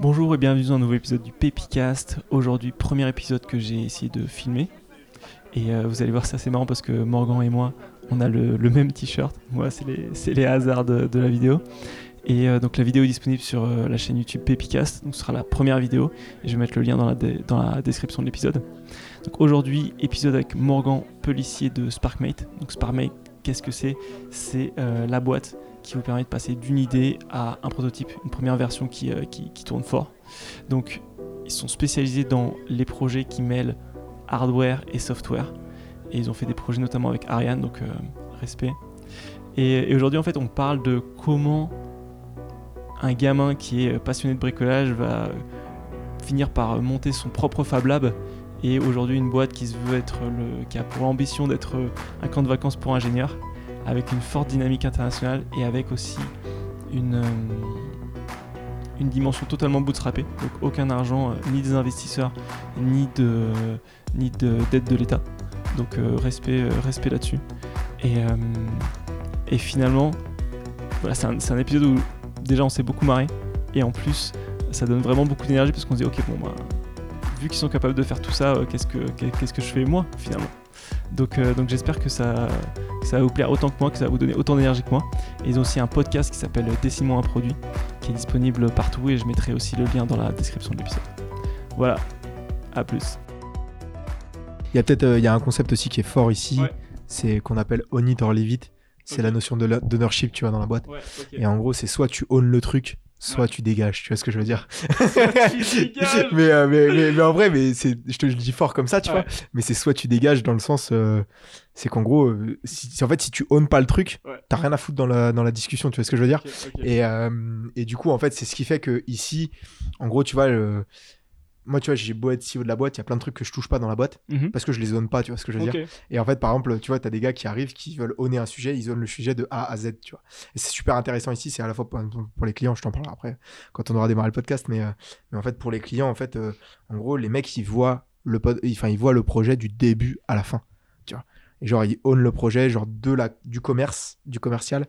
Bonjour et bienvenue dans un nouveau épisode du Pepicast. Aujourd'hui, premier épisode que j'ai essayé de filmer. Et euh, vous allez voir, c'est assez marrant parce que Morgan et moi, on a le, même t-shirt. Moi, c'est les, c'est hasards de, la vidéo. Et euh, donc la vidéo est disponible sur euh, la chaîne YouTube Pepicast. Donc ce sera la première vidéo. Et je vais mettre le lien dans la, description de l'épisode. Donc aujourd'hui, épisode avec Morgan Pelissier de Sparkmate. Donc Sparkmate, qu'est-ce que c'est? C'est la boîte qui vous permet de passer d'une idée à un prototype, une première version qui, euh, qui, qui tourne fort. Donc ils sont spécialisés dans les projets qui mêlent hardware et software. Et ils ont fait des projets notamment avec Ariane, donc euh, respect. Et, aujourd'hui, en fait, on parle de comment un gamin qui est passionné de bricolage va finir par monter son propre Fab Lab. Et aujourd'hui, une boîte qui se veut être le, qui a pour ambition d'être un camp de vacances pour ingénieurs, avec une forte dynamique internationale et avec aussi une, euh, une dimension totalement bootstrappée. Donc aucun argent, euh, ni des investisseurs, ni de ni de- d'aide de, l'État. Donc euh, respect, respect là-dessus. Et, et finalement, voilà, c'est un, un épisode où déjà on s'est beaucoup marré. Et en plus, ça donne vraiment beaucoup d'énergie parce qu'on se dit, ok, bon, bah, vu qu'ils sont capables de faire tout ça, qu'est-ce que, qu'est- qu'est-ce que je fais moi finalement? Donc, euh, donc j'espère que ça, que ça va vous plaire autant que moi, que ça va vous donner autant d'énergie que moi. Et ils ont aussi un podcast qui s'appelle Décimons un produit, qui est disponible partout et je mettrai aussi le lien dans la description de l'épisode. Voilà, à plus. Il y a peut-être euh, il y a un concept aussi qui est fort ici, Ouais. c'est qu'on appelle own it or leave it. C'est la notion de tu vois, dans la boîte. Ouais. Et en gros, c'est soit tu own le truc, soit tu dégages. Tu vois ce que je veux dire tu dégages. mais, euh, mais, mais, mais en vrai, mais c'est, je te le dis fort comme ça, tu Ouais. vois. Mais c'est soit tu dégages dans le sens, euh, c'est qu'en gros, euh, si, en fait, si tu own pas le truc, Ouais. t'as rien à foutre dans la, dans la discussion. Tu vois ce que je veux dire et, et du coup, en fait, c'est ce qui fait que ici, en gros, tu vois, le- moi, tu vois, j'ai beau être CEO de la boîte, il y a plein de trucs que je touche pas dans la boîte Mhm. parce que je les own pas, tu vois ce que je veux dire et en fait, par exemple, tu vois, tu as des gars qui arrivent, qui veulent owner un sujet, ils own le sujet de A à Z, tu vois. Et c'est super intéressant ici, c'est à la fois pour, pour les clients, je t'en parlerai après, quand on aura démarré le podcast, mais, euh, mais en fait, pour les clients, en fait, euh, en gros, les mecs, ils voient le, pod- enfin, ils voient le projet du début à la fin, tu vois. Et genre, ils own le projet, genre, de la, du commerce, du commercial,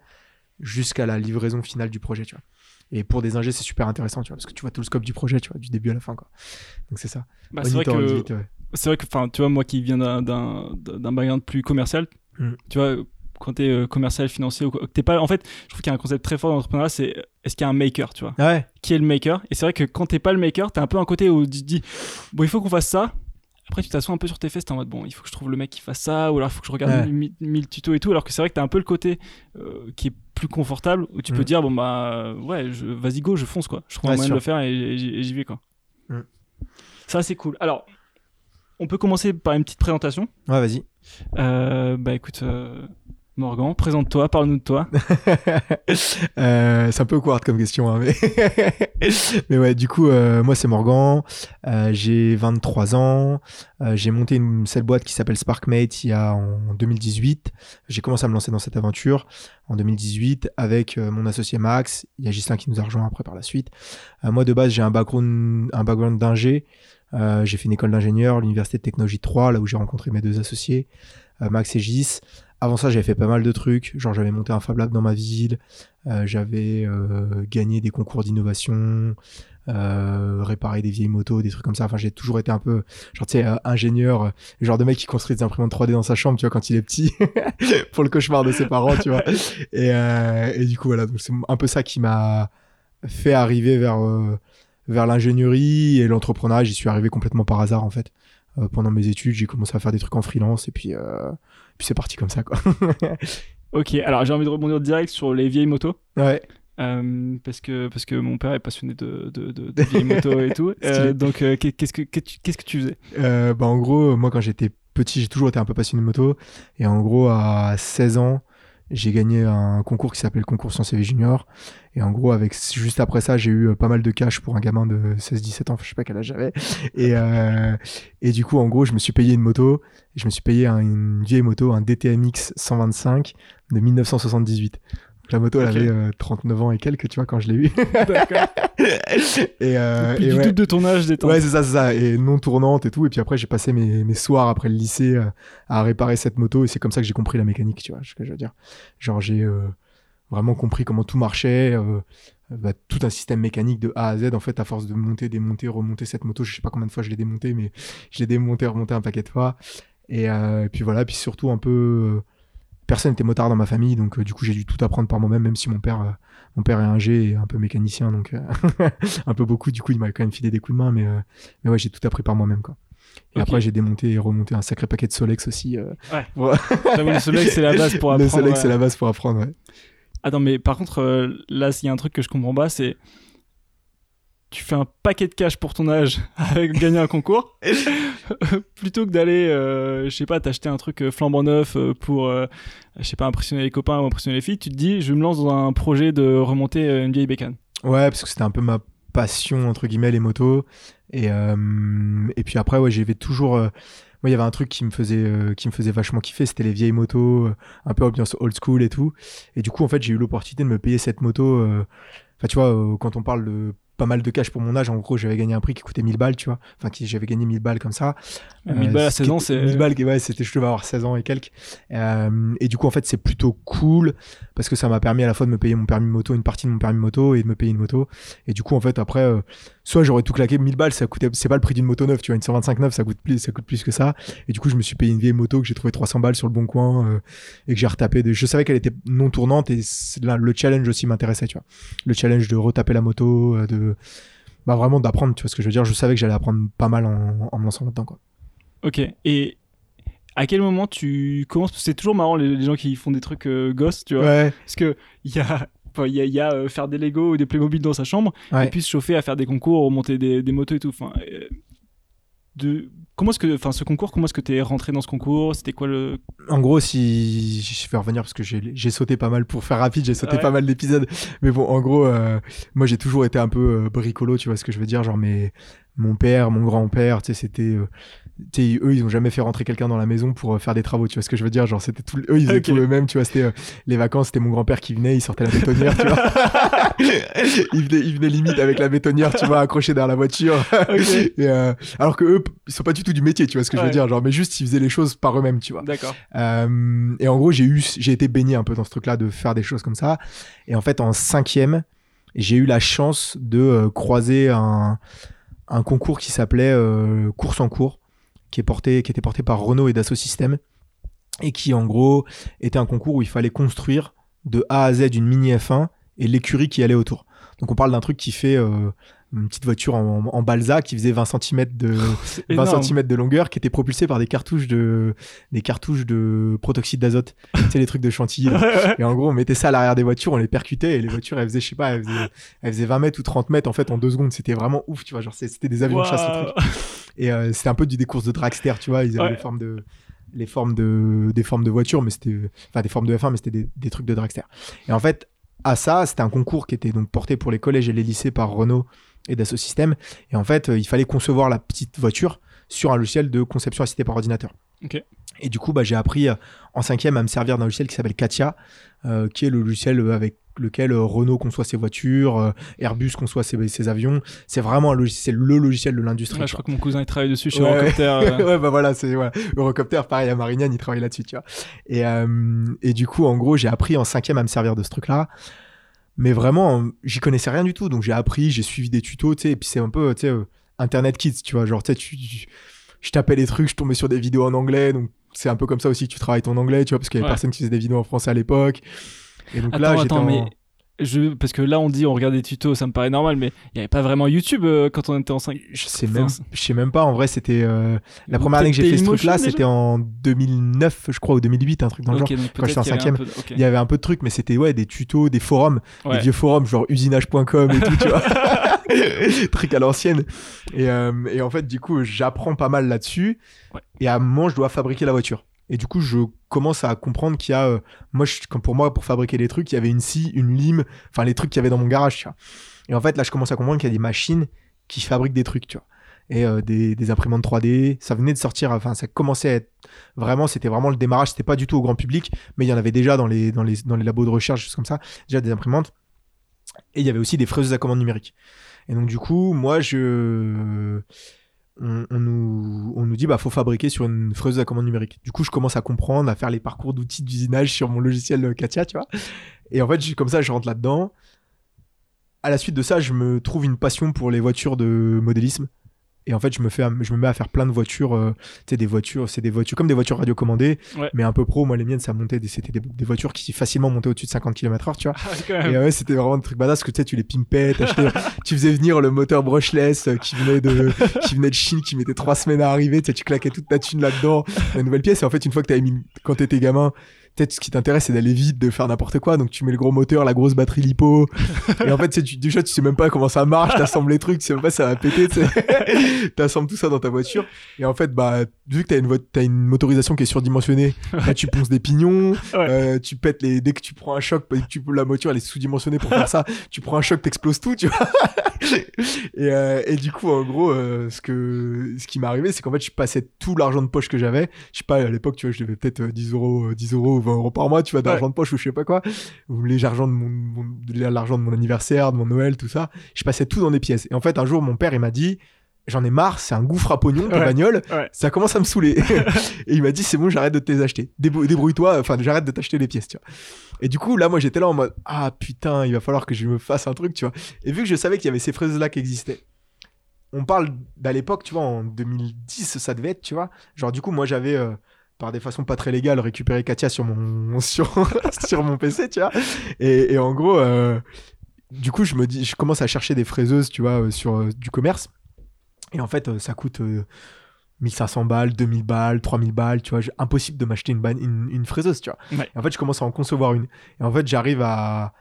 jusqu'à la livraison finale du projet, tu vois. Et pour des ingés, c'est super intéressant, tu vois, parce que tu vois tout le scope du projet, tu vois, du début à la fin, quoi. Donc c'est ça. Bah, c'est vrai que ouais. c'est vrai que enfin tu vois moi qui viens d'un background plus commercial Mm. tu vois quand t'es euh, commercial financier ou quoi, t'es pas en fait je trouve qu'il y a un concept très fort dans l'entrepreneuriat c'est est-ce qu'il y a un maker tu vois? Ouais, qui est le maker? Et c'est vrai que quand t'es pas le maker t'as un peu un côté où tu te dis bon il faut qu'on fasse ça après tu t'assois un peu sur tes fesses t'es en mode bon il faut que je trouve le mec qui fasse ça ou alors il faut que je regarde Ouais. mille, mille tutos et tout alors que c'est vrai que t'as un peu le côté euh, qui est plus confortable où tu peux Mm. dire bon bah ouais je, vas-y go je fonce quoi je trouve un Ouais, moyen de le faire et, et j'y et j'y vais quoi Mm. ça c'est cool alors on peut commencer par une petite présentation ouais, vas-y. euh, bah écoute, euh, Morgan, présente-toi, parle-nous de toi. Euh, c'est un peu awkward comme question, hein, mais... ouais, du coup, euh, moi c'est Morgan, euh, j'ai 23 ans, j'ai monté une seule boîte qui s'appelle Sparkmate il en 2018. J'ai commencé à me lancer dans cette aventure en 2018 avec mon associé Max. Il y a Gislain qui nous a rejoint après par la suite. Moi de base, j'ai un background, un background d'ingé. J'ai fait une école d'ingénieur, l'université de technologie 3, là où j'ai rencontré mes deux associés, Max et Gis. Avant ça, j'avais fait pas mal de trucs. Genre, j'avais monté un Fab Lab dans ma ville. euh, j'avais euh, gagné des concours d'innovation. euh, réparé des vieilles motos, des trucs comme ça. Enfin, j'ai toujours été un peu, genre, tu sais, euh, ingénieur, genre de mec qui construit des imprimantes 3D dans sa chambre, tu vois, quand il est petit, pour le cauchemar de ses parents, tu vois. Et, et du coup, voilà, c'est un peu ça qui m'a fait arriver vers, vers l'ingénierie et l'entrepreneuriat. J'y suis arrivé complètement par hasard, en fait. Pendant mes études, j'ai commencé à faire des trucs en freelance et puis, puis c'est parti comme ça, quoi. Ok, alors j'ai envie de rebondir direct sur les vieilles motos. ouais. euh, parce, que, parce que mon père est passionné de, de, de- de vieilles motos et tout. Euh, donc, euh, qu'est- qu'est-ce que qu'est-ce que tu- faisais? Bah, en gros, moi, quand j'étais petit, j'ai toujours été un peu passionné de moto. Et en gros, à 16 ans, j'ai gagné un concours qui s'appelle le concours Sciences et Junior. Et en gros, avec, juste après ça, j'ai eu euh, pas mal de cash pour un gamin de 16-17 ans, je sais pas quel âge j'avais. Et, euh, et du coup, en gros, je me suis payé une moto. Et je me suis payé un- une vieille moto, un DTMX 125 de 1978. Donc, la moto, elle avait euh, 39 ans et quelques, tu vois, quand je l'ai eu. D'accord. et, euh, Plus et du tout de ton âge détente. Ouais, c'est ça, c'est ça. Et non tournante et tout. Et puis après, j'ai passé mes, mes soirs après le lycée euh, à réparer cette moto. Et c'est comme ça que j'ai compris la mécanique, tu vois, ce que je veux dire. Genre, j'ai. euh, vraiment compris comment tout marchait. euh, bah, tout un système mécanique de A à Z en fait à force de monter démonter remonter cette moto je sais pas combien de fois je l'ai démonté mais je l'ai démonté remonté un paquet de fois et, euh, et puis voilà puis surtout un peu euh, personne n'était motard dans ma famille donc euh, du coup j'ai dû tout apprendre par moi-même même si mon père euh, mon père est ingé et un peu mécanicien donc euh, un peu beaucoup du coup il m'a quand même filé des coups de main mais euh, mais ouais j'ai tout appris par moi-même quoi et après j'ai démonté et remonté un sacré paquet de Solex aussi euh. Ouais. Le Solex, c'est la base pour le apprendre. Solex ouais. c'est la base pour apprendre ouais. Attends, mais par contre, euh, là, s'il y a un truc que je comprends pas, c'est. Tu fais un paquet de cash pour ton âge avec gagner un concours, plutôt que d'aller, euh, je sais pas, t'acheter un truc euh, flambant neuf pour, euh, je sais pas, impressionner les copains ou impressionner les filles. Tu te dis, je me lance dans un projet de remonter une vieille bécane. Ouais, parce que c'était un peu ma passion, entre guillemets, les motos. Et, et puis après, ouais, j'avais toujours. Moi, il y avait un truc qui me faisait, euh, qui me faisait vachement kiffer, c'était les vieilles motos, euh, un peu ambiance old school et tout. Et du coup, en fait, j'ai eu l'opportunité de me payer cette moto. euh, Enfin, tu vois, quand on parle de pas mal de cash pour mon âge, en gros, j'avais gagné un prix qui coûtait 1000 balles, tu vois. Enfin, qui- j'avais gagné 1000 balles comme ça. 1000 Euh, balles à ce 16 qui ans, c'est. 1000 balles, ouais, c'était, je devais avoir 16 ans et quelques. Et du coup, en fait, c'est plutôt cool parce que ça m'a permis à la fois de me payer mon permis moto, une partie de mon permis moto et de me payer une moto. Et du coup, en fait, après, soit j'aurais tout claqué 1000 balles, ça coûtait, c'est pas le prix d'une moto neuve, tu vois, une 125 neuve, ça coûte plus, ça coûte plus que ça. Et du coup, je me suis payé une vieille moto que j'ai trouvé 300 balles sur le bon coin euh, et que j'ai retapé. De... Je savais qu'elle était non tournante et là, le challenge aussi m'intéressait, tu vois. Le challenge de retaper la moto, euh, de, bah, vraiment d'apprendre, tu vois ce que je veux dire. Je savais que j'allais apprendre pas mal en, en me lançant là-dedans, quoi. Ok. Et à quel moment tu commences? C'est toujours marrant les, les gens qui font des trucs euh, gosses, tu vois. Ouais, Parce que il y a. Il y a, il y a, euh, faire des Lego ou des Playmobil dans sa chambre, ouais. et puis se chauffer à faire des concours, remonter des, des motos et tout. Enfin, euh, de comment est-ce que, enfin, ce concours, comment est-ce que t'es rentré dans ce concours? C'était quoi le En gros, si je vais revenir parce que j'ai sauté pas mal pour faire rapide, j'ai sauté Ouais. pas mal d'épisodes. Mais bon, en gros, euh, moi j'ai toujours été un peu bricolo, tu vois ce que je veux dire? Genre, mes, mon père, mon grand-père, tu sais, c'était. Euh, tu sais, eux, ils ont jamais fait rentrer quelqu'un dans la maison pour euh, faire des travaux, tu vois ce que je veux dire? Genre, c'était tout. Eux, ils faisaient Ok. tout eux-mêmes, tu vois. C'était euh, les vacances, c'était mon grand-père qui venait, il sortait la bétonnière, tu vois. il, venait, il venait limite avec la bétonnière, tu vois, accrochée derrière la voiture. Et, euh, alors que eux, ils sont pas du tout du métier, tu vois ce que je veux dire. Genre, mais juste, ils faisaient les choses par eux-mêmes, tu vois. D'accord. Euh, et en gros, j'ai eu, j'ai été baigné un peu dans ce truc-là de faire des choses comme ça. Et en fait, en cinquième, j'ai eu la chance de croiser un, un concours qui s'appelait Course en cours, qui était porté par Renault et Dassault Systèmes, et qui en gros était un concours où il fallait construire de A à Z une mini F1 et l'écurie qui allait autour. Donc on parle d'un truc qui fait euh, une petite voiture en, en balsa qui faisait 20 cm de, 20 Énorme. cm de longueur qui était propulsé par des cartouches de des cartouches de protoxyde d'azote sais les trucs de chantilly là. Et en gros on mettait ça à l'arrière des voitures on les percutait et les voitures elles faisaient je sais pas elles faisaient, elles faisaient 20 mètres ou 30 mètres en fait en deux secondes c'était vraiment ouf tu vois genre c'est- c'était des avions de chasse le Waouh. truc et euh, c'était un peu du des courses de dragster tu vois ils avaient Ouais. les formes de les formes de des formes de voitures mais c'était enfin des formes de F1 mais c'était des, des trucs de dragster et en fait à ça c'était un concours qui était donc porté pour les collèges et les lycées par Renault et Dassault Systèmes et en fait euh, il fallait concevoir la petite voiture sur un logiciel de conception assistée par ordinateur Ok. et du coup bah, j'ai appris euh, en cinquième à me servir d'un logiciel qui s'appelle Katia euh, qui est le logiciel avec lequel Renault conçoit ses voitures, Airbus conçoit ses, ses avions. C'est vraiment un logiciel, le logiciel de l'industrie. Ouais, je crois que mon cousin il travaille dessus chez Ouais. Eurocopter. euh. ouais, bah voilà, c'est voilà. Eurocopter, pareil, à Marignane, il travaille là-dessus, tu vois. Et, euh, et du coup, en gros, j'ai appris en cinquième à me servir de ce truc-là. Mais vraiment, euh, j'y connaissais rien du tout. Donc j'ai appris, j'ai suivi des tutos, tu sais. Et puis c'est un peu, tu sais, euh, Internet Kids, tu vois. Genre, tu sais, tu- tu- je tapais des trucs, je tombais sur des vidéos en anglais. Donc c'est un peu comme ça aussi que tu travailles ton anglais, tu vois, parce qu'il y avait Ouais. personne qui faisait des vidéos en français à l'époque. Et donc là, Attends, j'étais attends, en... mais je, parce que là on dit on regarde des tutos, ça me paraît normal, mais il n'y avait pas vraiment YouTube euh, quand on était en 5. Je sais même, je sais même pas. En vrai, c'était euh, la première année que j'ai fait ce truc-là, c'était en 2009, je crois, ou 2008, un truc dans le genre. Quand j'étais en cinquième. Il y avait un peu de trucs, mais c'était ouais des tutos, des forums, Ouais. des vieux forums genre usinage.com et tout, tu vois. Truc à l'ancienne. Et, euh, et en fait, du coup, j'apprends pas mal là-dessus. Ouais. Et à un moment, je dois fabriquer la voiture. Et du coup, je commence à comprendre qu'il y a, euh, moi, pour moi, pour fabriquer les trucs, il y avait une scie, une lime, enfin les trucs qu'il y avait dans mon garage. Et en fait, là, je commence à comprendre qu'il y a des machines qui fabriquent des trucs, tu vois. Et euh, des, des imprimantes 3D, ça venait de sortir, enfin, ça commençait à être vraiment, c'était vraiment le démarrage, c'était pas du tout au grand public, mais il y en avait déjà dans les, dans les, dans les labos de recherche, choses comme ça, déjà des imprimantes. Et il y avait aussi des fraiseuses à commande numérique. Et donc, du coup, moi, je. On, nous dit bah faut fabriquer sur une fraiseuse à commande numérique. Du coup, je commence à comprendre, à faire les parcours d'outils d'usinage sur mon logiciel euh, Katia, tu vois. Et en fait, je- comme ça, je rentre là-dedans. À la suite de ça, je me trouve une passion pour les voitures de modélisme. Et en fait, je me, fais, à- je me mets à faire plein de voitures. euh, tu sais, des voitures, c'est des voitures comme des voitures radiocommandées, Ouais. mais un peu pro. Moi, les miennes, ça montait, des- c'était des, des voitures qui facilement montaient au-dessus de 50 km/h, tu vois. Ah. Et ouais, c'était vraiment des trucs badass que tu sais, tu les pimpais, tu faisais venir le moteur brushless euh, qui venait de, qui venait de Chine, qui mettait trois semaines à arriver, tu sais, tu claquais toute ta thune là-dedans, la nouvelle pièce. Et en fait, une fois que t'avais mis, quand t'étais gamin, peut-être ce qui t'intéresse, c'est d'aller vite, de faire n'importe quoi. Donc, tu mets le gros moteur, la grosse batterie lipo. Et en fait, tu tu, déjà, tu sais même pas comment ça marche, t'assembles les trucs, tu sais même pas si ça va péter. T'assembles tout ça dans ta voiture. Et en fait, bah, vu que t'as une, t'as une motorisation qui est surdimensionnée, là, tu ponces des pignons, Ouais. euh, tu pètes les, dès que tu prends un choc, que tu, la voiture, elle est sous-dimensionnée pour faire ça, tu prends un choc, t'exploses tout, tu vois. et, euh, et du coup, en gros, euh, ce, que, ce qui m'est arrivé, c'est qu'en fait, je passais tout l'argent de poche que j'avais. Je sais pas, à l'époque, tu vois, je devais peut-être euh, 10 euros, euh, 10 euros 20 euros par mois, tu vois, d'argent de poche ou je sais pas quoi. Ou les l'argent de mon, mon- l'argent de mon anniversaire, de mon Noël, tout ça. Je passais tout dans des pièces. Et en fait, un jour, mon père, il m'a dit, j'en ai marre, c'est un gouffre à pognon, ta Ouais. bagnole. Ouais. Ça commence à me saouler. et il m'a dit, c'est bon, j'arrête de te les acheter. Débrou- Débrouille-toi, enfin, j'arrête de t'acheter les pièces, tu vois. Et du coup, là, moi, j'étais là en mode, ah putain, il va falloir que je me fasse un truc, tu vois. Et vu que je savais qu'il y avait ces fraises-là qui existaient, on parle d'à l'époque, tu vois, en 2010, ça devait être, tu vois. Genre, du coup, moi, j'avais, euh, par des façons pas très légales, récupéré Katia sur mon, sur, sur mon PC, tu vois. Et, et en gros, euh, du coup, je me dis, je commence à chercher des fraiseuses, tu vois, euh, sur euh, du commerce. Et en fait, euh, ça coûte euh, 1500 balles, 2000 balles, 3000 balles, tu vois. Impossible de m'acheter une, une, une fraiseuse, tu vois. Ouais. Et en fait, je commence à en concevoir une. Et en fait, j'arrive à.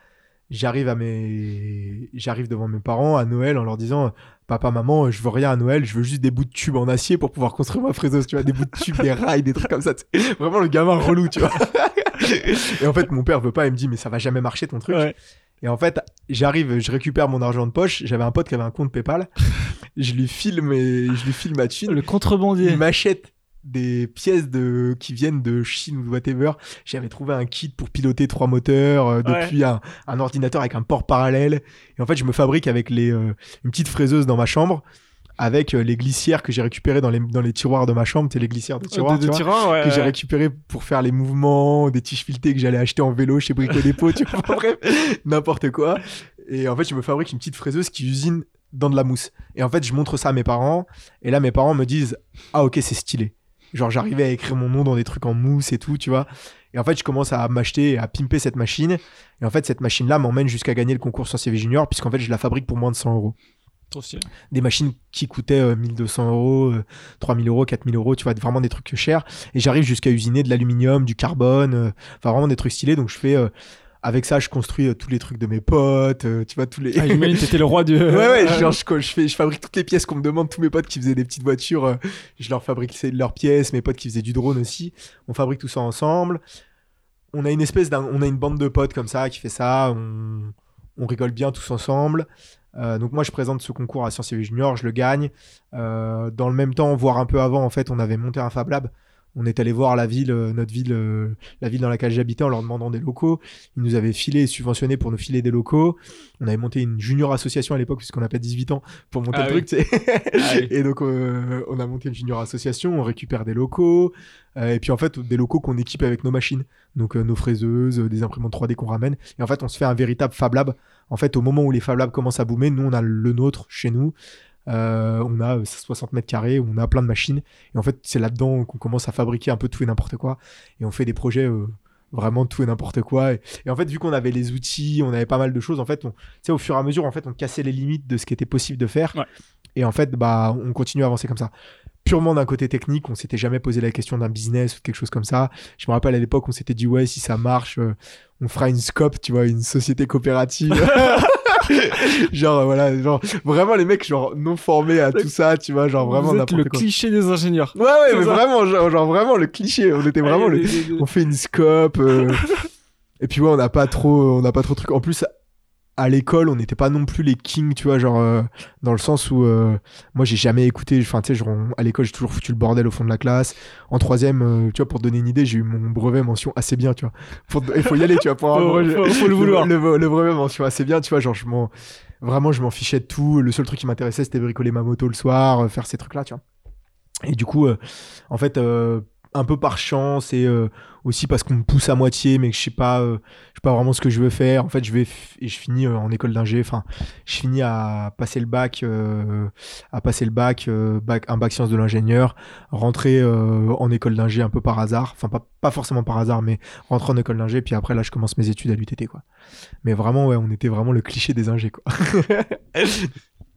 J'arrive à mes. J'arrive devant mes parents à Noël en leur disant Papa, maman, je veux rien à Noël, je veux juste des bouts de tubes en acier pour pouvoir construire ma fraiseuse, tu vois. Des bouts de tubes, des rails, des trucs comme ça. Vraiment le gamin relou, tu vois. Et en fait, mon père veut pas, il me dit Mais ça va jamais marcher ton truc. Ouais. Et en fait, j'arrive, je récupère mon argent de poche. J'avais un pote qui avait un compte PayPal. je lui filme et je lui filme ma thune. Le contrebandier. Il m'achète des pièces de qui viennent de Chine ou de whatever. J'avais trouvé un kit pour piloter trois moteurs, euh, Ouais. depuis un, un ordinateur avec un port parallèle. Et en fait, je me fabrique avec les euh, une petite fraiseuse dans ma chambre. Avec euh, les glissières que j'ai récupérées dans les, dans les tiroirs de ma chambre, sais, les glissières de tiroirs, de, de vois tiroir, ouais, que j'ai ouais. récupéré pour faire les mouvements, des tiges filetées que j'allais acheter en vélo chez Brico Dépôt, tu vois, bref, n'importe quoi. Et en fait, je me fabrique une petite fraiseuse qui usine dans de la mousse. Et en fait, je montre ça à mes parents, et là, mes parents me disent Ah, ok, c'est stylé. Genre, j'arrivais à écrire mon nom dans des trucs en mousse et tout, tu vois. Et en fait, je commence à m'acheter, à pimper cette machine. Et en fait, cette machine-là m'emmène jusqu'à gagner le concours sur CV Junior, puisqu'en fait, je la fabrique pour moins de 100 euros des machines qui coûtaient euh, 1200 euros, euh, 3000 euros, 4000 euros, tu vois, vraiment des trucs chers. Et j'arrive jusqu'à usiner de l'aluminium, du carbone, euh, enfin vraiment des trucs stylés. Donc je fais, euh, avec ça, je construis euh, tous les trucs de mes potes, euh, tu vois, tous les. Ah, j'imagine t'étais le roi de. Ouais, ouais, genre, je, je, fais, je fabrique toutes les pièces qu'on me demande, tous mes potes qui faisaient des petites voitures, euh, je leur fabrique leurs pièces, mes potes qui faisaient du drone aussi. On fabrique tout ça ensemble. On a une espèce d'un, on a une bande de potes comme ça qui fait ça, on, on rigole bien tous ensemble. Euh, donc moi je présente ce concours à Sciences et Vie Junior, je le gagne. Euh, dans le même temps, voire un peu avant, en fait, on avait monté un Fab Lab. On est allé voir la ville, euh, notre ville, euh, la ville dans laquelle j'habitais en leur demandant des locaux. Ils nous avaient filé et subventionné pour nous filer des locaux. On avait monté une junior association à l'époque puisqu'on n'a pas 18 ans pour monter Ah le oui. truc. tu sais. Ah oui. Et donc euh, on a monté une junior association, on récupère des locaux euh, et puis en fait des locaux qu'on équipe avec nos machines, donc euh, nos fraiseuses, des imprimantes 3D qu'on ramène. Et en fait on se fait un véritable Fab Lab. En fait au moment où les Fab Labs commencent à boomer, nous on a le nôtre chez nous. Euh, on a euh, 60 mètres carrés, on a plein de machines. Et en fait, c'est là-dedans qu'on commence à fabriquer un peu tout et n'importe quoi. Et on fait des projets euh, vraiment tout et n'importe quoi. Et, et en fait, vu qu'on avait les outils, on avait pas mal de choses, en fait, on, au fur et à mesure, en fait, on cassait les limites de ce qui était possible de faire. Ouais. Et en fait, bah, on continue à avancer comme ça. Purement d'un côté technique, on s'était jamais posé la question d'un business ou quelque chose comme ça. Je me rappelle à l'époque, on s'était dit, ouais, si ça marche, euh, on fera une SCOP, tu vois, une société coopérative. genre, voilà, genre, vraiment les mecs, genre, non formés à tout ça, tu vois, genre, vraiment Vous êtes le quoi. cliché des ingénieurs. Ouais, ouais, mais ça. vraiment, genre, genre, vraiment le cliché. On était vraiment le, on fait une scope euh, et puis ouais on n'a pas trop on n'a pas trop de trucs en plus à l'école, on n'était pas non plus les kings, tu vois, genre euh, dans le sens où euh, moi j'ai jamais écouté, enfin tu sais, à l'école j'ai toujours foutu le bordel au fond de la classe. En troisième, euh, tu vois, pour te donner une idée, j'ai eu mon brevet mention assez bien, tu vois. Il faut y aller, tu vois, pour avoir Faut- brevet- faut- faut le vouloir. Le, le brevet mention assez bien, tu vois, genre je m'en, vraiment je m'en fichais de tout. Le seul truc qui m'intéressait c'était bricoler ma moto le soir, euh, faire ces trucs-là, tu vois. Et du coup, euh, en fait, euh, un peu par chance et euh, aussi parce qu'on me pousse à moitié, mais que je sais pas, euh, je sais pas vraiment ce que je veux faire. En fait, je vais et je finis euh, en école d'ingé. Enfin, je finis à passer le bac, à passer le bac, bac, un bac sciences de l'ingénieur, rentrer en école d'ingé un peu par hasard. Enfin, pas, pas forcément par hasard, mais rentrer en école d'ingé. Puis après, là, je commence mes études à l'UTT, quoi. Mais vraiment, ouais, on était vraiment le cliché des ingés, quoi.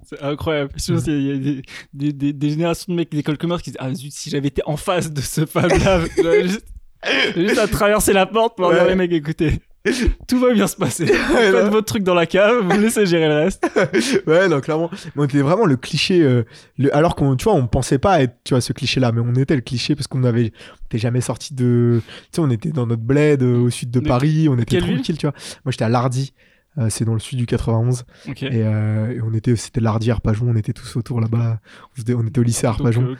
C'est incroyable. Je pense qu'il y a des, des, des- des générations de mecs d'école commerce qui disent Ah zut, si j'avais été en face de ce Fab Lab, j'aurais juste, juste à traverser la porte pour dire Ouais. les mecs, écoutez, tout va bien se passer. Faites non. votre truc dans la cave, vous laissez gérer le reste. ouais, non, clairement. Mais on était vraiment le cliché. euh, le- alors qu'on, tu vois, on pensait pas être, tu vois, ce cliché-là, mais on était le cliché parce qu'on avait, on était jamais sorti de, tu sais, on était dans notre bled euh, au sud de, Paris, on était quelle tranquille, tu vois. Moi, j'étais à Lardy. Euh, c'est dans le sud du 91 Ok. et, euh, et on était c'était Lardy Arpajon on était tous autour là-bas on, on était au lycée Donc, Arpajon euh,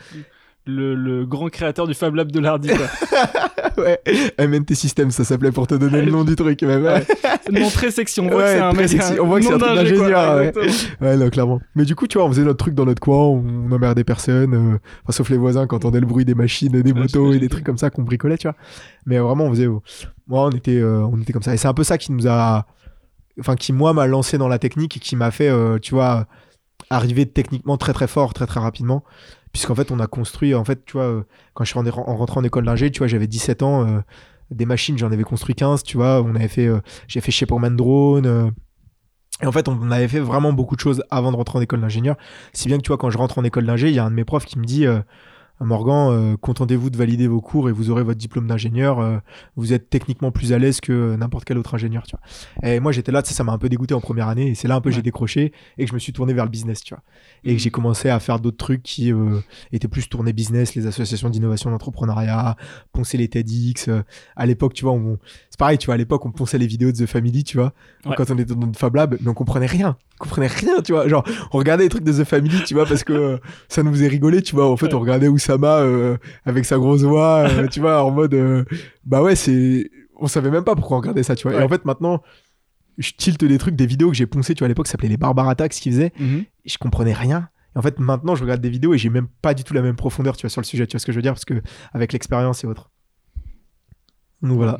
le, le grand créateur du Fab Lab de ouais MNT System ça s'appelait pour te donner le nom du truc même Ouais. Nom très sexy, on voit Ouais, que c'est un mec. sexy. On voit que c'est un truc d'ingénieur, ouais. Exactement. Ouais, non, clairement. Mais du coup, tu vois, on faisait notre truc dans notre coin, on, on emmerdait personne, euh, enfin, sauf les voisins qui entendaient le bruit des machines, des motos et des trucs comme ça qu'on bricolait, tu vois. Mais vraiment, on faisait, ouais, on était, on était comme ça. Et c'est un peu ça qui nous a, enfin, qui moi m'a lancé dans la technique et qui m'a fait, euh, tu vois, arriver techniquement très très fort, très très rapidement. Puisqu'en fait, on a construit, en fait, tu vois, euh, quand je suis en, en rentrant en école d'ingé, tu vois, j'avais 17 ans, euh, des machines, j'en avais construit 15, tu vois, on avait fait, j'ai fait Shaperman Drone, euh, et en fait, on avait fait vraiment beaucoup de choses avant de rentrer en école d'ingénieur. Si bien que tu vois, quand je rentre en école d'ingé, il y a un de mes profs qui me dit Morgan, euh, contentez-vous de valider vos cours et vous aurez votre diplôme d'ingénieur. euh, vous êtes techniquement plus à l'aise que n'importe quel autre ingénieur. Tu vois. Et moi, j'étais là, ça m'a un peu dégoûté en première année. Et c'est là un peu que j'ai Ouais. décroché et que je me suis tourné vers le business. Tu vois. Et que j'ai commencé à faire d'autres trucs qui euh, étaient plus tournés business, les associations d'innovation d'entrepreneuriat, poncer les TEDx. euh, à l'époque, tu vois, on- c'est pareil, tu vois, à l'époque, on ponçait les vidéos de The Family, tu vois, Ouais. quand on était dans notre Fab Lab, mais on comprenait rien. On comprenait rien, tu vois. Genre, on regardait les trucs de The Family, tu vois, parce que euh, ça nous faisait rigoler, tu vois. En fait, Ouais. on regardait Oussama euh, avec sa grosse voix, euh, tu vois, en mode, euh, bah ouais, c'est. On savait même pas pourquoi on regardait ça, tu vois. Et en fait, maintenant, je tilte des trucs, des vidéos que j'ai poncées, tu vois, à l'époque, ça s'appelait les Barbara ce qu'ils faisaient Mhm. et je comprenais rien. Et en fait, maintenant, je regarde des vidéos et j'ai même pas du tout la même profondeur, tu vois, sur le sujet. Tu vois ce que je veux dire? Parce que avec l'expérience et autres. Donc voilà.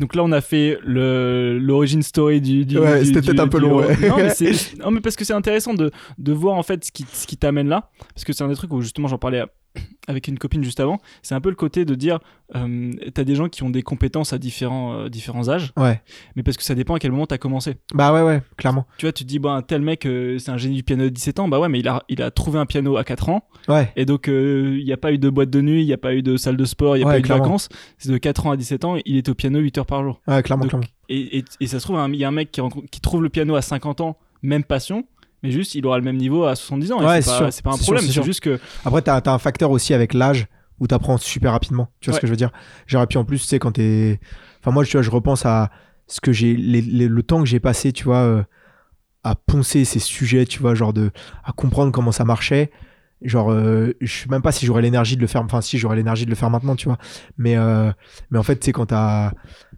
Donc là, on a fait le l'origine story du. du Ouais, c'était peut-être un peu long, ouais. Non, mais, non, mais parce que c'est intéressant de, de voir en fait ce qui, ce qui t'amène là. Parce que c'est un des trucs où justement j'en parlais avec une copine juste avant. C'est un peu le côté de dire euh, t'as des gens qui ont des compétences à différents, euh, différents âges, Ouais. mais parce que ça dépend à quel moment t'as commencé. Bah ouais, ouais, clairement. Tu vois, tu te dis, bah, un tel mec, euh, c'est un génie du piano de 17 ans. Bah ouais, mais il a, il a trouvé un piano à 4 ans. Ouais. Et donc, il n'y a pas eu de boîte de nuit, il n'y a pas eu de salle de sport, il n'y a Ouais, pas eu de vacances. C'est de 4 ans à 17 ans, il était au piano 8 heures par jour. Ouais, clairement, Donc, clairement. Et, et, et ça se trouve, il y a un mec qui trouve le piano à 50 ans, même passion, mais juste, il aura le même niveau à 70 ans. Ouais, c'est pas, sûr. c'est pas un problème, c'est juste que. Après, t'as as un facteur aussi avec l'âge où t'apprends super rapidement. Tu vois Ouais. ce que je veux dire Genre, et puis en plus, tu sais, quand t'es. Enfin, moi, tu vois, je repense à ce que j'ai. le temps que j'ai passé, tu vois, euh, à poncer ces sujets, tu vois, genre de. à comprendre comment ça marchait. Genre, euh, je sais même pas si j'aurais l'énergie de le faire. Enfin, si j'aurais l'énergie de le faire maintenant, tu vois. Mais, euh, mais en fait, tu sais, quand t'as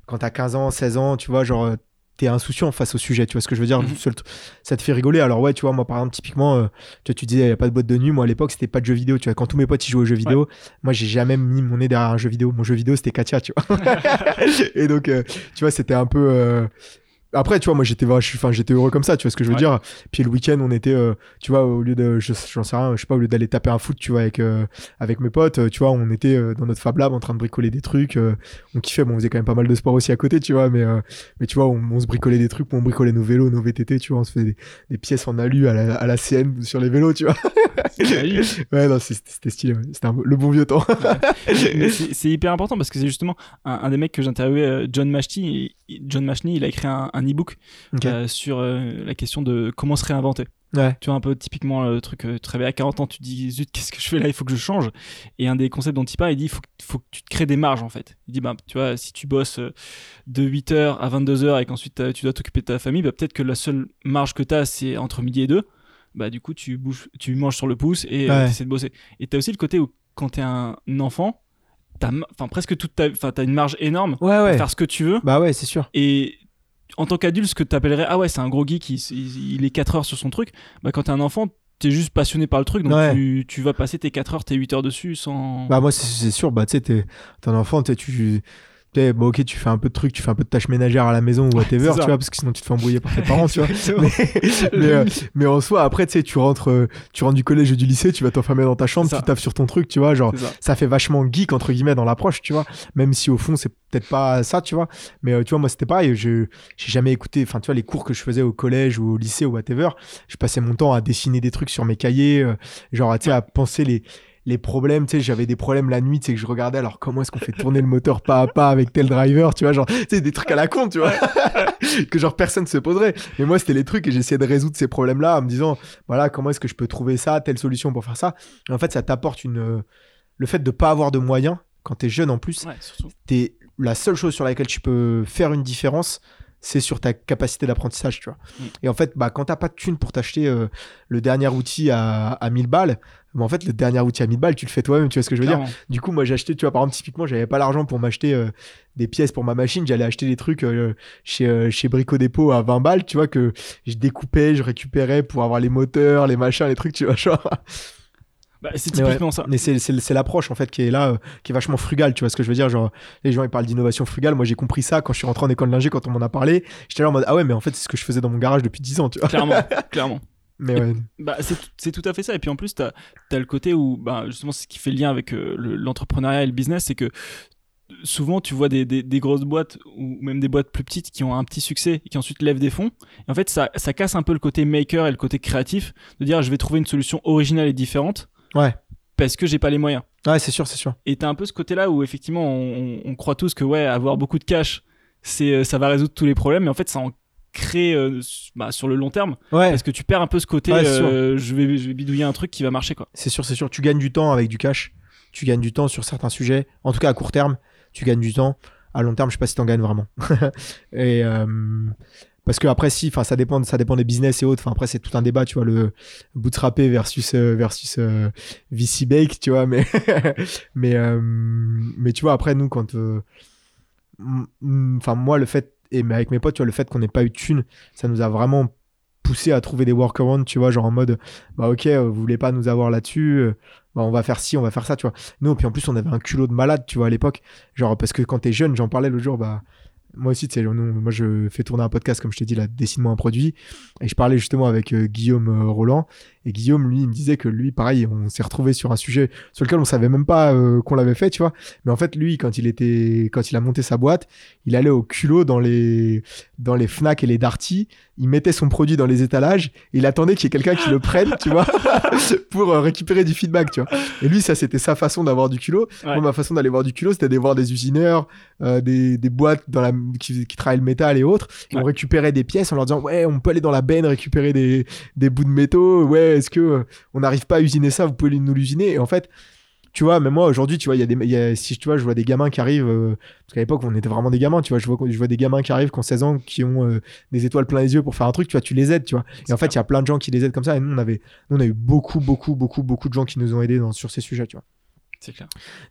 quand t'as 15 ans, 16 ans, tu vois, genre. T'es insouciant face au sujet, tu vois ce que je veux dire Mhm. Seul- Ça te fait rigoler. Alors, ouais, tu vois, moi, par exemple, typiquement, euh, tu, vois, tu disais, il n'y a pas de boîte de nuit. Moi, à l'époque, c'était pas de jeux vidéo. Tu vois, quand tous mes potes ils jouaient aux jeux vidéo, moi, j'ai jamais mis mon nez derrière un jeu vidéo. Mon jeu vidéo, c'était Katia, tu vois. et donc, euh, tu vois, c'était un peu. euh, Après, tu vois, moi, j'étais, enfin, j'étais heureux comme ça, tu vois ce que je veux Ouais. dire. Puis le week-end, on était, euh, tu vois, au lieu de, je- j'en sais rien, je sais pas, au lieu d'aller taper un foot, tu vois, avec, euh, avec mes potes, euh, tu vois, on était euh, dans notre Fab Lab en train de bricoler des trucs. euh, on kiffait, bon, on faisait quand même pas mal de sport aussi à côté, tu vois, mais, euh, mais tu vois, on, on se bricolait des trucs, on bricolait nos vélos, nos VTT, tu vois, on se faisait des, des pièces en alu à la, à la CN sur les vélos, tu vois. ouais, non, c'était stylé, ouais. c'était le bon vieux temps. C'est hyper important parce que c'est justement un, un des mecs que j'interviewais, John Mashni. John Mashni, il a écrit un, un e-book Ok. euh, sur euh, la question de comment se réinventer. Ouais. Tu vois, un peu typiquement le truc, euh, tu te réveilles à 40 ans, tu te dis, zut, qu'est-ce que je fais là Il faut que je change. Et un des concepts dont il parle, il dit, il faut, que- faut que tu te crées des marges en fait. Il dit, bah, tu vois, si tu bosses de 8h à 22h et qu'ensuite tu dois t'occuper de ta famille, bah, peut-être que la seule marge que tu as, c'est entre midi et deux. Bah, du coup, tu, bouges, tu manges sur le pouce et Ouais. tu essaies de bosser. Et tu as aussi le côté où, quand tu es un enfant, enfin presque toute ta enfin t'as une marge énorme Ouais, pour ouais. faire ce que tu veux Bah ouais, c'est sûr. et en tant qu'adulte ce que t'appellerais ah ouais c'est un gros geek il, il- il est 4 heures sur son truc bah quand t'es un enfant t'es juste passionné par le truc donc Ouais. tu, tu vas passer tes 4 heures tes 8 heures dessus sans Bah moi c'est- sûr, bah tu sais, t'es t'es un enfant, sais, tu... Bon ok, tu fais un peu de trucs, tu fais un peu de tâches ménagères à la maison ou whatever, tu vois, parce que sinon tu te fais embrouiller par tes parents, tu vois. Exactement. Mais, mais, euh, mais en soi, après, tu sais, tu rentres, euh, tu rentres du collège ou du lycée, tu vas t'enfermer dans ta chambre, tu taffes sur ton truc, tu vois, genre, ça. ça fait vachement geek, entre guillemets, dans l'approche, tu vois, même si au fond, c'est peut-être pas ça, tu vois. Mais euh, tu vois, moi, c'était pareil, je j'ai jamais écouté, enfin, tu vois, les cours que je faisais au collège ou au lycée ou whatever, je passais mon temps à dessiner des trucs sur mes cahiers, euh, genre, tu sais, à penser les les problèmes, tu sais, j'avais des problèmes la nuit, tu sais, que je regardais, alors comment est-ce qu'on fait tourner le moteur pas à pas avec tel driver, tu vois, genre, tu sais, des trucs à la con, tu vois, que genre personne se poserait. Mais moi, c'était les trucs et j'essayais de résoudre ces problèmes-là en me disant, voilà, comment est-ce que je peux trouver ça, telle solution pour faire ça. Et en fait, ça t'apporte une. euh, Le fait de pas avoir de moyens, quand t'es jeune en plus, Ouais, t'es la seule chose sur laquelle tu peux faire une différence, c'est sur ta capacité d'apprentissage, tu vois. Mm. Et en fait, bah, quand t'as pas de thune pour t'acheter euh, le dernier outil à, à 1000 balles, bah, en fait, le dernier outil à 1000 balles, tu le fais toi-même, tu vois ce que je veux dire du coup, moi, j'ai acheté, tu vois, par exemple, typiquement, j'avais pas l'argent pour m'acheter euh, des pièces pour ma machine. J'allais acheter des trucs euh, chez, euh, chez Brico Dépôt à 20 balles, tu vois, que je découpais, je récupérais pour avoir les moteurs, les machins, les trucs, tu vois, genre. Bah, c'est ouais. typiquement ça Mais c'est, c'est, c'est l'approche, en fait, qui est là, euh, qui est vachement frugale, tu vois ce que je veux dire. Genre, les gens, ils parlent d'innovation frugale. Moi, j'ai compris ça quand je suis rentré en école d'ingé, quand on m'en a parlé. J'étais là en mode, ah ouais, mais en fait, c'est ce que je faisais dans mon garage depuis 10 ans, tu vois. clairement clairement Mais ouais. Bah, c'est tout- c'est tout à fait ça. Et puis en plus, tu as, le côté où, bah, justement, c'est ce qui fait le lien avec euh, le- l'entrepreneuriat et le business, c'est que souvent tu vois des, des- des grosses boîtes ou même des boîtes plus petites qui ont un petit succès et qui ensuite lèvent des fonds. Et en fait, ça, ça casse un peu le côté maker et le côté créatif de dire je vais trouver une solution originale et différente Ouais. parce que j'ai pas les moyens. Ouais, c'est sûr, c'est sûr. Et t'as un peu ce côté-là où effectivement on, on croit tous que ouais, avoir beaucoup de cash, c'est euh, ça va résoudre tous les problèmes, mais en fait ça en crée euh, bah, sur le long terme Ouais. parce que tu perds un peu ce côté Ouais, euh, je vais je vais bidouiller un truc qui va marcher quoi. C'est sûr, c'est sûr. Tu gagnes du temps avec du cash. Tu gagnes du temps sur certains sujets. En tout cas, à court terme, tu gagnes du temps. À long terme, je sais pas si t'en gagnes vraiment. et euh, parce que après, si, enfin, ça dépend, ça dépend des business et autres. Enfin, après, c'est tout un débat, tu vois, le bootstrappé versus euh, versus euh, VC bake, tu vois. Mais mais euh, mais tu vois, après, nous, quand euh, enfin, moi, le fait et mais avec mes potes, tu vois, le fait qu'on n'ait pas eu de thunes, ça nous a vraiment poussé à trouver des workarounds, tu vois, genre en mode bah ok, vous voulez pas nous avoir là-dessus, bah on va faire ci, on va faire ça, tu vois. Nous, puis en plus, on avait un culot de malade, tu vois, à l'époque. Genre, parce que quand t'es jeune, j'en parlais l'autre jour, bah. Moi aussi, tu sais, moi je fais tourner un podcast, comme je t'ai dit, là, Dessine-moi un produit. Et je parlais justement avec euh, Guillaume euh, Roland. Et Guillaume, lui, il me disait que lui, pareil, on s'est retrouvé sur un sujet sur lequel on savait même pas euh, qu'on l'avait fait, tu vois. Mais en fait, lui, quand il était, quand il a monté sa boîte, il allait au culot dans les, dans les Fnac et les Darty. Il mettait son produit dans les étalages. Et il attendait qu'il y ait quelqu'un qui le prenne, tu vois, pour récupérer du feedback, tu vois. Et lui, ça, c'était sa façon d'avoir du culot. Ouais. Moi, ma façon d'aller voir du culot, c'était d'aller voir des usineurs, des, des boîtes dans la, qui, qui travaillent le métal et autres. Et Ouais. On récupérait des pièces en leur disant, ouais, on peut aller dans la benne récupérer des, des bouts de métaux. Ouais, est-ce que euh, on n'arrive pas à usiner ça? Vous pouvez nous l'usiner. Et en fait, tu vois, même moi aujourd'hui, tu vois, il y a des, il y a- si tu vois, je vois des gamins qui arrivent, euh, parce qu'à l'époque, on était vraiment des gamins, tu vois, je vois, je vois des gamins qui arrivent, qui ont 16 ans, qui ont euh, des étoiles plein les yeux pour faire un truc, tu vois, tu les aides, tu vois. Et en fait, il y a plein de gens qui les aident comme ça. Et nous, on avait, nous, on a eu beaucoup, beaucoup, beaucoup, beaucoup de gens qui nous ont aidés dans, sur ces sujets, tu vois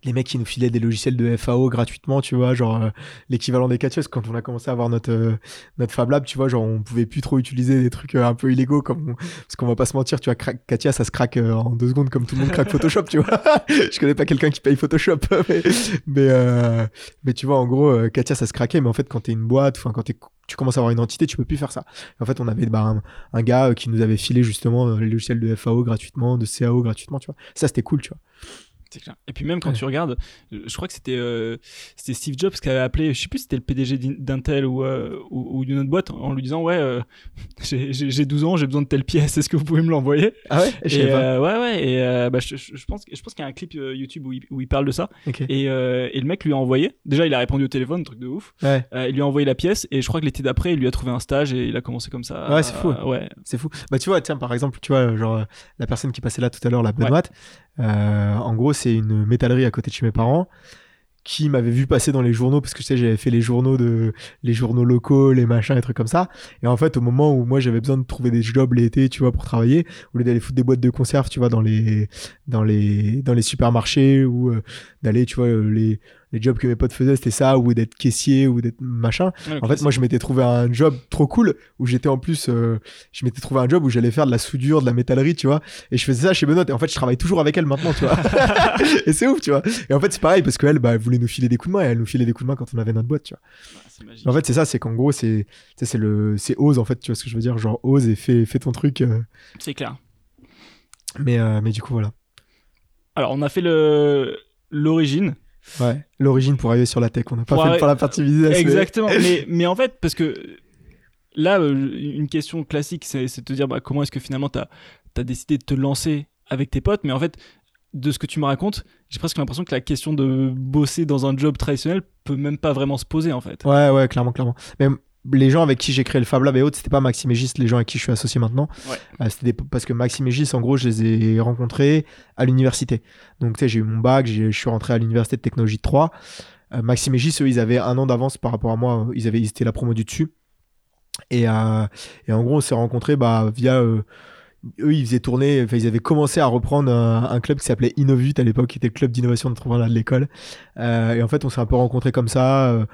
Les mecs qui nous filaient des logiciels de FAO gratuitement, tu vois, genre euh, l'équivalent des Katias, quand on a commencé à avoir notre, euh, notre Fab Lab, tu vois, genre on pouvait plus trop utiliser des trucs euh, un peu illégaux, comme on- parce qu'on va pas se mentir, tu vois, Katia, ça se craque en deux secondes comme tout le monde craque Photoshop, tu vois. Je connais pas quelqu'un qui paye Photoshop, mais, mais, tu vois, en gros, Katia, ça se craquait, mais en fait, quand t'es une boîte, quand t'es- tu commences à avoir une entité, tu peux plus faire ça. En fait, on avait bah, un, gars qui nous avait filé justement les logiciels de FAO gratuitement, de CAO gratuitement, tu vois. Ça, c'était cool, tu vois. C'est clair. Et puis même quand Ouais. tu regardes, euh, je crois que c'était euh, c'était Steve Jobs qui avait appelé, je sais plus si c'était le PDG d'In- d'Intel ou, euh, ou, ou d'une autre boîte en lui disant ouais euh, j'ai- j'ai j'ai 12 ans, j'ai besoin de telle pièce, est-ce que vous pouvez me l'envoyer? Ah ouais? Je pas. ouais ouais et bah, je, pense je pense qu'il y a un clip YouTube où il, où il parle de ça et, et le mec lui a envoyé. Déjà il a répondu au téléphone, truc de ouf. Ouais, il lui a envoyé la pièce et je crois que l'été d'après il lui a trouvé un stage et il a commencé comme ça. Ouais, c'est fou. Ouais. c'est fou. Bah tu vois, tiens, par exemple, tu vois, genre la personne qui passait là tout à l'heure, la Benoît, euh, en gros, c'est une métallerie à côté de chez mes parents qui m'avait vu passer dans les journaux parce que sais j'avais fait les journaux de les journaux locaux les machins les trucs comme ça. Et en fait au moment où moi j'avais besoin de trouver des jobs l'été tu vois pour travailler au lieu d'aller foutre des boîtes de conserve tu vois dans les dans les dans les supermarchés ou euh, d'aller tu vois euh, les les jobs que mes potes faisaient c'était ça ou d'être caissier ou d'être machin Ouais, en fait, moi, je m'étais trouvé un job trop cool où j'étais en plus, euh, je m'étais trouvé un job où j'allais faire de la soudure, de la métallerie, tu vois. Et je faisais ça chez Benoît. Et en fait, je travaille toujours avec elle maintenant, tu vois. et c'est ouf, tu vois. Et en fait, c'est pareil parce qu'elle, bah, elle voulait nous filer des coups de main et elle nous filait des coups de main quand on avait notre boîte, tu vois. Ouais, en fait, c'est ça, c'est qu'en gros, c'est, tu sais, c'est le, c'est ose, en fait, tu vois ce que je veux dire. Genre, ose et fais, fais ton truc. euh. c'est clair. Mais, euh, mais du coup, voilà. Alors on a fait le l'origine. Ouais. L'origine pour arriver sur la tech. On n'a pas Pour fait arri- pour la partie business. Exactement. mais, mais en fait, parce que là, euh, une question classique, c'est c'est de te dire bah, comment est-ce que finalement tu as, décidé de te lancer avec tes potes? Mais en fait, de ce que tu me racontes, j'ai presque l'impression que la question de bosser dans un job traditionnel peut même pas vraiment se poser en fait. Ouais, ouais, clairement, clairement. Mais les gens avec qui j'ai créé le Fab Lab et autres, c'était pas Maxime et Gis, les gens avec qui je suis associé maintenant. Ouais. Euh, c'était parce que Maxime et Gis, en gros, je les ai rencontrés à l'université. Donc, tu sais, j'ai eu mon bac, je suis rentré à l'université de technologie de 3. Maxime et Gis, eux, ils avaient un an d'avance par rapport à moi. Ils avaient, ils étaient la promo du dessus. Et, euh, et en gros, on s'est rencontrés bah, via. euh, eux, ils faisaient tourner, enfin, ils avaient commencé à reprendre un, un club qui s'appelait Innovut à l'époque, qui était le club d'innovation d'entrepreneuriat de l'école. Euh, et en fait, on s'est un peu rencontrés comme ça. euh,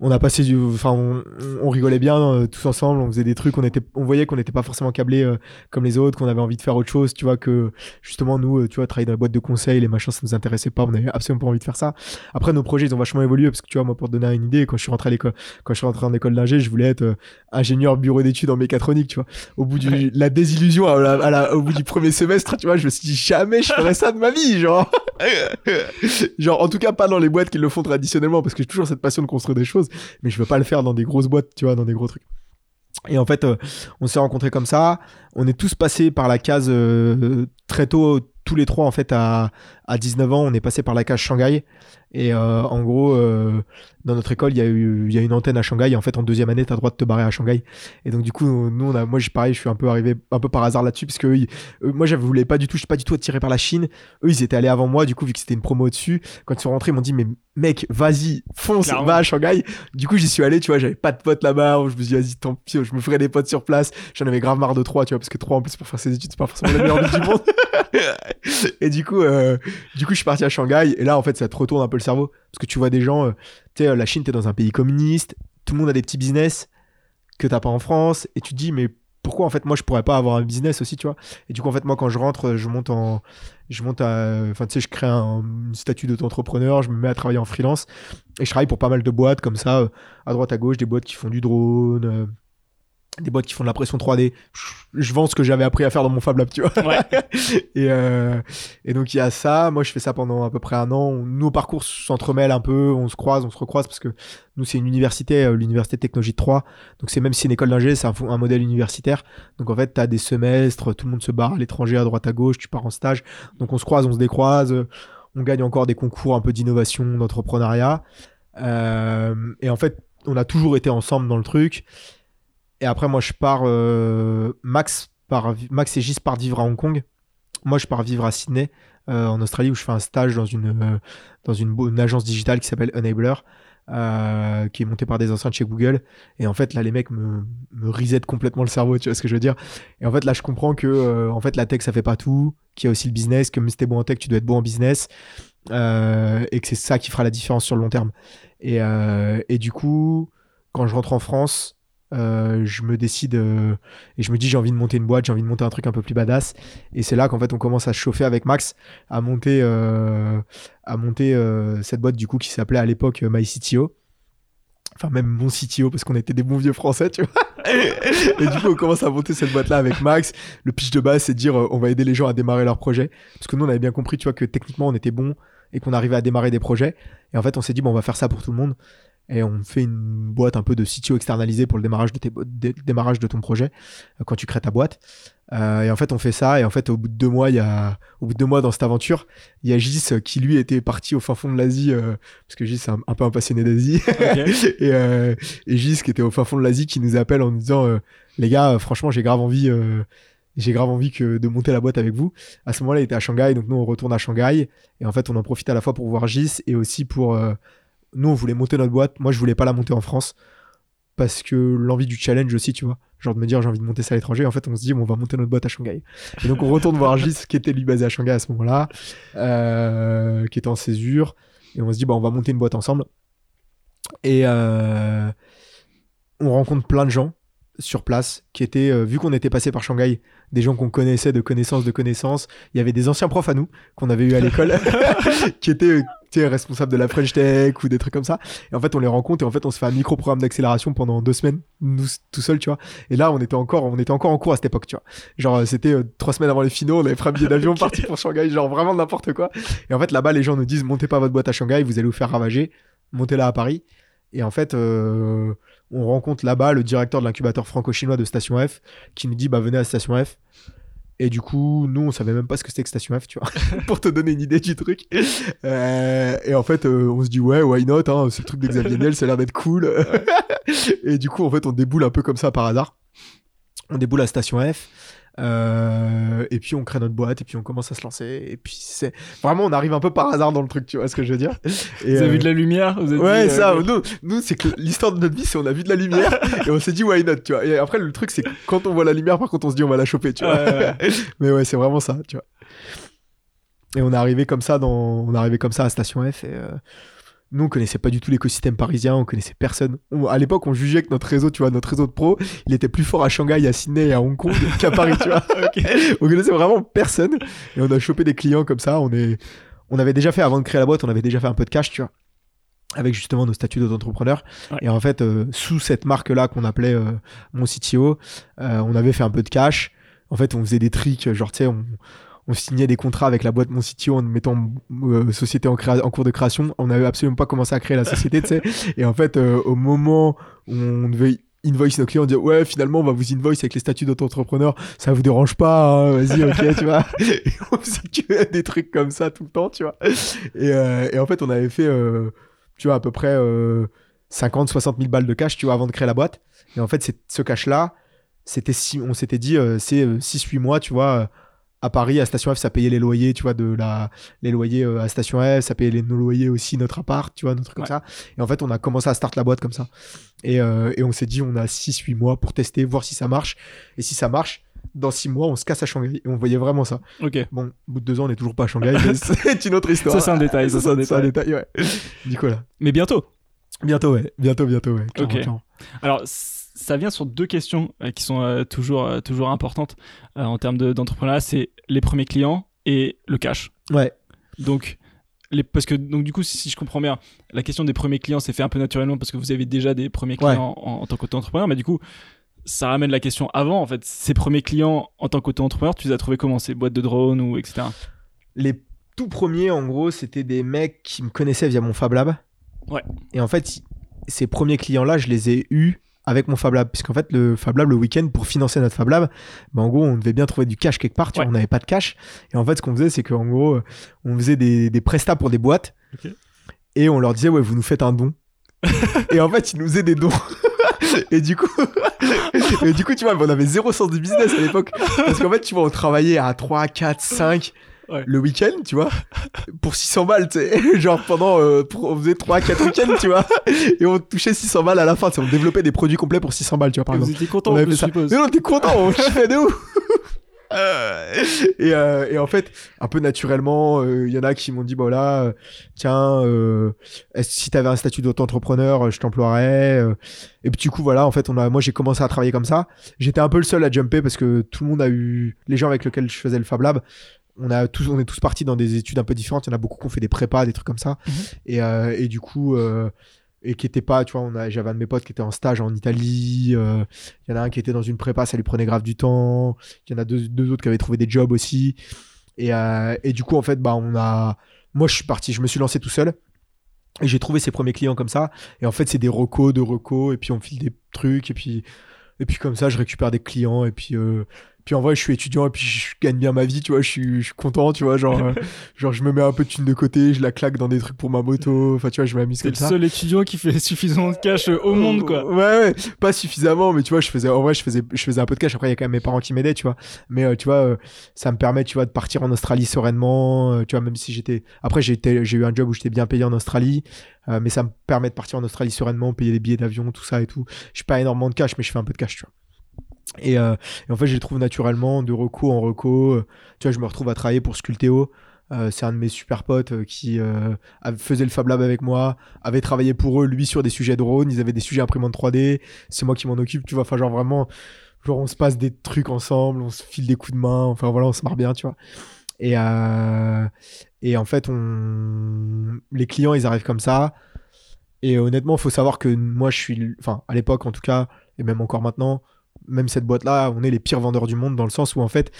on a passé du enfin on, on rigolait bien euh, tous ensemble on faisait des trucs on était on voyait qu'on n'était pas forcément câblés euh, comme les autres qu'on avait envie de faire autre chose tu vois que justement nous euh, tu vois travailler dans les boîtes de conseil les machins ça nous intéressait pas on avait absolument pas envie de faire ça. Après nos projets ils ont vachement évolué parce que tu vois moi pour te donner une idée quand je suis rentré à l'école quand je suis rentré en école d'ingé je voulais être ingénieur bureau d'études en mécatronique tu vois. Au bout du Ouais. la désillusion à la- à la- au bout du premier semestre tu vois je me suis dit jamais je ferais ça de ma vie genre. Genre en tout cas pas dans les boîtes qui le font traditionnellement parce que j'ai toujours cette passion de construire des choses mais je veux pas le faire dans des grosses boîtes, tu vois, dans des gros trucs. Et en fait, euh, on s'est rencontrés comme ça. On est tous passés par la case euh, très tôt, tous les trois, en fait, à, à 19 ans, on est passé par la case Shanghai. Et euh, en gros, euh, dans notre école, il y, a eu, il y a une antenne à Shanghai. Et en fait, en deuxième année, tu as le droit de te barrer à Shanghai. Et donc, du coup, nous, on a, moi, pareil, je suis un peu arrivé un peu par hasard là-dessus. Parce que eux, ils- eux, moi, je voulais pas du tout, je suis pas du tout attiré par la Chine. Eux, ils étaient allés avant moi. Du coup, vu que c'était une promo dessus, quand ils sont rentrés, ils m'ont dit, mais mec, vas-y, fonce, Clairement. va à Shanghai. Du coup, j'y suis allé, tu vois, j'avais pas de potes là-bas. Je me suis dit, vas-y, tant pis, je me ferai des potes sur place. J'en avais grave marre de trois, tu vois, parce que trois en plus pour faire ses études, c'est pas forcément la meilleure vie du monde. et du coup, euh, du coup, je suis parti à Shanghai. Et là, en fait, ça te retourne un peu le cerveau. Parce que tu vois des gens, euh, tu sais, la Chine, t'es dans un pays communiste. Tout le monde a des petits business que t'as pas en France. Et tu te dis, mais pourquoi en fait moi je pourrais pas avoir un business aussi tu vois? Et du coup en fait moi quand je rentre je monte en je monte à enfin tu sais je crée un, une statut d'auto-entrepreneur je me mets à travailler en freelance et je travaille pour pas mal de boîtes comme ça euh, à droite à gauche des boîtes qui font du drone euh, des boîtes qui font de la pression 3D je, vends ce que j'avais appris à faire dans mon Fab Lab tu vois. Ouais. et, euh, et donc il y a ça. Moi je fais ça pendant à peu près un an. Nos parcours s'entremêlent un peu. On se croise on se recroise parce que nous c'est une université euh, l'université de technologie de 3 donc c'est même si c'est une école d'ingé c'est un, un modèle universitaire. Donc en fait tu as des semestres tout le monde se barre à l'étranger à droite à gauche tu pars en stage. Donc on se croise on se décroise. On gagne encore des concours un peu d'innovation d'entrepreneuriat. Euh, et en fait on a toujours été ensemble dans le truc et après moi je pars euh, Max Max et Gis partent vivre à Hong Kong. Moi je pars vivre à Sydney euh, en Australie où je fais un stage dans une euh, dans une, agence digitale qui s'appelle Enabler qui est montée par des anciens de chez Google. Et en fait là les mecs me, me resettent complètement le cerveau tu vois ce que je veux dire. Et en fait là je comprends que en fait la tech ça fait pas tout qu'il y a aussi le business que même si t'es bon en tech tu dois être bon en business et que c'est ça qui fera la différence sur le long terme. Et, et du coup quand je rentre en France euh, je me décide euh, et je me dis j'ai envie de monter une boîte j'ai envie de monter un truc un peu plus badass et c'est là qu'en fait on commence à se chauffer avec Max à monter euh, à monter cette boîte du coup qui s'appelait à l'époque MyCTO Enfin, même mon CTO, parce qu'on était des bons vieux français, tu vois. Et du coup, on commence à monter cette boîte-là avec Max. Le pitch de base, c'est de dire, on va aider les gens à démarrer leur projet. Parce que nous, on avait bien compris, tu vois, que techniquement, on était bon et qu'on arrivait à démarrer des projets. Et en fait, on s'est dit, bon, on va faire ça pour tout le monde. Et on fait une boîte un peu de CTO externalisé pour le démarrage de, tes, dé- démarrage de ton projet, euh, quand tu crées ta boîte. Euh, et en fait, on fait ça. Et en fait, au bout de deux mois, il y a, au bout de deux mois dans cette aventure, il y a Gis euh, qui lui était parti au fin fond de l'Asie, euh, parce que Gis c'est un, un peu un passionné d'Asie. et, et Gis qui était au fin fond de l'Asie qui nous appelle en nous disant les gars franchement j'ai grave envie j'ai grave envie que de monter la boîte avec vous à ce moment-là il était à Shanghai donc nous on retourne à Shanghai et en fait on en profite à la fois pour voir Gis et aussi pour nous on voulait monter notre boîte. Moi je voulais pas la monter en France parce que l'envie du challenge aussi tu vois. Genre de me dire j'ai envie de monter ça à l'étranger. En fait on se dit bon, on va monter notre boîte à Shanghai. Et donc on retourne voir Gis qui était lui basé à Shanghai à ce moment-là euh, qui était en césure. Et on se dit bah on va monter une boîte ensemble. Et euh, on rencontre plein de gens sur place qui étaient, euh, vu qu'on était passé par Shanghai, des gens qu'on connaissait de connaissances de connaissances. Il y avait des anciens profs à nous qu'on avait eu à l'école qui étaient tu sais, responsables de la French Tech ou des trucs comme ça. Et en fait, on les rencontre et en fait, on se fait un micro programme d'accélération pendant deux semaines, nous tout seuls, tu vois. Et là, on était encore, on était encore en cours à cette époque, tu vois. Genre, euh, c'était euh, trois semaines avant les finaux, on avait pris un billet d'avion parti pour Shanghai, genre vraiment n'importe quoi. Et en fait, là-bas, les gens nous disent, montez pas votre boîte à Shanghai, vous allez vous faire ravager, montez-la à Paris. Et en fait, euh, on rencontre là-bas le directeur de l'incubateur franco-chinois de Station F qui nous dit bah venez à Station F. Et du coup, nous, on savait même pas ce que c'était que Station F, tu vois, pour te donner une idée du truc. Euh, et en fait, euh, on se dit ouais, why not, hein, le truc de Xavier Niel, ça a l'air d'être cool. et du coup, en fait, on déboule un peu comme ça par hasard. On déboule à Station F. euh, et puis on crée notre boîte et puis on commence à se lancer et puis c'est vraiment on arrive un peu par hasard dans le truc tu vois ce que je veux dire et, Vous avez euh, vu de la lumière vous êtes Ouais, dit, euh, ça, nous, nous c'est que l'histoire de notre vie, c'est on a vu de la lumière et on s'est dit why not, tu vois. Et après, le truc, c'est quand on voit la lumière, par contre, on se dit on va la choper, tu vois. Ouais, ouais, Mais ouais, c'est vraiment ça, tu vois. Et on est arrivé comme ça dans, on est arrivé comme ça à Station F et nous, on connaissait pas du tout l'écosystème parisien, on connaissait personne. On- à l'époque, on jugeait que notre réseau, tu vois, notre réseau de pro, il était plus fort à Shanghai, à Sydney et à Hong Kong qu'à Paris, tu vois. On connaissait vraiment personne et on a chopé des clients comme ça. On est, on avait déjà fait avant de créer la boîte, on avait déjà fait un peu de cash, tu vois, avec justement nos statuts d'auto-entrepreneur. Ouais. Et en fait, euh, sous cette marque-là qu'on appelait euh, mon CTO, euh, on avait fait un peu de cash. En fait, on faisait des tricks, genre, tu sais, on, on signait des contrats avec la boîte mon CTO en mettant euh, société en, cours de création. On n'avait absolument pas commencé à créer la société, tu sais. Et en fait, euh, au moment où on devait invoice nos clients, on disait ouais finalement on va vous invoice avec les statuts d'auto-entrepreneur, ça vous dérange pas, hein, vas-y ok tu vois. Et on faisait que des trucs comme ça tout le temps, tu vois. Et, euh, et en fait on avait fait, euh, tu vois à peu près euh, 50, 60 000 balles de cash, tu vois, avant de créer la boîte. Et en fait c'est ce cash là, c'était si, on s'était dit c'est 6-8 mois, tu vois. À Paris, à Station F, ça payait les loyers, tu vois, de la, les loyers euh, à Station F, ça payait les, nos loyers aussi, notre appart, tu vois, notre truc comme ça. Et en fait, on a commencé à start la boîte comme ça. Et, euh, et on s'est dit, on a 6-8 mois pour tester, voir si ça marche. Et si ça marche, dans 6 mois, on se casse à Shanghai. Et on voyait vraiment ça. Ok. Bon, au bout de 2 ans, on n'est toujours pas à Shanghai, c'est une autre histoire. Ça, c'est un détail, ça, c'est un détail. détail, ouais. Du coup, là. Mais bientôt. Bientôt, ouais. Bientôt, bientôt, ouais. Clairement, Ok. clairement. Alors, ça vient sur deux questions euh, qui sont euh, toujours, euh, toujours importantes en termes de- d'entrepreneuriat. c'est les premiers clients et le cash. Ouais. Donc, les, parce que donc du coup, si, si je comprends bien, la question des premiers clients s'est fait un peu naturellement parce que vous avez déjà des premiers clients en, en tant qu'auto-entrepreneur. Mais du coup, ça ramène la question avant. En fait, ces premiers clients en tant qu'auto-entrepreneur, tu les as trouvés comment? Ces boîtes de drones ou etc. Les tout premiers, en gros, c'était des mecs qui me connaissaient via mon Fab Lab. Ouais. Et en fait, ces premiers clients-là, je les ai eus avec mon Fab Lab. Puisqu'en fait, le Fab Lab, le week-end, pour financer notre Fab Lab, bah, en gros, on devait bien trouver du cash quelque part. Tu vois, on n'avait pas de cash. Et en fait, ce qu'on faisait, c'est qu'en gros, euh, on faisait des, des prestats pour des boîtes. Et on leur disait, ouais, vous nous faites un don. et en fait, ils nous faisaient des dons. et du coup, et du coup, tu vois, on avait zéro sens du business à l'époque. Parce qu'en fait, tu vois, on travaillait à 3, 4, 5 Ouais. le week-end, tu vois, pour 600 balles, tu sais. Genre pendant, euh, on faisait 3, 4 week-ends, tu vois. Et on touchait 600 balles à la fin, tu sais. On développait des produits complets pour 600 balles, tu vois, par Et vous exemple. étiez content, On je suppose. Mais non, t'es content, on kiffait de ouf. Euh, et, euh, et en fait, un peu naturellement, euh, il y en a qui m'ont dit, bah voilà, euh, tiens, euh, si t'avais un statut d'auto-entrepreneur, euh, je t'emploierais. euh. Et puis du coup, voilà, en fait, on a, moi j'ai commencé à travailler comme ça. J'étais un peu le seul à jumper parce que tout le monde a eu, les gens avec lesquels je faisais le Fab Lab, on, a tous, on est tous partis dans des études un peu différentes. Il y en a beaucoup qui ont fait des prépas, des trucs comme ça. Mhm. et, euh, et du coup, euh, et qui était pas, tu vois, on a, j'avais un de mes potes qui était en stage en Italie, euh, il y en a un qui était dans une prépa, ça lui prenait grave du temps, il y en a deux, deux autres qui avaient trouvé des jobs aussi, et, et du coup, en fait, bah, on a, moi, je suis parti, je me suis lancé tout seul, et j'ai trouvé ses premiers clients comme ça, et en fait, c'est des recos, de recos, et puis on file des trucs, et puis, et puis comme ça, je récupère des clients, et puis, puis en vrai, je suis étudiant et puis je gagne bien ma vie, tu vois, je suis, je suis content, tu vois, genre, euh, genre je me mets un peu de thunes de côté, je la claque dans des trucs pour ma moto, enfin tu vois, je m'amuse C'est comme le ça. seul étudiant qui fait suffisamment de cash au monde, quoi. Ouais, ouais, pas suffisamment, mais tu vois, je faisais, en vrai, je faisais, je faisais un peu de cash. Après, il y a quand même mes parents qui m'aidaient, tu vois. Mais euh, tu vois, euh, ça me permet, tu vois, de partir en Australie sereinement, tu vois, même si j'étais. Après, j'ai eu un job où j'étais bien payé en Australie, mais ça me permet de partir en Australie sereinement, payer des billets d'avion, tout ça et tout. Je suis pas énormément de cash, mais je fais un peu de cash, tu vois. Et, euh, et en fait, je les trouve naturellement de reco en reco. Euh, Tu vois, je me retrouve à travailler pour Sculteo. Euh, c'est un de mes super potes euh, qui faisait le Fab Lab avec moi, avait travaillé pour eux, lui, sur des sujets drone. Ils avaient des sujets imprimantes 3D. C'est moi qui m'en occupe, tu vois. Enfin, genre vraiment, genre on se passe des trucs ensemble, on se file des coups de main. Enfin, voilà, on se marre bien, tu vois. Et, et en fait, on... les clients, ils arrivent comme ça. Et honnêtement, il faut savoir que moi, je suis, enfin, à l'époque en tout cas, et même encore maintenant, même cette boîte-là, on est les pires vendeurs du monde dans le sens où en fait,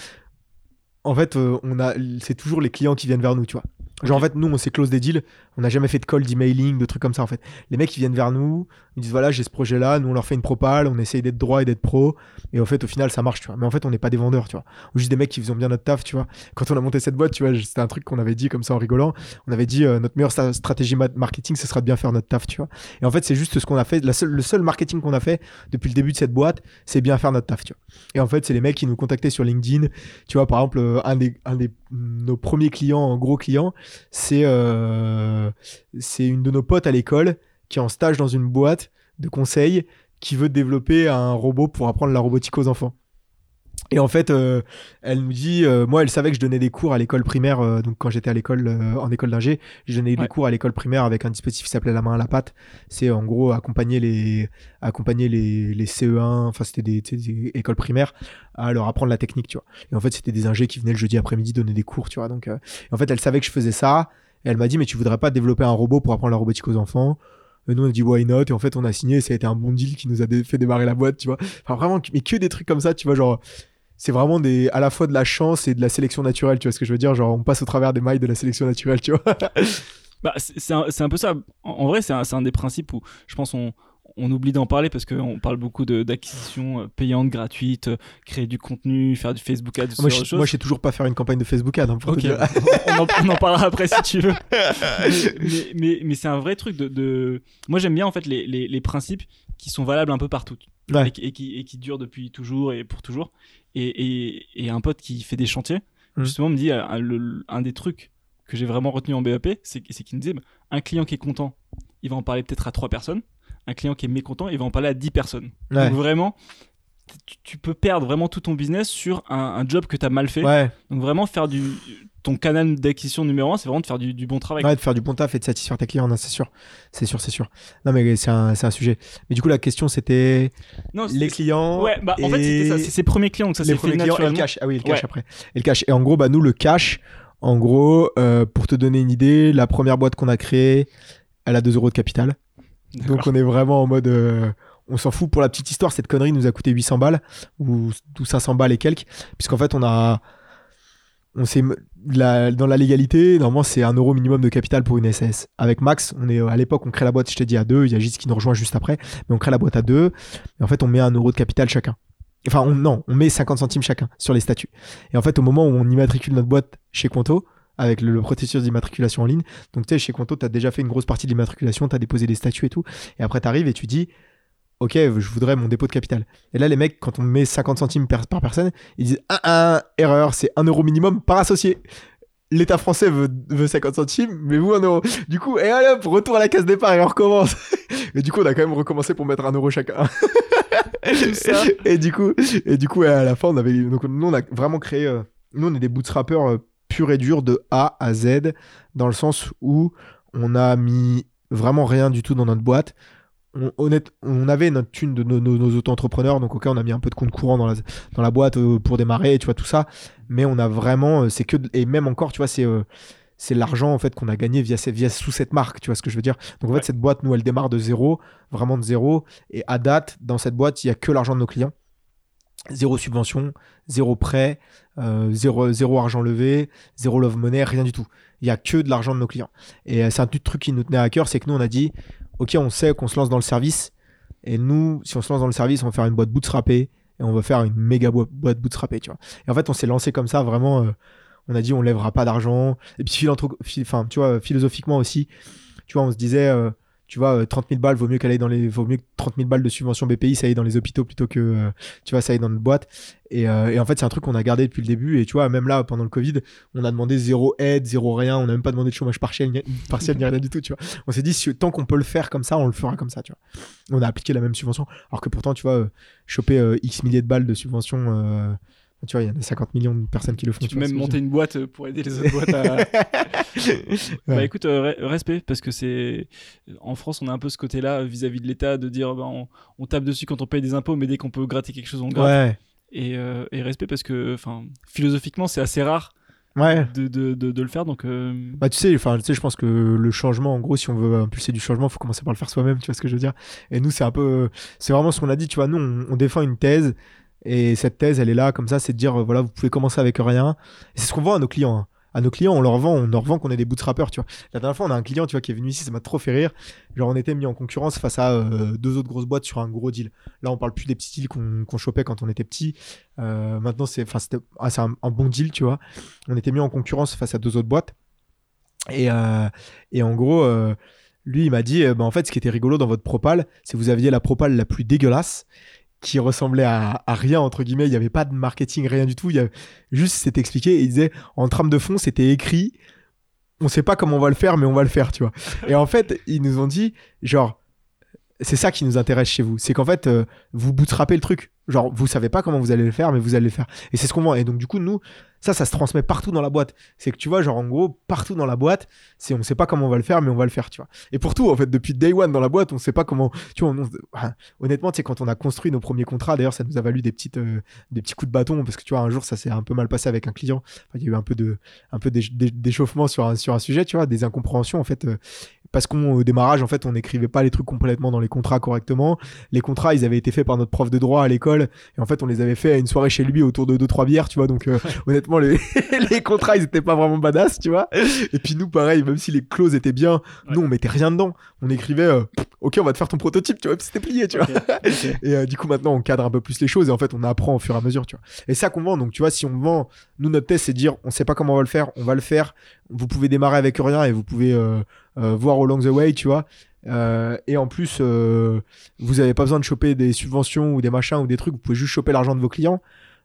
en fait, euh, on a, c'est toujours les clients qui viennent vers nous, tu vois. Genre en fait, nous, on s'est close des deals, on n'a jamais fait de call d'emailing, de trucs comme ça en fait. Les mecs, ils viennent vers nous, ils disent voilà, j'ai ce projet-là, nous on leur fait une propale, on essaye d'être droit et d'être pro, et en fait, au final, ça marche, tu vois. Mais en fait, on n'est pas des vendeurs, tu vois. Juste des mecs qui faisaient bien notre taf, tu vois. Quand on a monté cette boîte, tu vois, c'était un truc qu'on avait dit comme ça en rigolant. On avait dit euh, notre meilleure stratégie ma- marketing, ce sera de bien faire notre taf, tu vois. Et en fait, c'est juste ce qu'on a fait. Le seul marketing qu'on a fait depuis le début de cette boîte, c'est bien faire notre taf, tu vois. Et en fait, c'est les mecs qui nous contactaient sur LinkedIn. Tu vois, par exemple, euh, un des, un des nos premiers clients, gros clients, c'est euh, c'est une de nos potes à l'école qui est en stage dans une boîte de conseil qui veut développer un robot pour apprendre la robotique aux enfants. Et en fait, euh, elle nous dit, euh, moi, elle savait que je donnais des cours à l'école primaire, euh, donc quand j'étais à l'école, euh, en école d'ingé, je donnais des Ouais. cours à l'école primaire avec un dispositif qui s'appelait la main à la patte. C'est en gros accompagner les, accompagner les, les CE1, enfin c'était des, des écoles primaires, à leur apprendre la technique, tu vois. Et en fait, c'était des ingés qui venaient le jeudi après-midi donner des cours, tu vois. Donc, euh, et en fait, elle savait que je faisais ça, et elle m'a dit, mais tu voudrais pas développer un robot pour apprendre la robotique aux enfants? Et nous on a dit why not? Et en fait on a signé ça a été un bon deal qui nous a fait démarrer la boîte tu vois. Enfin vraiment mais que des trucs comme ça tu vois genre c'est vraiment des à la fois de la chance et de la sélection naturelle tu vois ce que je veux dire? Genre on passe au travers des mailles de la sélection naturelle tu vois. Bah, c'est un, un peu ça. En, vrai, c'est un, un des principes où je pense on, on oublie d'en parler parce qu'on parle beaucoup de- d'acquisition euh, payante, gratuite, euh, créer du contenu, faire du Facebook Ads, ce moi je, moi je sais toujours pas faire une campagne de Facebook ad hein, pour te Ok, dire. on, en, on en parlera après si tu veux. mais mais, mais, mais c'est un vrai truc de. de- Moi j'aime bien en fait les, les, les principes qui sont valables un peu partout Ouais. et, qui, et, qui, et qui durent depuis toujours et pour toujours. Et, et, et un pote qui fait des chantiers, Mhm. justement, me dit euh, un, le- un des trucs que j'ai vraiment retenu en BEP, c'est c'est qu'il me disait bah, un client qui est content, il va en parler peut-être à trois personnes. Un client qui est mécontent, il va en parler à 10 personnes. Ouais. Donc vraiment, tu, tu peux perdre vraiment tout ton business sur un, un job que tu as mal fait. ouais Donc vraiment faire du ton canal d'acquisition numéro un, c'est vraiment de faire du, du bon travail. Ouais, de faire du bon taf et de satisfaire tes clients, c'est sûr. C'est sûr, c'est sûr. Non, mais c'est un, un sujet. Mais du coup, la question, c'était les clients. Ouais, bah en fait c'était ça, c'est ses premiers clients, donc ça les s'est fait premiers clients et le cash. Ah oui, le cash Ouais. après. Et le cash. Et en gros, bah, nous, le cash, en gros, euh, pour te donner une idée, la première boîte qu'on a créée, elle a 2 euros de capital. Donc, on est vraiment en mode. euh, on s'en fout. Pour la petite histoire, cette connerie nous a coûté 800 balles ou, ou 500 balles et quelques. Puisqu'en fait, on a. On s'est la- dans la légalité, normalement, c'est un euro minimum de capital pour une SS. Avec Max, on est à l'époque, on crée la boîte, je t'ai dit à deux. Il y a Gis qui nous rejoint juste après, mais on crée la boîte à deux. Et en fait, on met un euro de capital chacun. Enfin, on, non, on met 50 centimes chacun sur les statuts. Et en fait, au moment où on immatricule notre boîte chez Conto, avec le, le processus d'immatriculation en ligne, donc tu sais, chez Conto, tu as déjà fait une grosse partie de l'immatriculation, tu as déposé les statuts et tout. Et après, tu arrives et tu dis, OK, je voudrais mon dépôt de capital. Et là, les mecs, quand on met 50 centimes per- par personne, ils disent, ah, ah, erreur, c'est 1 euro minimum par associé. L'État français veut, veut 50 centimes, mais vous 1 euro. Du coup, et hop, retour à la case départ et on recommence. Et du coup, on a quand même recommencé pour mettre 1 euro chacun. Et du coup, et du coup, à la fin, on avait, donc nous, on a vraiment créé, euh, nous, on est des bootstrappers purs et durs de A à Z, dans le sens où on a mis vraiment rien du tout dans notre boîte. On, honnête, on avait notre thune de nos, nos- nos auto-entrepreneurs, donc ok, on a mis un peu de compte courant dans la, dans la boîte euh, pour démarrer, tu vois, tout ça. Mais on a vraiment, euh, c'est que, et même encore, tu vois, c'est, euh, c'est l'argent en fait qu'on a gagné via, ces- via sous cette marque, tu vois ce que je veux dire. Donc en fait, cette boîte, nous, elle démarre de zéro, vraiment de zéro. Et à date, dans cette boîte, il y a que l'argent de nos clients. Zéro subvention, zéro prêt, euh, zéro, zéro argent levé, zéro love money, rien du tout. Il y a que de l'argent de nos clients. Et euh, c'est un truc qui nous tenait à cœur, c'est que nous, on a dit, ok, on sait qu'on se lance dans le service. Et nous, si on se lance dans le service, on va faire une boîte bootstrappée et on va faire une méga boîte bootstrappée, tu vois. Et en fait, on s'est lancé comme ça, vraiment. euh, on a dit, on lèvera pas d'argent. Et puis, enfin, tu philosophiquement aussi, tu vois, on se disait, tu vois, euh, 30 000 balles, vaut mieux les, vaut mieux que 30 000 balles de subvention BPI, ça aille dans les hôpitaux plutôt que, euh, tu vois, ça aille dans notre boîte. Et, euh, et en fait, c'est un truc qu'on a gardé depuis le début. Et tu vois, même là, pendant le Covid, on a demandé zéro aide, zéro rien. On n'a même pas demandé de chômage partiel, ni, partiel, ni rien du tout. On s'est dit, tant qu'on peut le faire comme ça, on le fera comme ça, tu vois. On a appliqué la même subvention. Alors que pourtant, tu vois, euh, choper euh, X milliers de balles de subvention, euh, tu vois, il y en a 50 millions de personnes qui le font. Tu tu peux même monter une boîte euh, pour aider les autres boîtes à. Bah écoute, euh, re- respect, parce que c'est. En France, on a un peu ce côté-là vis-à-vis de l'État de dire bah, on, on tape dessus quand on paye des impôts, mais dès qu'on peut gratter quelque chose, on gratte. Ouais, Et, euh, et respect, parce que philosophiquement, c'est assez rare ouais. de, de, de, de le faire, donc. euh, Bah, tu sais, enfin, tu sais, je pense que le changement, en gros, si on veut impulser du changement, faut commencer par le faire soi-même, tu vois ce que je veux dire. Et nous, c'est un peu, c'est vraiment ce qu'on a dit, tu vois. Nous, on, on défend une thèse, et cette thèse, elle est là, comme ça, c'est de dire, euh, voilà, vous pouvez commencer avec rien. C'est ce qu'on vend à nos clients. hein. À nos clients, on leur vend, on leur vend qu'on est des bootstrappers, tu vois. La dernière fois, on a un client, tu vois, qui est venu ici, ça m'a trop fait rire. Genre, on était mis en concurrence face à euh, deux autres grosses boîtes sur un gros deal. Là, on parle plus des petits deals qu'on chopait quand on était petit. Euh, maintenant, c'est, ah, un, un bon deal, tu vois. On était mis en concurrence face à deux autres boîtes. Et, et en gros, lui, il m'a dit, bah, en fait, ce qui était rigolo dans votre propale, c'est que vous aviez la propale la plus dégueulasse, qui ressemblait à, rien, entre guillemets. Il n'y avait pas de marketing, rien du tout. Il y avait, juste, c'était expliqué. Et il disait, en trame de fond, c'était écrit, on sait pas comment on va le faire, mais on va le faire, tu vois. Et en fait, ils nous ont dit, genre, c'est ça qui nous intéresse chez vous. C'est qu'en fait, euh, vous bootstrapez le truc. Genre, vous savez pas comment vous allez le faire, mais vous allez le faire. Et c'est ce qu'on vend. Et donc, du coup, nous, ça, ça se transmet partout dans la boîte. C'est que tu vois, genre, en gros, partout dans la boîte, c'est on sait pas comment on va le faire, mais on va le faire, tu. Et pour tout, en fait, depuis day one dans la boîte, on sait pas comment. Tu vois, on- on- honnêtement, tu sais, quand on a construit nos premiers contrats, d'ailleurs, ça nous a valu des, petites, euh, des petits coups de bâton, parce que tu vois, un jour, ça s'est un peu mal passé avec un client. Il y a eu un peu de un peu d'éch- d'é- d'échauffement sur un, sur un sujet, tu vois, des incompréhensions, en fait. euh, parce qu'au démarrage, en fait, on n'écrivait pas les trucs complètement dans les contrats correctement. Les contrats, ils avaient été faits par notre prof de droit à l'école. Et en fait, on les avait fait à une soirée chez lui autour de 2-3 bières, tu vois. Donc, euh, honnêtement, les, les contrats, ils étaient pas vraiment badass, tu vois. Et puis nous, pareil, même si les clauses étaient bien, nous, on mettait rien dedans. On écrivait, euh, ok, on va te faire ton prototype, tu vois. Puis c'était plié, tu vois. Et euh, du coup, maintenant, on cadre un peu plus les choses et en fait, on apprend au fur et à mesure, tu vois. Et ça qu'on vend, donc tu vois, si on vend, nous, notre test, c'est de dire, on sait pas comment on va le faire, on va le faire. Vous pouvez démarrer avec rien et vous pouvez euh, euh, voir along the way, tu vois. Euh, et en plus, euh, vous avez pas besoin de choper des subventions ou des machins ou des trucs, vous pouvez juste choper l'argent de vos clients.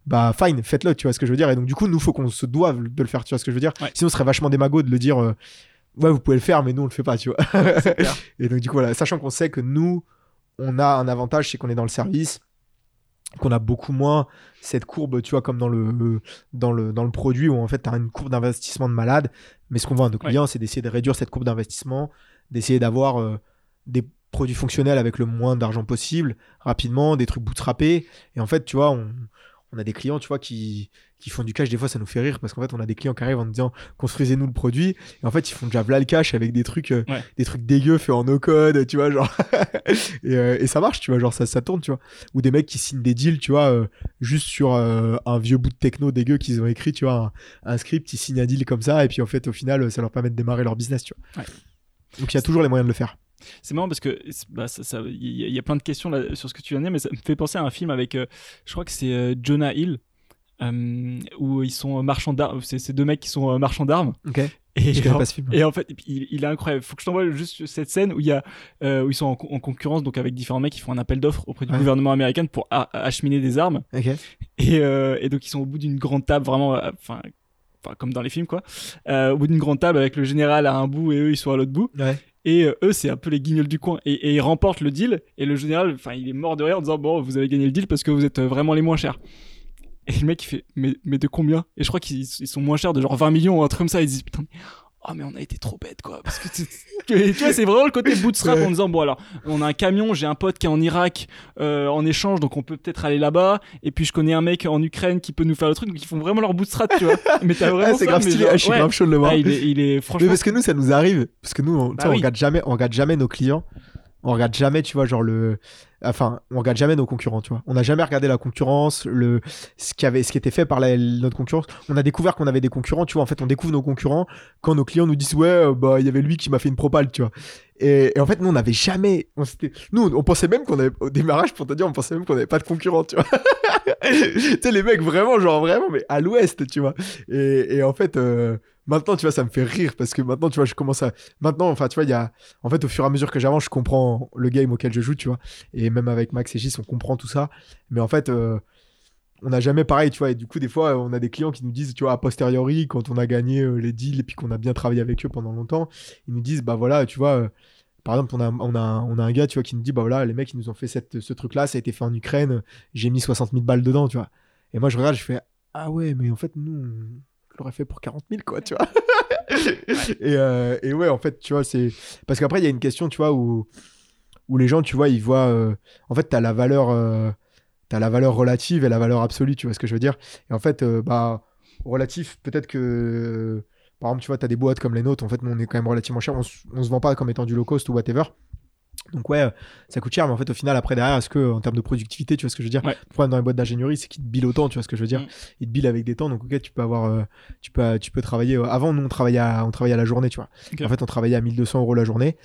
Bah, fine, faites-le, tu vois ce que je veux dire. Et donc, du coup, nous, faut qu'on se doive de le faire, tu vois ce que je veux dire. Ouais. Sinon, ce serait vachement démago de le dire, euh, ouais, vous pouvez le faire, mais nous, on le fait pas, tu vois. Et donc, du coup, voilà, sachant qu'on sait que nous, on a un avantage, c'est qu'on est dans le service, qu'on a beaucoup moins cette courbe, tu vois, comme dans le, dans le, dans le produit où en fait, tu as une courbe d'investissement de malade. Mais ce qu'on voit à nos Ouais. clients, c'est d'essayer de réduire cette courbe d'investissement, d'essayer d'avoir euh, des produits fonctionnels avec le moins d'argent possible, rapidement, des trucs bootstrappés. Et en fait, tu vois, on, on a des clients, tu vois, qui, qui font du cash. Des fois, ça nous fait rire parce qu'en fait, on a des clients qui arrivent en nous disant construisez-nous le produit. Et en fait, ils font déjà v'là le cash avec des trucs, euh, Ouais. des trucs dégueux faits en no-code, tu vois, genre. et, euh, et ça marche, tu vois, genre, ça, ça tourne, tu vois. Ou des mecs qui signent des deals, tu vois, euh, juste sur un vieux bout de techno dégueu qu'ils ont écrit, tu vois, un, un script, ils signent un deal comme ça. Et puis, en fait, au final, ça leur permet de démarrer leur business, tu vois. Ouais. Donc, il y a toujours les moyens de le faire. C'est marrant parce que c'est- bah, ça- ça- il y, y a plein de questions là, sur ce que tu viens de dire, mais ça me fait penser à un film avec, je crois que c'est Jonah Hill, où ils sont marchands d'armes. C'est ces deux mecs qui sont euh, marchands d'armes. Ok. Et, Je en- pas ce film. et en fait, il, il est incroyable. Faut que je t'envoie juste cette scène où il y a, euh, où ils sont en, co- en concurrence donc avec différents mecs qui font un appel d'offres auprès du Ouais. gouvernement américain pour a- acheminer des armes. Ok. Et, euh, et donc ils sont au bout d'une grande table, vraiment, euh, enfin, comme dans les films quoi. Euh, au bout d'une grande table avec le général à un bout et eux ils sont à l'autre bout. Ouais. Et euh, eux, c'est un peu les guignols du coin. Et, et ils remportent le deal. Et le général, enfin, il est mort de rire en disant Bon, vous avez gagné le deal parce que vous êtes euh, vraiment les moins chers. Et le mec, il fait Mais, mais de combien? Et je crois qu'ils ils sont moins chers de genre 20 millions ou un truc comme ça. Ils disent Putain, oh mais on a été trop bête quoi parce que tu, tu vois c'est vraiment le côté bootstrap en disant bon alors on a un camion j'ai un pote qui est en Irak euh, en échange donc on peut peut-être aller là-bas et puis je connais un mec en Ukraine qui peut nous faire le truc donc ils font vraiment leur bootstrap tu vois mais t'as vraiment Ah, c'est grave mais stylé, ah, je suis grave chaud de le voir. Ah, il est, il est Mais parce que nous, ça nous arrive. Parce que nous, on, Bah on regarde jamais, on regarde jamais nos clients. On regarde jamais, tu vois, genre le. Enfin, on regarde jamais nos concurrents, tu vois. On n'a jamais regardé la concurrence, ce qui avait, ce qui était fait par notre concurrence. On a découvert qu'on avait des concurrents, tu vois. En fait, on découvre nos concurrents quand nos clients nous disent ouais, euh, bah il y avait lui qui m'a fait une propale, tu vois. Et, en fait, nous, on n'avait jamais. On nous, on pensait même qu'on avait au démarrage, pour te dire, on pensait même qu'on n'avait pas de concurrents, tu vois. tu sais, les mecs vraiment, genre vraiment, mais à l'ouest, tu vois. Et, et en fait. euh, Maintenant, tu vois, ça me fait rire parce que maintenant, tu vois, je commence à. Maintenant, enfin, tu vois, il y a. En fait, au fur et à mesure que j'avance, je comprends le game auquel je joue, tu vois. Et même avec Max et Gis, on comprend tout ça. Mais en fait, euh, on n'a jamais pareil, tu vois. Et du coup, des fois, on a des clients qui nous disent, tu vois, a posteriori, quand on a gagné euh, les deals et puis qu'on a bien travaillé avec eux pendant longtemps, ils nous disent, bah voilà, tu vois. euh, par exemple, on a, un gars, tu vois, qui nous dit, bah voilà, les mecs, ils nous ont fait cette, ce truc-là, ça a été fait en Ukraine, j'ai mis 60 000 balles dedans, tu vois. Et moi, je regarde, je fais, ah ouais, mais en fait, nous, on l'aurait fait pour 40 000, quoi, tu vois. et, euh, et ouais, en fait, tu vois, c'est. Parce qu'après, il y a une question, tu vois, où, où les gens, tu vois, ils voient. euh, En fait, t'as la valeur. euh, T'as la valeur relative et la valeur absolue, tu vois ce que je veux dire. Et en fait, bah, relatif, peut-être que. Par exemple, tu vois, t'as des boîtes comme les nôtres, en fait, nous, on est quand même relativement cher. On, on se vend pas comme étant du low cost ou whatever. Donc, ouais, euh, ça coûte cher, mais en fait, au final, après, derrière, est-ce que, en termes de productivité, tu vois ce que je veux dire? Ouais. Le problème dans les boîtes d'ingénierie, c'est qu'ils te billent autant, tu vois ce que je veux dire? Mm. Ils te billent avec des temps, donc, ok, tu peux avoir. euh, tu, peux, tu peux travailler. euh, avant, nous, on travaillait à, on travaillait à la journée, tu vois. En fait, on travaillait à 1200 euros la journée.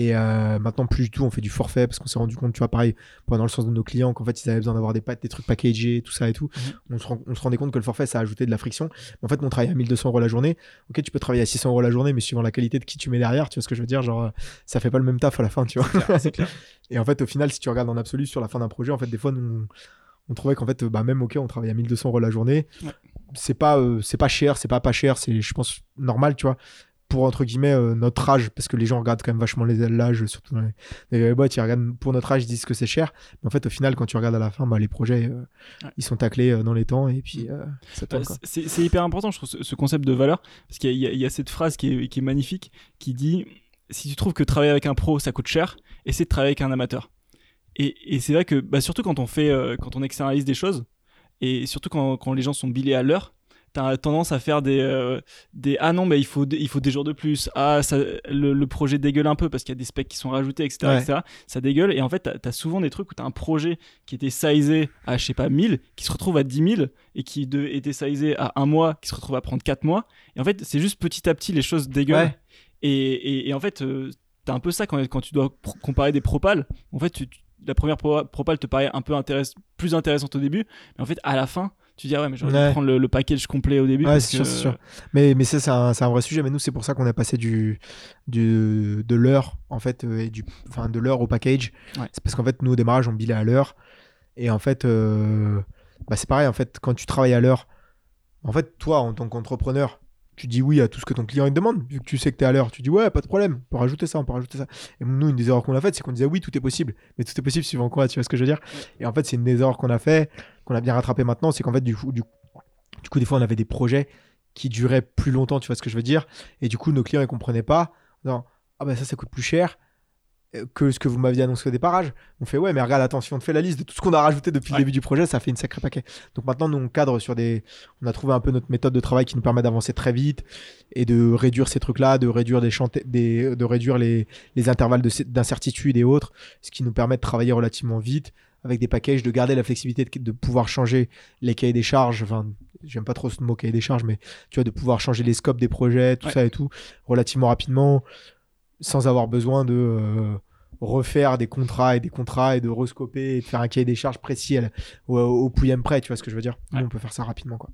Et euh, maintenant, plus du tout, on fait du forfait parce qu'on s'est rendu compte, tu vois, pareil, dans le sens de nos clients, qu'en fait, ils avaient besoin d'avoir des, pa- des trucs packagés, tout ça et tout. on, se rend- on se rendait compte que le forfait, ça ajoutait de la friction. Mais en fait, on travaille à 1200 euros la journée. Ok, tu peux travailler à 600 euros la journée, mais suivant la qualité de qui tu mets derrière, tu vois ce que je veux dire Genre, euh, ça fait pas le même taf à la fin, tu vois. clair Et en fait, au final, si tu regardes en absolu sur la fin d'un projet, en fait, des fois, nous, on, trouvait qu'en fait, bah, même, ok, on travaille à 1200 euros la journée. Ouais. C'est pas, euh, c'est pas cher, c'est pas pas cher, c'est, je pense, normal, tu vois. Pour, entre guillemets, euh, notre âge, parce que les gens regardent quand même vachement les l'âge, surtout dans les, boîtes, ils regardent pour notre âge, ils disent que c'est cher. Mais en fait, au final, quand tu regardes à la fin, bah, les projets, euh, Ouais. ils sont taclés euh, dans les temps et puis euh, ça Bah, c'est hyper important, je trouve, ce, ce concept de valeur, parce qu'il y, a- y cette phrase qui est, qui est magnifique, qui dit si tu trouves que travailler avec un pro ça coûte cher, essaie de travailler avec un amateur. Et, et c'est vrai que, bah, surtout quand on fait, quand on externalise des choses, et surtout quand, quand les gens sont billés à l'heure, t'as tendance à faire des, euh, des ah non mais il faut des- il faut des jours de plus ah ça, le, le projet dégueule un peu parce qu'il y a des specs qui sont rajoutés etc, Ouais. etc. ça dégueule et en fait t'as as souvent des trucs où t'as un projet qui était sizé à je sais pas 1000 qui se retrouve à 10 000 et qui de- était sizé à un mois qui se retrouve à prendre 4 mois et en fait c'est juste petit à petit les choses dégueulent Ouais. et, et, et en fait euh, t'as un peu ça quand, quand tu dois comparer des propales en fait tu- tu- la première pro- propale te paraît un peu intéress- plus intéressante au début mais en fait à la fin tu dis ah ouais mais j'aurais dû Ouais. prendre le, le package complet au début Ouais, parce c'est sûr, que- sûr. Mais, mais ça, c'est un, vrai sujet. Mais nous, c'est pour ça qu'on a passé du, du, de l'heure, en fait, euh, et du, enfin, de l'heure au package. Ouais. C'est parce qu'en fait, nous, au démarrage, on billait à l'heure. Et en fait, euh, bah, c'est pareil. En fait, quand tu travailles à l'heure, en fait, toi, en tant qu'entrepreneur, tu dis oui à tout ce que ton client il demande. Vu que tu sais que tu es à l'heure, tu dis ouais, pas de problème, on peut rajouter ça, on peut rajouter ça. Et nous, une des erreurs qu'on a faites, c'est qu'on disait oui, tout est possible. Mais tout est possible suivant quoi, tu vois ce que je veux dire? Et en fait, c'est une des erreurs qu'on a fait, qu'on a bien rattrapé maintenant, c'est qu'en fait, du coup, du, du coup, des fois, on avait des projets qui duraient plus longtemps, tu vois ce que je veux dire? Et du coup, nos clients, ils comprenaient pas. Non, ah bah ça, ça coûte plus cher euh, que ce que vous m'aviez annoncé au départage. On fait ouais, mais regarde, attends, si on te fait la liste de tout ce qu'on a rajouté depuis Ouais. le début du projet, ça fait une sacrée paquet. Donc maintenant, nous, on cadre sur des. On a trouvé un peu notre méthode de travail qui nous permet d'avancer très vite et de réduire ces trucs-là, de réduire, des de réduire les, les intervalles de- d'incertitude et autres, ce qui nous permet de travailler relativement vite avec des packages, de garder la flexibilité de, de pouvoir changer les cahiers des charges. Enfin, j'aime pas trop ce mot cahier des charges, mais tu vois, de pouvoir changer les scopes des projets, tout Ouais. ça et tout, relativement rapidement, sans avoir besoin de euh, refaire des contrats et des contrats et de rescoper et de faire un cahier des charges précis au, au pouillem près, tu vois ce que je veux dire Ouais. on peut faire ça rapidement, quoi.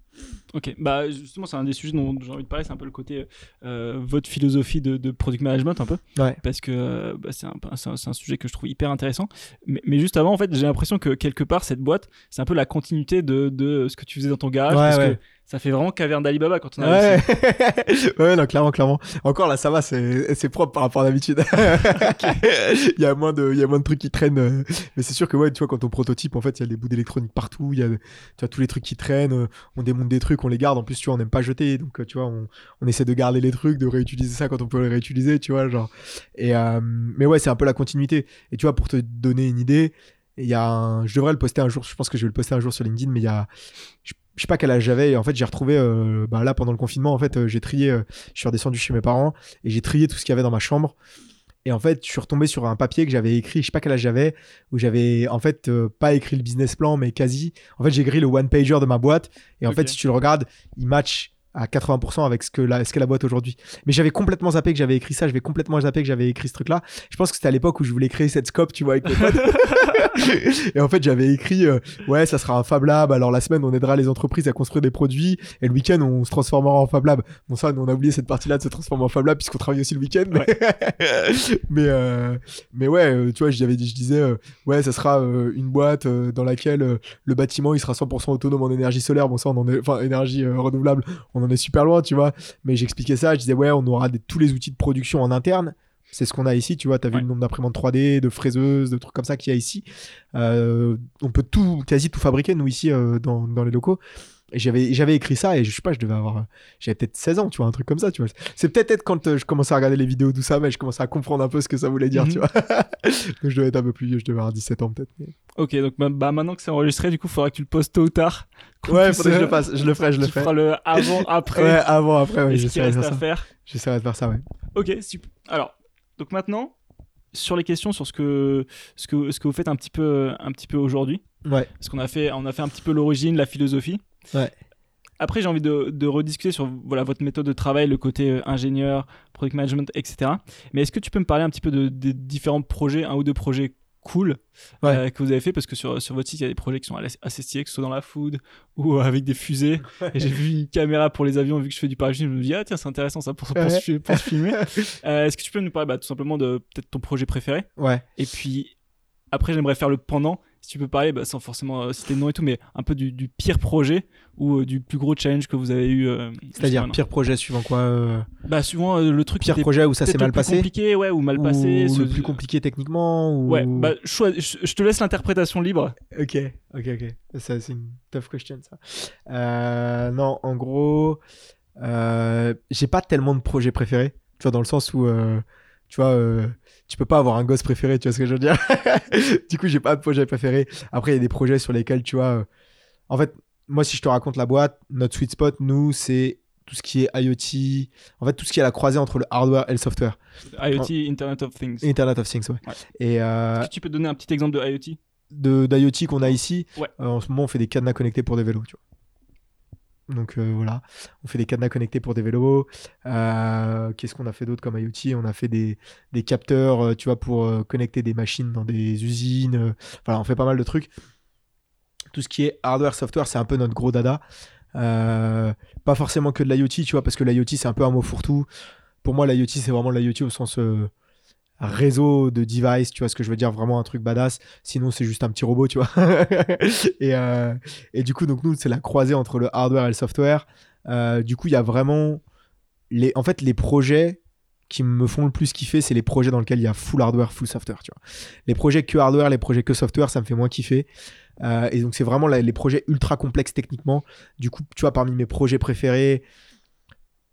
Ok, bah justement c'est un des sujets dont j'ai envie de parler, c'est un peu le côté euh, votre philosophie de, de product management un peu, Ouais. parce que euh, bah, c'est un, un- sujet que je trouve hyper intéressant. Mais, mais juste avant, en fait, j'ai l'impression que quelque part cette boîte, c'est un peu la continuité de, de ce que tu faisais dans ton garage, Ouais, parce que ça fait vraiment caverne d'Alibaba quand on a Ouais, ouais, non, clairement, clairement. Encore là, ça va, c'est propre par rapport à d'habitude. il y a moins de, il y a moins de trucs qui traînent. euh, Mais c'est sûr que ouais, tu vois, quand on prototype, en fait, il y a des bouts d'électronique partout. Il y a, tu vois, tous les trucs qui traînent. euh, On démonte des trucs, on les garde. En plus, tu vois, on n'aime pas jeter, donc euh, tu vois, on, on essaie de garder les trucs, de réutiliser ça quand on peut les réutiliser, tu vois, genre. Et euh, mais ouais, c'est un peu la continuité. Et tu vois, pour te donner une idée, il y a un, je devrais le poster un jour. Je pense que je vais le poster un jour sur LinkedIn, mais il y a je je sais pas quel âge j'avais et en fait j'ai retrouvé euh, bah, là pendant le confinement en fait euh, j'ai trié euh, je suis redescendu chez mes parents et j'ai trié tout ce qu'il y avait dans ma chambre. Et en fait je suis retombé sur un papier que j'avais écrit je sais pas quel âge j'avais où j'avais en fait pas écrit le business plan mais quasi en fait j'ai écrit le one pager de ma boîte. Et en fait si tu le regardes il match à 80% avec ce que la, ce qu'est la boîte aujourd'hui. Mais j'avais complètement zappé que j'avais écrit ça, j'avais complètement zappé que j'avais écrit ce truc-là. Je pense que c'était à l'époque où je voulais créer cette scope, tu vois, avec mes potes. et en fait, j'avais écrit, euh, ouais, ça sera un Fab Lab. Alors la semaine, on aidera les entreprises à construire des produits. Et le week-end, on se transformera en Fab Lab. Bon, ça, on a oublié cette partie-là de se transformer en Fab Lab puisqu'on travaille aussi le week-end. Mais, mais, euh, mais ouais, euh, tu vois, j'avais dit, je disais, euh, ouais, ça sera une boîte dans laquelle le bâtiment, il sera 100% autonome en énergie solaire. Bon, ça, on en est, enfin, énergie renouvelable, on en est super loin, tu vois. Mais j'expliquais ça, je disais, ouais, on aura des- tous les outils de production en interne. C'est ce qu'on a ici, tu vois. Tu as vu le nombre d'imprimantes 3D, de fraiseuses, de trucs comme ça qu'il y a ici. Euh, on peut tout, quasi tout fabriquer, nous, ici, euh, dans, dans les locaux. J'avais, j'avais écrit ça et je sais pas, je devais avoir. euh, J'avais peut-être 16 ans, tu vois, un truc comme ça, tu vois. C'est peut-être être quand euh, je commençais à regarder les vidéos, tout ça, mais je commençais à comprendre un peu ce que ça voulait dire, Mhm. tu vois. Donc je devais être un peu plus vieux, je devais avoir 17 ans peut-être. mais- Ok, donc bah, bah, maintenant que c'est enregistré, du coup, il faudra que tu le postes tôt ou tard. Ouais, faudrait que je euh, le fasse, je le ferai, je le Tu ferai. feras le avant, après, Ouais, avant, après, ouais, j'essaierai de faire ça. faire. J'essaierai de faire ça, ouais. Ok, super. Alors, donc maintenant, sur les questions, sur ce que, ce que, ce que vous faites un petit peu, un petit peu aujourd'hui, Ouais, parce qu'on a fait, on a fait un petit peu l'origine, la philosophie. Ouais. Après, j'ai envie de, de rediscuter sur voilà, votre méthode de travail, le côté euh, ingénieur, product management, etc. Mais est-ce que tu peux me parler un petit peu de, des différents projets, un ou deux projets cool Ouais. euh, que vous avez fait? Parce que sur, sur votre site, il y a des projets qui sont assez stylés, que ce soit dans la food ou avec des fusées. Et j'ai vu une caméra pour les avions, vu que je fais du parachute, je me dis, ah tiens, c'est intéressant ça pour, pour, Ouais. se, pour se filmer. Euh, Est-ce que tu peux nous parler bah, tout simplement de peut-être ton projet préféré? Ouais. Et puis après, j'aimerais faire le pendant. Si tu peux parler, bah, sans forcément euh, citer le nom et tout, mais un peu du, du pire projet ou euh, du plus gros challenge que vous avez eu. euh, C'est-à-dire pire projet suivant quoi Bah, euh, le truc Pire projet où ça s'est mal le plus passé compliqué, ouais, ou mal passé. ou ce- le plus compliqué techniquement ou... Ouais, bah, je, te laisse l'interprétation libre. Ok, ok, ok. Ça, c'est une tough question, ça. Euh, non, en gros, euh, j'ai pas tellement de projets préférés. Tu vois, dans le sens où, euh, tu vois, tu peux pas avoir un gosse préféré, tu vois ce que je veux dire Du coup, j'ai pas de projet préféré. Après, il y a des projets sur lesquels, tu vois... euh, En fait, moi, si je te raconte la boîte, notre sweet spot, nous, c'est tout ce qui est IoT, en fait, tout ce qui est à la croisée entre le hardware et le software. IoT, Internet of Things. Internet of Things, ouais. Ouais. Et euh, Est-ce que tu peux donner un petit exemple de IoT de d'IoT qu'on a ici? Ouais. Euh, en ce moment, on fait des cadenas connectés pour des vélos. Tu vois. Donc euh, voilà, on fait des cadenas connectés pour des vélos. Euh, Qu'est-ce qu'on a fait d'autre comme IoT? On a fait des, capteurs, euh, tu vois, pour connecter des machines dans des usines. Voilà, on fait pas mal de trucs. Tout ce qui est hardware, software, c'est un peu notre gros dada. Pas forcément que de l'IoT, tu vois, parce que l'IoT, c'est un peu un mot fourre-tout. Pour moi, l'IoT, c'est vraiment l'IoT au sens réseau de device, tu vois ce que je veux dire, vraiment un truc badass. Sinon, c'est juste un petit robot, tu vois. et, euh, et du coup, donc nous, c'est la croisée entre le hardware et le software. Euh, du coup, il y a vraiment les, en fait, les projets qui me font le plus kiffer, c'est les projets dans lesquels il y a full hardware, full software, tu vois. Les projets que hardware, les projets que software, ça me fait moins kiffer. Euh, et donc, c'est vraiment les projets ultra complexes techniquement. Du coup, tu vois, parmi mes projets préférés,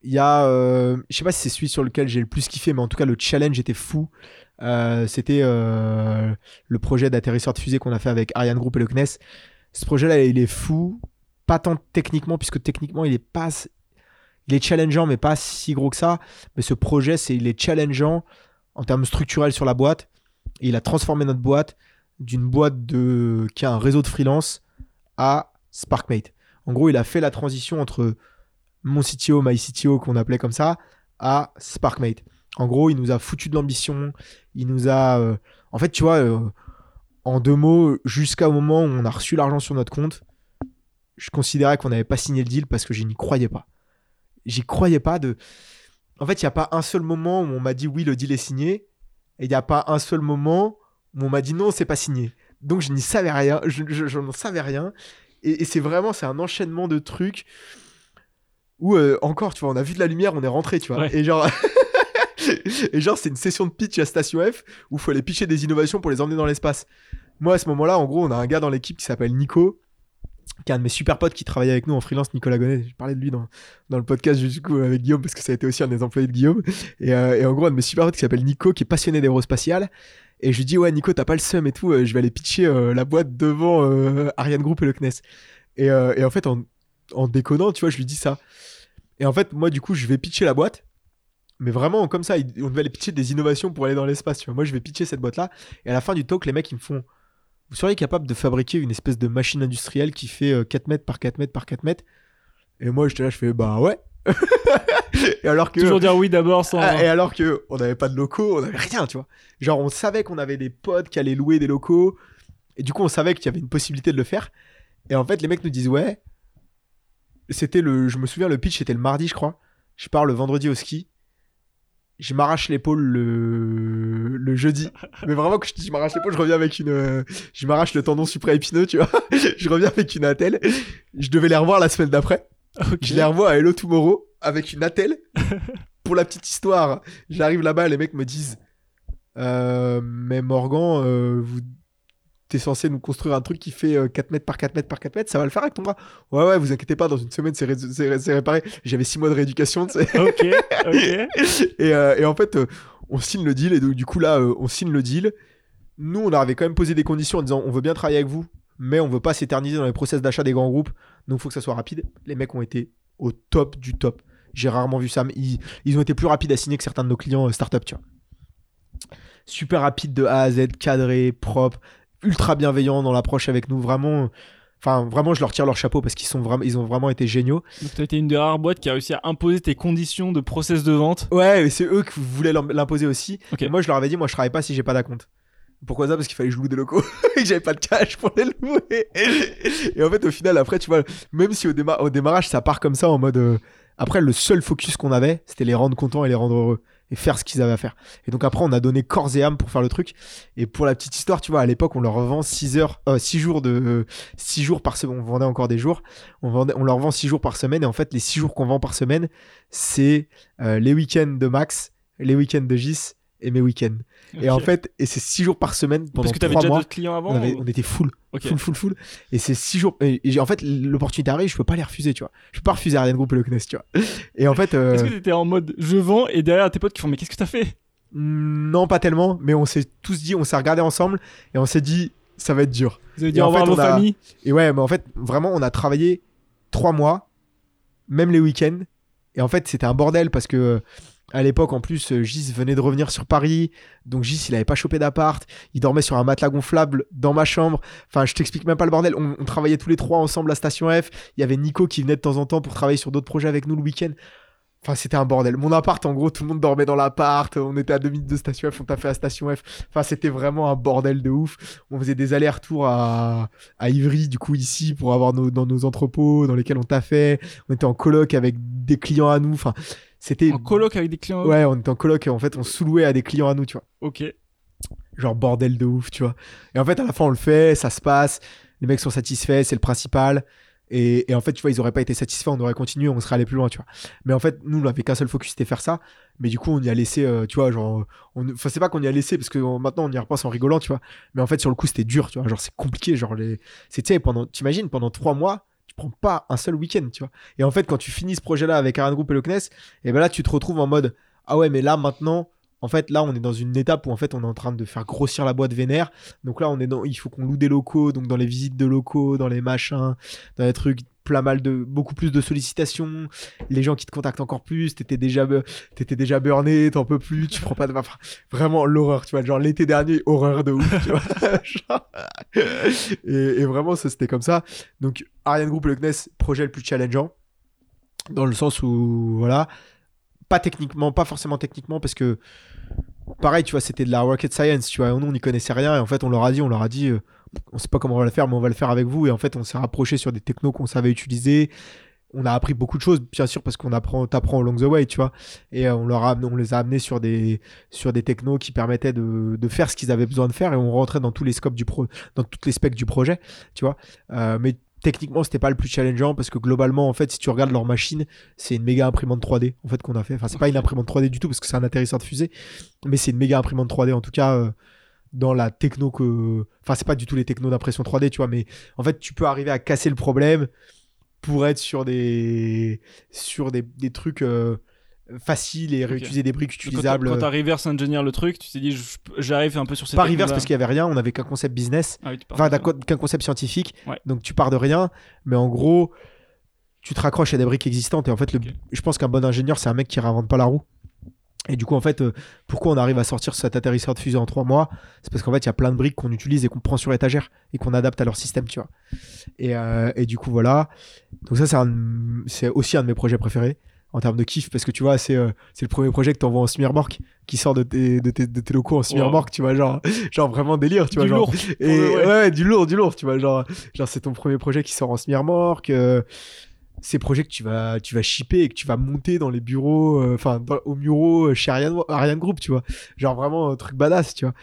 il y a, euh, je sais pas si c'est celui sur lequel j'ai le plus kiffé, mais en tout cas, le challenge était fou. Euh, C'était euh, le projet d'atterrisseur de fusée qu'on a fait avec Ariane Group et le CNES. Ce projet-là, il est fou. Pas tant techniquement, puisque techniquement, il est pas. Il est challengeant, mais pas si gros que ça. Mais ce projet, c'est il est challengeant en termes structurels sur la boîte. Et il a transformé notre boîte d'une boîte de qui a un réseau de freelance à SparkMate. En gros, il a fait la transition entre mon CTO, my CTO qu'on appelait comme ça, à SparkMate. En gros, il nous a foutu de l'ambition. Il nous a. euh, En fait, tu vois, euh, en deux mots, jusqu'au moment où on a reçu l'argent sur notre compte, je considérais qu'on n'avait pas signé le deal parce que je n'y croyais pas. J'y croyais pas de. En fait, il n'y a pas un seul moment où on m'a dit oui, le deal est signé. Et il n'y a pas un seul moment où on m'a dit non, c'est pas signé. Donc je n'y savais rien, je, n'en savais rien. Et c'est vraiment, c'est un enchaînement de trucs où euh, encore, tu vois, on a vu de la lumière, on est rentré, tu vois. Ouais. Et genre. Et genre, c'est une session de pitch à Station F où il faut aller pitcher des innovations pour les emmener dans l'espace. Moi, à ce moment-là, en gros, on a un gars dans l'équipe qui s'appelle Nico, qui est un de mes super potes qui travaille avec nous en freelance, Nicolas Gonnet. J'ai parlé de lui dans, dans le podcast du coup avec Guillaume parce que ça a été aussi un des employés de Guillaume. Et, euh, et en gros, un de mes super potes qui s'appelle Nico, qui est passionné d'aérospatial. Et je lui dis, ouais, Nico, t'as pas le seum et tout, euh, je vais aller pitcher euh, la boîte devant Ariane Group et le CNES. Et, et en fait, en, en déconnant, tu vois, je lui dis ça. Et en fait, moi, du coup, je vais pitcher la boîte. Mais vraiment, comme ça, on devait aller pitcher des innovations pour aller dans l'espace. Tu vois. Moi, je vais pitcher cette boîte-là. Et à la fin du talk, les mecs, ils me font Vous seriez capable de fabriquer une espèce de machine industrielle qui fait euh, 4 mètres par 4 mètres par 4 mètres? Et moi, j'étais là, je fais Bah ouais. et alors que. Toujours dire oui d'abord sans. Ah, et alors que on n'avait pas de locaux, on n'avait rien, tu vois. Genre, on savait qu'on avait des potes qui allaient louer des locaux. Et du coup, on savait qu'il y avait une possibilité de le faire. Et en fait, les mecs nous disent Ouais. C'était le. Je me souviens, le pitch, c'était le mardi, je crois. Je pars le vendredi au ski. Je m'arrache l'épaule le... le jeudi. Mais vraiment, que je, dis je m'arrache l'épaule, je reviens avec une. Je m'arrache le tendon supraépineux, tu vois. je reviens avec une attelle. Je devais les revoir la semaine d'après. Je les revois à Hello Tomorrow avec une attelle. Pour la petite histoire, j'arrive là-bas, les mecs me disent euh, Mais Morgan, euh, vous t'es censé nous construire un truc qui fait euh, 4 mètres par 4 mètres par 4 mètres, ça va le faire avec ton bras Ouais, ouais, vous inquiétez pas, dans une semaine c'est ré- c'est ré- c'est réparé. J'avais 6 mois de rééducation, tu sais. Ok, ok. et, euh, et en fait, euh, on signe le deal, et donc, du coup là, euh, on signe le deal. Nous, on avait quand même posé des conditions en disant on veut bien travailler avec vous, mais on veut pas s'éterniser dans les process d'achat des grands groupes, donc il faut que ça soit rapide. Les mecs ont été au top du top. J'ai rarement vu ça, mais ils, ils ont été plus rapides à signer que certains de nos clients euh, startup, tu vois. Super rapide de A à Z, cadré, propre, ultra bienveillant dans l'approche avec nous, vraiment. Enfin, vraiment, je leur tire leur chapeau parce qu'ils sont vraiment, ils ont vraiment été géniaux. Donc t'as été une des rares boîtes qui a réussi à imposer tes conditions de process de vente. Ouais, c'est eux qui voulaient l'im- l'imposer aussi. Ok. Et moi, je leur avais dit, moi, je travaille pas si j'ai pas d'acompte. Pourquoi ça? Parce qu'il fallait que je loue des locaux et que j'avais pas de cash pour les louer. Et en fait, au final, après, tu vois, même si au, déma- au démarrage, ça part comme ça en mode. euh, Après, le seul focus qu'on avait, c'était les rendre contents et les rendre heureux et faire ce qu'ils avaient à faire. Et donc après, on a donné corps et âme pour faire le truc. Et pour la petite histoire, tu vois, à l'époque, on leur vend 6 heures, euh, 6 jours de, 6 jours par semaine. On vendait encore des jours. On, vendait, on leur vend 6 jours par semaine. Et en fait, les 6 jours qu'on vend par semaine, c'est euh, les week-ends de Max, les week-ends de Gis et mes week-ends. Et en fait, et c'est 6 jours par semaine pendant Parce que t'avais 3 déjà d'autres clients avant On, avait- ou- on était full, Ok. full, full, full. Et c'est 6 jours. Et, et en fait, l'opportunité arrive, je peux pas les refuser, tu vois. Je peux pas refuser Ariane Group et le CNES, tu vois. Et en fait, euh, Est-ce que t'étais en mode je vends et derrière tes potes qui font mais qu'est-ce que t'as fait? Non, pas tellement, mais on s'est tous dit, on s'est regardé ensemble et on s'est dit, ça va être dur. Vous avez Et dit en au revoir vos a- familles? Et ouais, mais en fait, vraiment, on a travaillé trois mois, même les week-ends. Et en fait, c'était un bordel parce que à l'époque, en plus, euh, Gis venait de revenir sur Paris. Donc Gis, il avait pas chopé d'appart. Il dormait sur un matelas gonflable dans ma chambre. Enfin, je t'explique même pas le bordel. On, travaillait tous les trois ensemble à Station F. Il y avait Nico qui venait de temps en temps pour travailler sur d'autres projets avec nous le week-end. Enfin, c'était un bordel. Mon appart, en gros, tout le monde dormait dans l'appart. On était à deux minutes de Station F. On t'a fait à Station F. Enfin, c'était vraiment un bordel de ouf. On faisait des allers-retours à, à Ivry, du coup, ici, pour avoir nos, dans nos entrepôts dans lesquels on t'a fait. On était en coloc avec des clients à nous. Enfin, c'était. En coloc avec des clients Ouais, on était en coloc et en fait, on sous-louait à des clients à nous, tu vois. Ok. Genre bordel de ouf, tu vois. Et en fait, à la fin, on le fait, ça se passe. Les mecs sont satisfaits, c'est le principal. Et, et en fait, tu vois, ils auraient pas été satisfaits, on aurait continué, on serait allé plus loin, tu vois. Mais en fait, nous, on avait qu'un seul focus, c'était faire ça. Mais du coup, on y a laissé, euh, tu vois, genre. on- Enfin, c'est pas qu'on y a laissé, parce que maintenant, on y repense en rigolant, tu vois. Mais en fait, sur le coup, c'était dur, tu vois. Genre, c'est compliqué. Genre, les. C'est, tu sais, pendant. T'imagines, pendant trois mois, tu prends pas un seul week-end, tu vois. Et en fait, quand tu finis ce projet-là avec Ariane Group et le CNES, et ben là, tu te retrouves en mode Ah ouais, mais là, maintenant. En fait, là, on est dans une étape où en fait, on est en train de faire grossir la boîte vénère. Donc là, on est dans, il faut qu'on loue des locaux, donc dans les visites de locaux, dans les machins, dans les trucs, plein mal de, beaucoup plus de sollicitations. Les gens qui te contactent encore plus, t'étais déjà, t'étais déjà burné, t'en peux plus, tu prends pas de, enfin, vraiment l'horreur, tu vois, genre l'été dernier, horreur de ouf, et, et vraiment, ça c'était comme ça. Donc Ariane Group le CNES, projet le plus challengeant, dans le sens où, voilà, pas techniquement, pas forcément techniquement, parce que pareil, tu vois, c'était de la rocket science, tu vois, nous on n'y connaissait rien, et en fait on leur a dit, on leur a dit, euh, on sait pas comment on va le faire, mais on va le faire avec vous, et en fait on s'est rapproché sur des technos qu'on savait utiliser, on a appris beaucoup de choses, bien sûr, parce qu'on apprend, t'apprends along the way, tu vois, et euh, on leur a, on les a amenés sur des, sur des technos qui permettaient de, faire ce qu'ils avaient besoin de faire, et on rentrait dans tous les scopes du pro, dans toutes les specs du projet, tu vois, Euh, mais techniquement c'était pas le plus challengeant parce que globalement en fait si tu regardes leur machine c'est une méga imprimante 3D en fait qu'on a fait. Enfin c'est pas une imprimante 3D du tout parce que c'est un atterrisseur de fusée mais c'est une méga imprimante 3D en tout cas euh, dans la techno que enfin c'est pas du tout les technos d'impression 3D tu vois mais en fait tu peux arriver à casser le problème pour être sur des sur des, des trucs euh, faciles et réutiliser des briques utilisables Quand t'as reverse engineer le truc, tu t'es dit, j'arrive un peu sur cette. pas reverse parce qu'il y avait rien on avait qu'un concept business Ah oui, enfin qu'un concept scientifique. Ouais. donc tu pars de rien mais en gros tu te raccroches à des briques existantes et en fait le- je pense qu'un bon ingénieur c'est un mec qui réinvente pas la roue. Et du coup en fait euh, pourquoi on arrive à sortir cet atterrisseur de fusée en trois mois? C'est parce qu'en fait il y a plein de briques qu'on utilise et qu'on prend sur étagère et qu'on adapte à leur système tu vois. Et, euh, et du coup voilà. Donc ça c'est aussi un de mes projets préférés en termes de kiff parce que tu vois c'est euh, c'est le premier projet que t'envoies en semi-remorque qui sort de tes, de tes, de tes locaux en semi-remorque tu vois genre genre vraiment délire tu vois Du genre lourd. et Ouais, ouais, du lourd, du lourd, tu vois, genre, genre c'est ton premier projet qui sort en semi-remorque. euh, ces projets que tu vas, tu vas shipper et que tu vas monter dans les bureaux, euh, enfin, dans- au bureau euh, chez Ariane, Ariane Group, tu vois. Genre vraiment un truc badass, tu vois.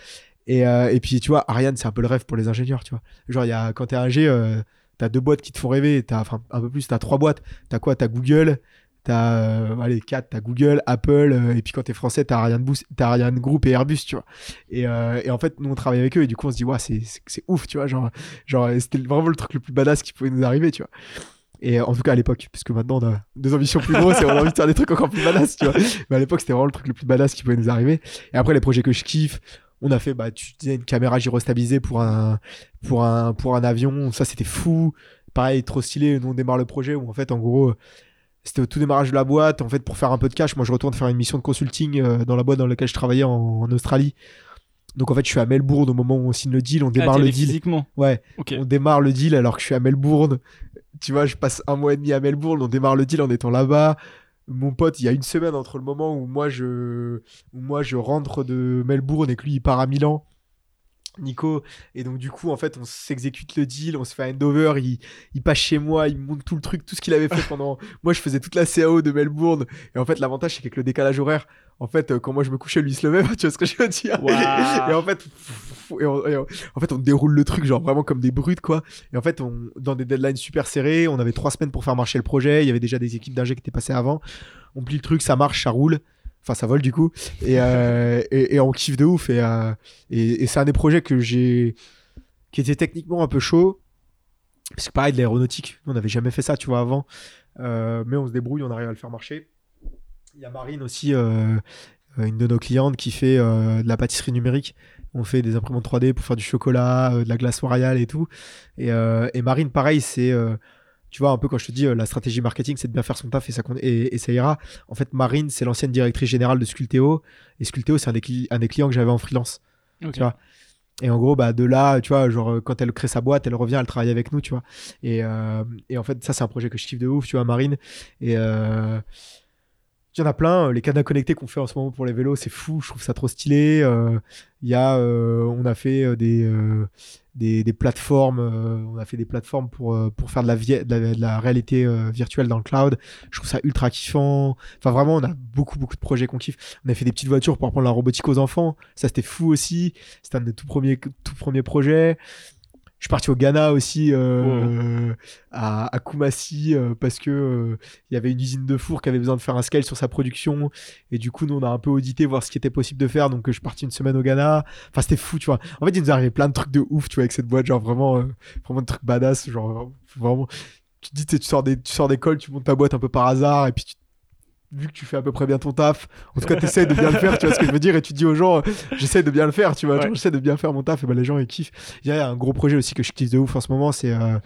Et, euh, et puis, tu vois, Ariane, c'est un peu le rêve pour les ingénieurs, tu vois. Genre, il y a, quand t'es ingé, euh, t'as deux boîtes qui te font rêver, t'as, enfin, un peu plus, t'as trois boîtes. T'as quoi? T'as Google, t'as, euh, allez, quatre, t'as Google, Apple, euh, et puis quand t'es français, t'as Ariane, Boost- t'as Ariane Group et Airbus, tu vois. Et, euh, et en fait, nous, on travaille avec eux, et du coup, on se dit, ouais, c'est, c'est, c'est ouf, tu vois. Genre, genre, c'était vraiment le truc le plus badass qui pouvait nous arriver, tu vois. Et euh, en tout cas à l'époque, parce que maintenant on a des ambitions plus grosses et on a envie de faire des trucs encore plus badass, tu vois. Mais à l'époque, c'était vraiment le truc le plus badass qui pouvait nous arriver. Et après, les projets que je kiffe, on a fait, bah, tu disais, une caméra gyrostabilisée pour un, pour un, pour un avion. Ça, c'était fou. Pareil, trop stylé. Nous, on démarre le projet où, en fait, en gros, c'était au tout démarrage de la boîte. En fait, pour faire un peu de cash, moi, je retourne faire une mission de consulting euh, dans la boîte dans laquelle je travaillais en, en Australie. Donc, en fait, je suis à Melbourne au moment où on signe le deal. On Ah, démarre t'y le deal. physiquement. Ouais, on démarre le deal alors que je suis à Melbourne. Tu vois, je passe un mois et demi à Melbourne, on démarre le deal en étant là-bas. Mon pote, il y a une semaine entre le moment où moi je, où moi je rentre de Melbourne et que lui il part à Milan. Nico. Et donc du coup en fait on s'exécute le deal on se fait un handover il, il passe chez moi il me montre tout le truc tout ce qu'il avait fait pendant moi je faisais toute la CAO de Melbourne. Et en fait l'avantage c'est qu'avec le décalage horaire en fait euh, quand moi je me couchais lui il se levait tu vois ce que je veux dire? Et en fait et on- et on- en fait on déroule le truc genre vraiment comme des brutes quoi. Et en fait on dans des deadlines super serrés on avait trois semaines pour faire marcher le projet il y avait déjà des équipes d'ingé qui étaient passées avant. On plie le truc ça marche ça roule enfin ça vole du coup. Et, euh, et, et on kiffe de ouf. Et, euh, et, et c'est un des projets que j'ai qui était techniquement un peu chaud. Parce que pareil de l'aéronautique on n'avait jamais fait ça tu vois avant. Euh, mais on se débrouille on arrive à le faire marcher. Il y a Marine aussi une de nos clientes qui fait de la pâtisserie numérique. On fait des imprimantes 3D pour faire du chocolat de la glace royale et tout. Et, Marine pareil c'est tu vois un peu quand je te dis euh, la stratégie marketing c'est de bien faire son taf et ça, et, et ça ira en fait Marine c'est l'ancienne directrice générale de Sculteo et Sculteo c'est un, des cli- un des clients que j'avais en freelance tu vois. Et en gros, bah, de là, tu vois, genre, euh, quand elle crée sa boîte, elle revient, elle travaille avec nous, tu vois. Et, euh, et en fait, ça, c'est un projet que je kiffe de ouf, tu vois, Marine. Et euh, il y en a plein. Les cadenas connectés qu'on fait en ce moment pour les vélos, c'est fou. Je trouve ça trop stylé. Euh, Il euh, on a fait euh, des, euh, des, des plateformes. euh, on a fait des plateformes pour, euh, pour faire de la, réalité euh, virtuelle dans le cloud. Je trouve ça ultra kiffant. Enfin, vraiment, on a beaucoup, beaucoup de projets qu'on kiffe. On a fait des petites voitures pour apprendre la robotique aux enfants. Ça, c'était fou aussi. C'était un de tout premiers, tout premiers projets. Je suis parti au Ghana aussi, euh, à, à Kumasi, euh, parce que euh, il y avait une usine de four qui avait besoin de faire un scale sur sa production. Et du coup, nous, on a un peu audité, voir ce qui était possible de faire. Donc, je suis parti une semaine au Ghana. Enfin, c'était fou, tu vois. En fait, il nous arrivé plein de trucs de ouf, tu vois, avec cette boîte, genre vraiment, vraiment de trucs badass. Genre, vraiment, tu te dis, tu sors des- tu sors d'école, tu montes ta boîte un peu par hasard, et puis tu vu que tu fais à peu près bien ton taf, en tout cas, tu essaies de bien le faire, tu vois ce que je veux dire, et tu dis aux gens, euh, j'essaie de bien le faire, tu vois, Ouais. j'essaie de bien faire mon taf, et ben les gens, ils kiffent. Il y a un gros projet aussi que je kiffe de ouf en ce moment, c'est euh,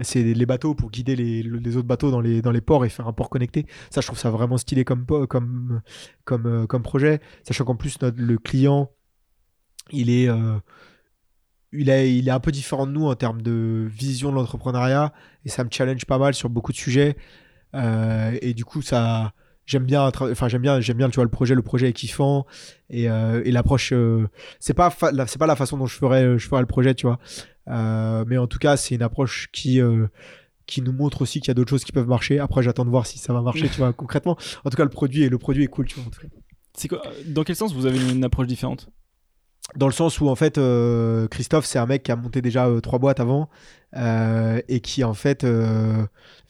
c'est les bateaux pour guider les, les autres bateaux dans les, dans les ports et faire un port connecté. Ça, je trouve ça vraiment stylé comme, comme, comme, euh, comme projet, sachant qu'en plus, notre, le client, il est. euh, il, est, il est un peu différent de nous en termes de vision de l'entrepreneuriat et ça me challenge pas mal sur beaucoup de sujets Euh, et du coup ça j'aime bien enfin j'aime bien j'aime bien tu vois le projet le projet est kiffant et, euh, et l'approche euh, c'est pas c'est pas la façon dont je ferais je ferais le projet tu vois. Euh, mais en tout cas c'est une approche qui euh, qui nous montre aussi qu'il y a d'autres choses qui peuvent marcher. Après j'attends de voir si ça va marcher tu vois concrètement. En tout cas le produit et le produit est cool tu vois en tout cas. C'est quoi Dans quel sens vous avez une approche différente? Dans le sens où en fait Christophe c'est un mec qui a monté déjà trois boîtes avant et qui en fait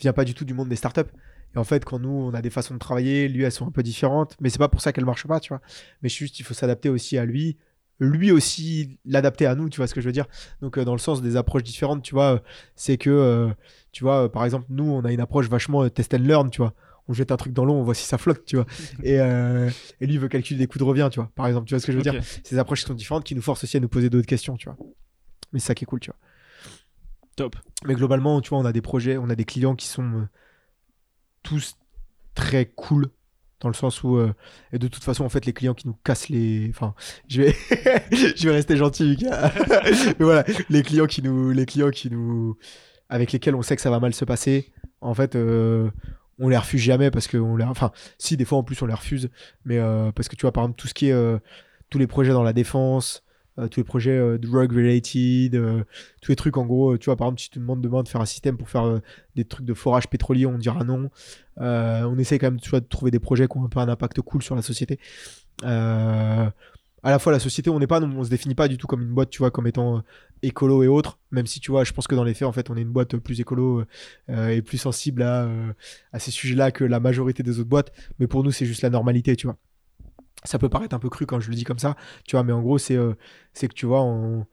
vient pas du tout du monde des startups et en fait quand nous on a des façons de travailler lui elles sont un peu différentes mais c'est pas pour ça qu'elles marchent pas tu vois mais juste il faut s'adapter aussi à lui lui aussi l'adapter à nous tu vois ce que je veux dire donc euh, dans le sens des approches différentes tu vois euh, c'est que euh, tu vois par exemple nous on a une approche vachement test and learn tu vois on jette un truc dans l'eau on voit si ça flotte tu vois et, euh, et lui veut calculer des coûts de revient tu vois par exemple tu vois ce que je veux dire ces approches sont différentes qui nous forcent aussi à nous poser d'autres questions, tu vois. Mais c'est ça qui est cool, tu vois. Top. Mais globalement, tu vois, on a des projets, on a des clients qui sont tous très cool dans le sens où euh, et de toute façon en fait les clients qui nous cassent les enfin je vais je vais rester gentil Lucas. les clients qui nous les clients qui nous avec lesquels on sait que ça va mal se passer en fait euh, on les refuse jamais parce que on les enfin si des fois en plus on les refuse mais euh, parce que tu vois par exemple tout ce qui est tous les projets dans la défense euh, tous les projets euh, drug related euh, tous les trucs en gros tu vois par exemple si tu te demandes demain de faire un système pour faire des trucs de forage pétrolier on dira non. On essaie quand même tu vois, de trouver des projets qui ont un peu un impact cool sur la société. À la fois la société on n'est pas on se définit pas du tout comme une boîte tu vois comme étant écolo et autres même si tu vois je pense que dans les faits en fait on est une boîte plus écolo et plus sensible à, à ces sujets là que la majorité des autres boîtes. Mais pour nous c'est juste la normalité tu vois ça peut paraître un peu cru quand je le dis comme ça tu vois mais en gros c'est euh, c'est que tu vois on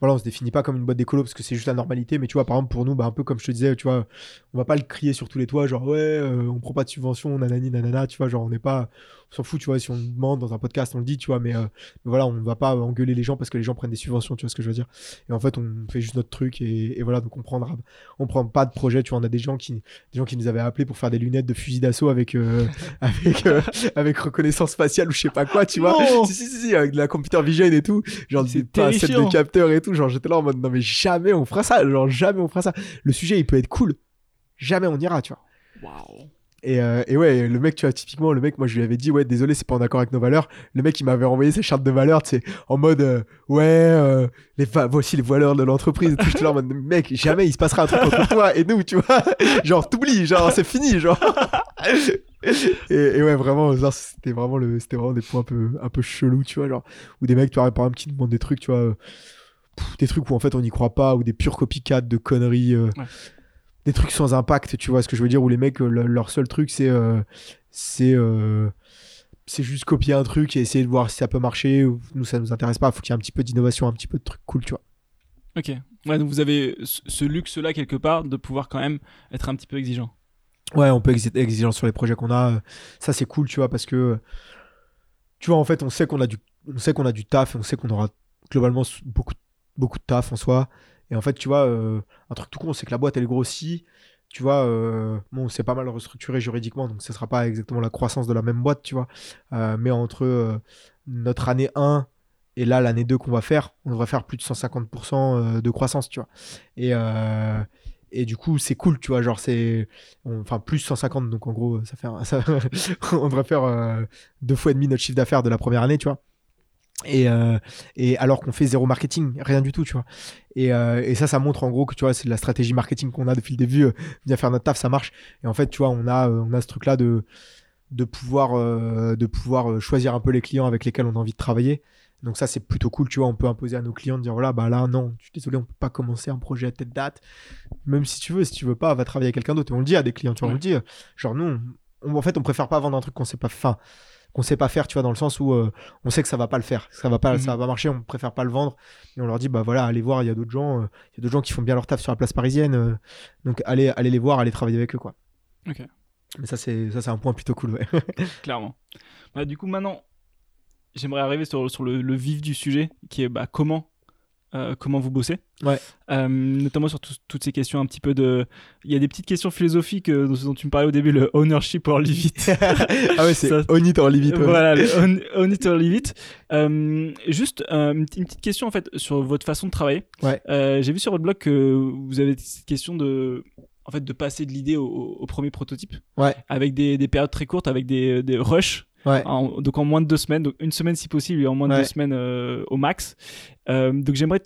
voilà, on se définit pas comme une boîte d'écolo parce que c'est juste la normalité, mais tu vois, par exemple, pour nous, bah, un peu comme je te disais, tu vois, on va pas le crier sur tous les toits, genre, ouais, euh, on prend pas de subvention, nanani, nanana, tu vois, genre, on n'est pas, on s'en fout, tu vois, si on le demande dans un podcast, on le dit, tu vois, mais, euh, mais voilà, on va pas engueuler les gens parce que les gens prennent des subventions, tu vois ce que je veux dire. Et en fait, on fait juste notre truc et, et voilà, donc on prendra, on prend pas de projet, tu vois, on a des gens qui, des gens qui nous avaient appelés pour faire des lunettes de fusil d'assaut avec, euh, avec, euh, avec reconnaissance faciale ou je sais pas quoi, tu vois. Si, si, si, si, avec de la computer vision et tout, genre C'est des pincettes de capteurs et tout, genre j'étais là en mode non mais jamais on fera ça, genre jamais on fera ça. Le sujet il peut être cool, jamais on ira, tu vois. Waouh. Et, euh, et ouais, le mec, tu vois, typiquement, le mec, moi je lui avais dit, ouais, désolé, c'est pas en accord avec nos valeurs. Le mec, il m'avait renvoyé sa charte de valeurs, tu sais, en mode, euh, ouais, euh, les voici les valeurs de l'entreprise. J'étais là en mode, mec, jamais il se passera un truc entre toi et nous, tu vois. genre, t'oublies, genre, c'est fini, genre. et, ouais, vraiment, c'était vraiment, vraiment des points un peu, un peu chelous, tu vois, genre, ou des mecs, tu vois, par exemple, qui demandent des trucs, tu vois, des trucs où en fait on n'y croit pas, ou des purs copycats de conneries. Ouais. Des trucs sans impact, tu vois ce que je veux dire, où les mecs, euh, le- leur seul truc, c'est. euh, c'est. euh, c'est juste copier un truc et essayer de voir si ça peut marcher. ou- Nous, ça nous intéresse pas. Faut qu'il y ait un petit peu d'innovation, un petit peu de trucs cool, tu vois. Ok. Ouais, donc vous avez ce luxe-là quelque part de pouvoir quand même être un petit peu exigeant. Ouais, on peut être exigeant sur les projets qu'on a. Ça, c'est cool, tu vois, parce que. Tu vois, en fait, on sait qu'on a du, on sait qu'on a du taf on sait qu'on aura globalement beaucoup, beaucoup de taf en soi. Et en fait, tu vois, euh, un truc tout con, c'est que la boîte, elle grossit. Tu vois, euh, bon, c'est pas mal restructuré juridiquement, donc ce sera pas exactement la croissance de la même boîte, tu vois. Euh, mais entre notre année 1 et là, l'année 2 qu'on va faire, on devrait faire plus de 150% euh, de croissance, tu vois. Et, du coup, c'est cool, tu vois. Genre, c'est. Enfin, plus 150, donc en gros, ça fait. on devrait faire deux fois et demi notre chiffre d'affaires de la première année, tu vois. Et, euh, et alors qu'on fait zéro marketing, rien du tout, tu vois. Et, euh, et ça, ça montre en gros que tu vois, c'est la stratégie marketing qu'on a depuis le début. euh, bien faire notre taf, ça marche. Et en fait, tu vois, on a, euh, on a ce truc-là de, de pouvoir, de pouvoir choisir un peu les clients avec lesquels on a envie de travailler. Donc ça, c'est plutôt cool, tu vois. On peut imposer à nos clients de dire voilà, bah là, non, je suis désolé, on peut pas commencer un projet à telle date. Même si tu veux, si tu veux pas, va travailler avec quelqu'un d'autre. Et on le dit à des clients, tu vois, on le dit. Genre, nous, on- en fait, on préfère pas vendre un truc qu'on sait pas fin qu'on sait pas faire tu vois dans le sens où euh, on sait que ça va pas le faire ça va pas Mhm. ça va pas marcher on préfère pas le vendre et on leur dit bah voilà allez voir il y a d'autres gens euh, il y a d'autres gens qui font bien leur taf sur la place parisienne euh, donc allez allez les voir allez travailler avec eux quoi Ok. mais ça c'est ça c'est un point plutôt cool ouais clairement. Bah, du coup, maintenant, j'aimerais arriver sur, sur le, le vif du sujet, qui est bah, comment, euh, comment vous bossez. Ouais. Euh, notamment sur tout- toutes ces questions un petit peu de. Il y a des petites questions philosophiques euh, dont, dont tu me parlais au début, le ownership or leave it. ah ouais c'est Ça- on it or leave it ouais. Voilà, le own, own it or leave it. Juste une, petite- question en fait sur votre façon de travailler. Ouais. J'ai vu sur votre blog que vous avez cette question de, en fait, de passer de l'idée au, au premier prototype ouais avec des, des périodes très courtes, avec des, des rushs. Ouais En- donc en moins de deux semaines, donc une semaine si possible et en moins de Ouais. deux semaines euh, au max. Euh, donc j'aimerais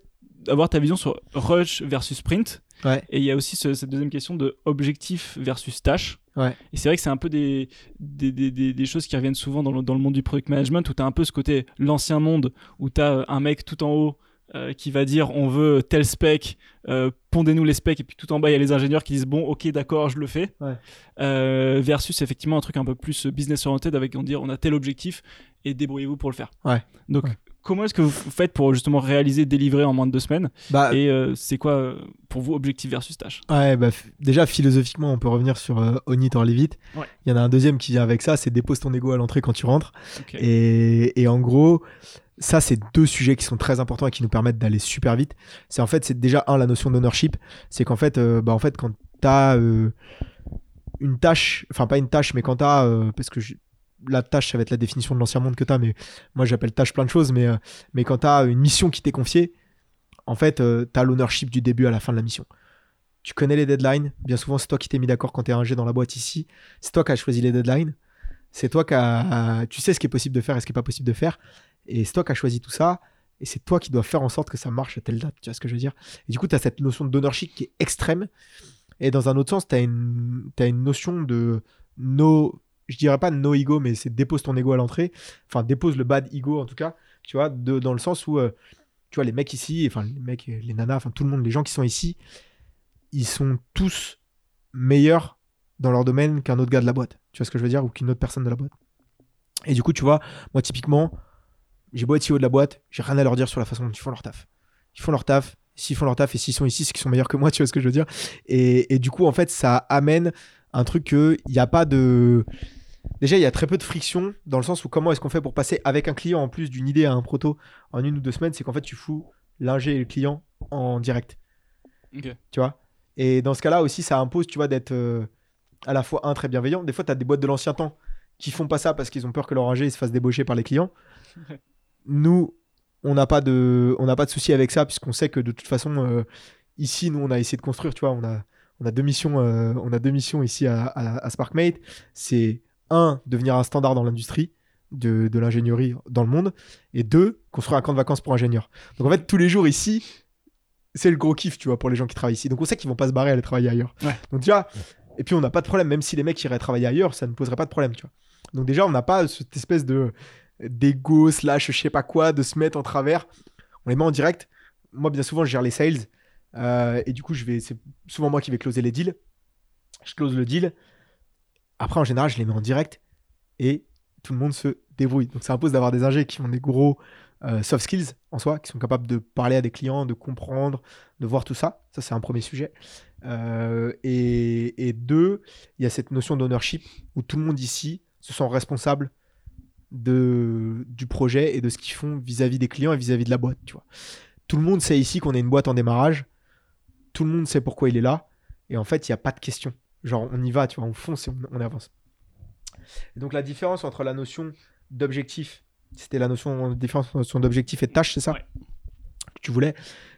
avoir ta vision sur rush versus sprint. ouais Et il y a aussi ce- cette deuxième question de objectif versus tâche. Ouais. Et c'est vrai que c'est un peu des, des, des, des, des choses qui reviennent souvent dans le, dans le monde du product management où tu as un peu ce côté l'ancien monde où tu as un mec tout en haut euh, qui va dire on veut tel spec, euh, pondez-nous les specs, et puis tout en bas il y a les ingénieurs qui disent bon ok d'accord je le fais, Ouais. Euh, versus effectivement un truc un peu plus business oriented avec on dire on a tel objectif et débrouillez-vous pour le faire. Ouais. Donc Ouais. comment est-ce que vous faites pour justement réaliser, délivrer en moins de deux semaines Bah, et c'est quoi pour vous objectif versus tâche? Ouais, bah, déjà philosophiquement, on peut revenir sur Own It or Leave It. Il y en a un deuxième qui vient avec ça, c'est dépose ton ego à l'entrée quand tu rentres. Et en gros, ça, c'est deux sujets qui sont très importants et qui nous permettent d'aller super vite. C'est en fait, c'est déjà un, la notion d'ownership. C'est qu'en fait, euh, bah, en fait, quand tu as une tâche, enfin, pas une tâche, mais quand tu as, parce que la tâche, ça va être la définition de l'ancien monde que tu as, mais moi, j'appelle tâche plein de choses, mais, euh, mais quand tu as une mission qui t'est confiée, en fait, tu as l'ownership du début à la fin de la mission. Tu connais les deadlines. Bien souvent, c'est toi qui t'es mis d'accord quand tu es ingé dans la boîte ici. C'est toi qui as choisi les deadlines. C'est toi qui as... Tu sais ce qui est possible de faire et ce qui est pas possible de faire. Et qui as choisi tout ça. Et c'est toi qui dois faire en sorte que ça marche à telle date. Tu vois ce que je veux dire Et du coup, tu as cette notion d'ownership qui est extrême. Et dans un autre sens, tu as une... notion de no. Je dirais pas no ego, mais c'est dépose ton ego à l'entrée. Enfin, dépose le bad ego en tout cas. Tu vois, dans le sens où, euh, tu vois, les mecs ici, enfin, les mecs, les nanas, enfin, tout le monde, les gens qui sont ici, ils sont tous meilleurs dans leur domaine qu'un autre gars de la boîte. Tu vois ce que je veux dire Ou qu'une autre personne de la boîte. Et du coup, tu vois, moi, typiquement, j'ai beau être CEO de la boîte, j'ai rien à leur dire sur la façon dont ils font leur taf. Ils font leur taf. S'ils font leur taf et s'ils sont ici, c'est qu'ils sont meilleurs que moi, tu vois ce que je veux dire et, et du coup, en fait, ça amène un truc que il n'y a pas de. Déjà, il y a très peu de friction dans le sens où comment est-ce qu'on fait pour passer avec un client en plus d'une idée à un proto en une ou deux semaines, c'est qu'en fait, tu fous l'ingé et le client en direct tu vois? Et dans ce cas-là aussi, ça impose, tu vois, d'être euh, à la fois un très bienveillant. Des fois, tu as des boîtes de l'ancien temps qui font pas ça parce qu'ils ont peur que leur ingé se fasse débaucher par les clients. Nous, on n'a pas de, on n'a pas de souci avec ça puisqu'on sait que de toute façon, euh, ici, nous, on a essayé de construire, tu vois, on a, on a deux missions, euh, on a deux missions ici à, à, à SparkMate. C'est un, devenir un standard dans l'industrie de, de l'ingénierie dans le monde, et deux, construire un camp de vacances pour ingénieurs. Donc en fait, tous les jours ici, c'est le gros kiff, tu vois, pour les gens qui travaillent ici. Donc on sait qu'ils vont pas se barrer à aller travailler ailleurs. Ouais. Donc déjà, et puis on n'a pas de problème, même si les mecs iraient travailler ailleurs, ça ne poserait pas de problème, tu vois. Donc déjà, on n'a pas cette espèce de d'ego slash je sais pas quoi, de se mettre en travers. On les met en direct. Moi, bien souvent, je gère les sales. euh, et du coup, je vais, c'est souvent moi qui vais closer les deals. Je close le deal. Après, en général, je les mets en direct et tout le monde se débrouille. Donc ça impose d'avoir des ingés qui ont des gros euh, soft skills en soi, qui sont capables de parler à des clients, de comprendre, de voir tout ça. Ça, c'est un premier sujet. Euh, et, et deux, il y a cette notion d'ownership où tout le monde ici se sent responsable de, du projet et de ce qu'ils font vis-à-vis des clients et vis-à-vis de la boîte. Tu vois. Tout le monde sait ici qu'on est une boîte en démarrage. Tout le monde sait pourquoi il est là. Et en fait, il n'y a pas de question. Genre, on y va, tu vois, on fonce et on, on avance. Et donc, la différence entre la notion d'objectif, c'était la notion, différence entre la notion d'objectif et de tâche, c'est ça? Ouais. que tu voulais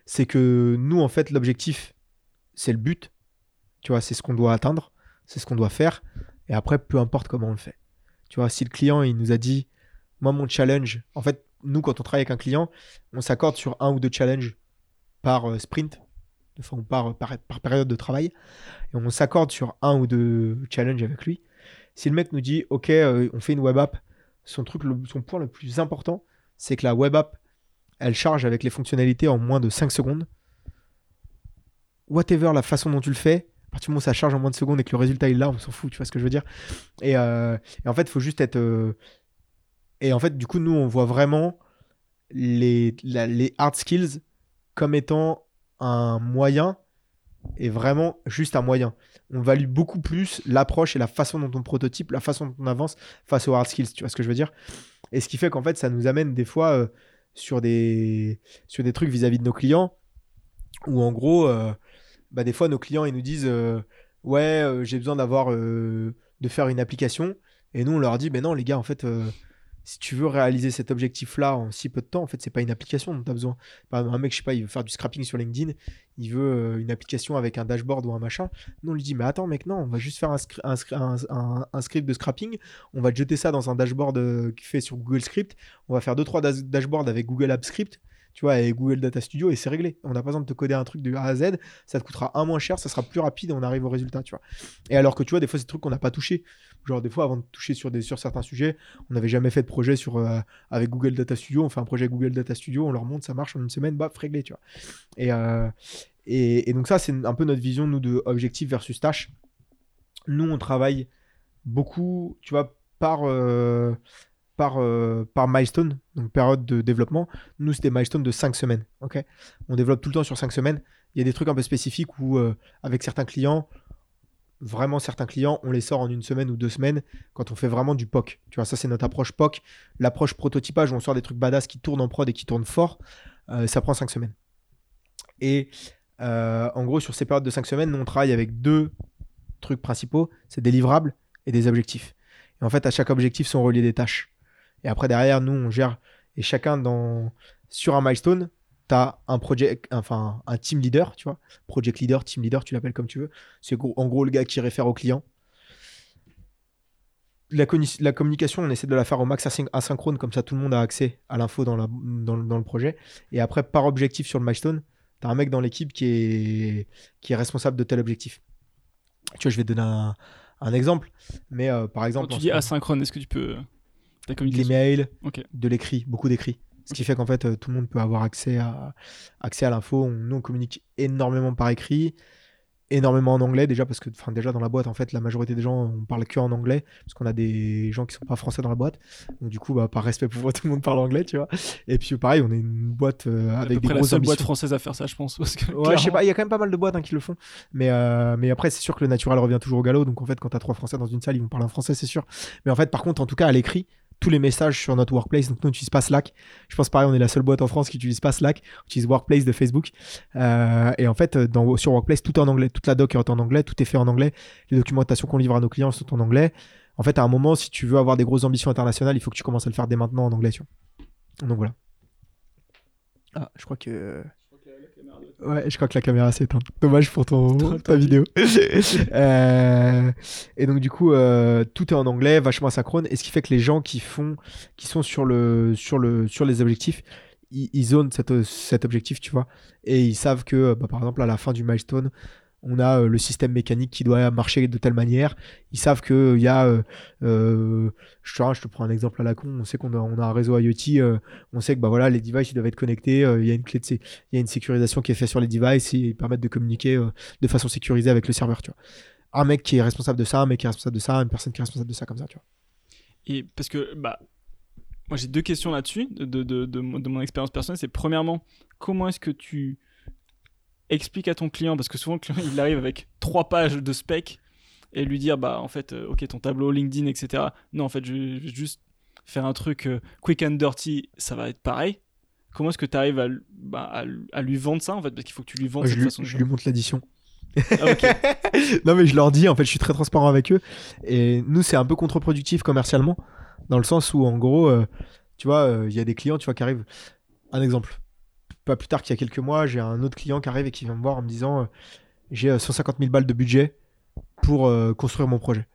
C'est que nous, en fait, l'objectif, c'est le but. Tu vois, c'est ce qu'on doit atteindre, c'est ce qu'on doit faire. Et après, peu importe comment on le fait. Tu vois, si le client, il nous a dit, moi, mon challenge, en fait, nous, quand on travaille avec un client, on s'accorde sur un ou deux challenges par euh, sprint, enfin, ou par, par, période de travail. Et on s'accorde sur un ou deux challenges avec lui. Si le mec nous dit, OK, euh, on fait une web app, son, son point le plus important, c'est que la web app, elle charge avec les fonctionnalités en moins de 5 secondes. Whatever la façon dont tu le fais, partir du moment où ça charge en moins de secondes et que le résultat est là, on s'en fout, tu vois ce que je veux dire et, euh, en fait, il faut juste être. euh, Et en fait, du coup, nous, on voit vraiment les, les hard skills comme étant un moyen et vraiment juste un moyen. On value beaucoup plus l'approche et la façon dont on prototype, la façon dont on avance face aux hard skills, tu vois ce que je veux dire Et ce qui fait qu'en fait, ça nous amène des fois euh, sur, des, sur des trucs vis-à-vis de nos clients où en gros, bah, des fois, nos clients, ils nous disent euh, Ouais, euh, j'ai besoin d'avoir euh, de faire une application. Et nous, on leur dit Ben non, les gars, en fait, si tu veux réaliser cet objectif-là en si peu de temps, en fait, c'est pas une application dont tu as besoin. Par exemple, un mec, je sais pas, il veut faire du scrapping sur LinkedIn, il veut une application avec un dashboard ou un machin. Nous, on lui dit Mais attends, mec, non, on va juste faire un, un, un- script de scrapping, on va te jeter ça dans un dashboard qui fait sur Google Script, on va faire deux trois das- dashboards avec Google App Script. Tu vois, avec Google Data Studio et c'est réglé. On n'a pas besoin de te coder un truc de A à Z, ça te coûtera un moins cher, ça sera plus rapide et on arrive au résultat, tu vois. Et alors que tu vois, des fois, c'est des trucs qu'on n'a pas touché. Genre, des fois, avant de toucher sur, des, sur certains sujets, on n'avait jamais fait de projet sur, euh, avec Google Data Studio. On fait un projet Google Data Studio, on leur montre, ça marche en une semaine, bah, réglé, tu vois. Et, euh, et, et donc, ça, c'est un peu notre vision, nous, de objectif versus tâche. Nous, on travaille beaucoup, tu vois, par, euh, par, euh, par milestone, donc période de développement. Nous, c'est des milestones de 5 semaines. on développe tout le temps sur 5 semaines. Il y a des trucs un peu spécifiques où, euh, avec certains clients, vraiment certains clients, on les sort en une semaine ou deux semaines quand on fait vraiment du POC. Tu vois, ça, c'est notre approche POC. L'approche prototypage où on sort des trucs badass qui tournent en prod et qui tournent fort, euh, ça prend 5 semaines. Et en gros, sur ces périodes de 5 semaines, nous, on travaille avec deux trucs principaux c'est des livrables et des objectifs. Et en fait, à chaque objectif sont reliés des tâches. Et après, derrière, nous, on gère. Et chacun, dans, sur un milestone, tu as un, project, enfin, un team leader, tu vois. Project leader, team leader, tu l'appelles comme tu veux. C'est en gros le gars qui réfère au client. La, communication, on essaie de la faire au max asyn- asynchrone, comme ça tout le monde a accès à l'info dans, dans, le- dans le projet. Et après, par objectif sur le milestone, tu as un mec dans l'équipe qui est, qui est responsable de tel objectif. Tu vois, je vais te donner un, un exemple. Mais euh, par Quand exemple, tu en dis asynchrone, est-ce que tu peux. Mails, Ok. de l'écrit, beaucoup d'écrit. Ce qui fait qu'en fait, euh, tout le monde peut avoir accès à, accès à l'info. Nous, on communique énormément par écrit, énormément en anglais déjà, parce que enfin, déjà dans la boîte, en fait, la majorité des gens, on parle que en anglais, parce qu'on a des gens qui sont pas français dans la boîte. Donc du coup, bah, par respect pour vous, tout le monde parle anglais, tu vois. Et puis pareil, on est une boîte euh, À peu avec des près la grosses seule ambitions. boîte française à faire ça, je pense. Parce que, Ouais, je sais pas, il y a quand même pas mal de boîtes hein, qui le font. Mais, euh, mais après, c'est sûr que le naturel revient toujours au galop. Donc en fait, quand tu as trois Français dans une salle, ils vont parler en français, c'est sûr. Mais en fait, par contre, en tout cas, à l'écrit, tous les messages sur notre workplace, donc nous, on pas Slack. Je pense pareil, on est la seule boîte en France qui n'utilise pas Slack, on utilise Workplace de Facebook. Euh, et en fait, sur Workplace, tout est en anglais. Toute la doc est en anglais, tout est fait en anglais. Les documentations qu'on livre à nos clients sont en anglais. En fait, à un moment, si tu veux avoir des grosses ambitions internationales, il faut que tu commences à le faire dès maintenant en anglais. Donc voilà. Ah, je crois que. Ouais, je crois que la caméra s'est éteinte. Dommage pour ton, ta vidéo. Euh, et donc du coup, euh, tout est en anglais, vachement asynchrone, et ce qui fait que les gens qui font, qui sont sur le, sur le, sur les objectifs, ils, ils zonent cette- cet objectif, tu vois, et ils savent que, bah, par exemple, à la fin du milestone, on a euh, le système mécanique qui doit marcher de telle manière. Ils savent qu'il y a, euh, euh, je, te, prends un exemple à la con, on sait qu'on a, un réseau IoT, euh, on sait que bah, voilà, les devices doivent être connectés, euh, il y a une il sécurisation qui est faite sur les devices et ils permettent de communiquer euh, de façon sécurisée avec le serveur. Un mec qui est responsable de ça, un mec qui est responsable de ça, une personne qui est responsable de ça, comme ça. Et parce que, bah, moi j'ai deux questions là-dessus, de mon expérience personnelle. C'est premièrement, comment est-ce que tu expliques à ton client, parce que souvent le client il arrive avec trois pages de spec et lui dire, bah en fait, euh, ok, ton tableau LinkedIn, etc. Non, en fait, je vais juste faire un truc euh, quick and dirty, ça va être pareil. Comment est-ce que tu arrives à, bah, à, lui vendre ça en fait? Parce qu'il faut que tu lui vendes je, cette lui, façon je lui montre l'addition. Ah, non, mais je leur dis, en fait, je suis très transparent avec eux. Et nous, c'est un peu contre-productif commercialement, dans le sens où, en gros, euh, tu vois, il y a des clients, tu vois, qui arrivent. Un exemple. Pas plus tard qu'il y a quelques mois, j'ai un autre client qui arrive et qui vient me voir en me disant euh, J'ai euh, 150 000 balles de budget pour euh, construire mon projet.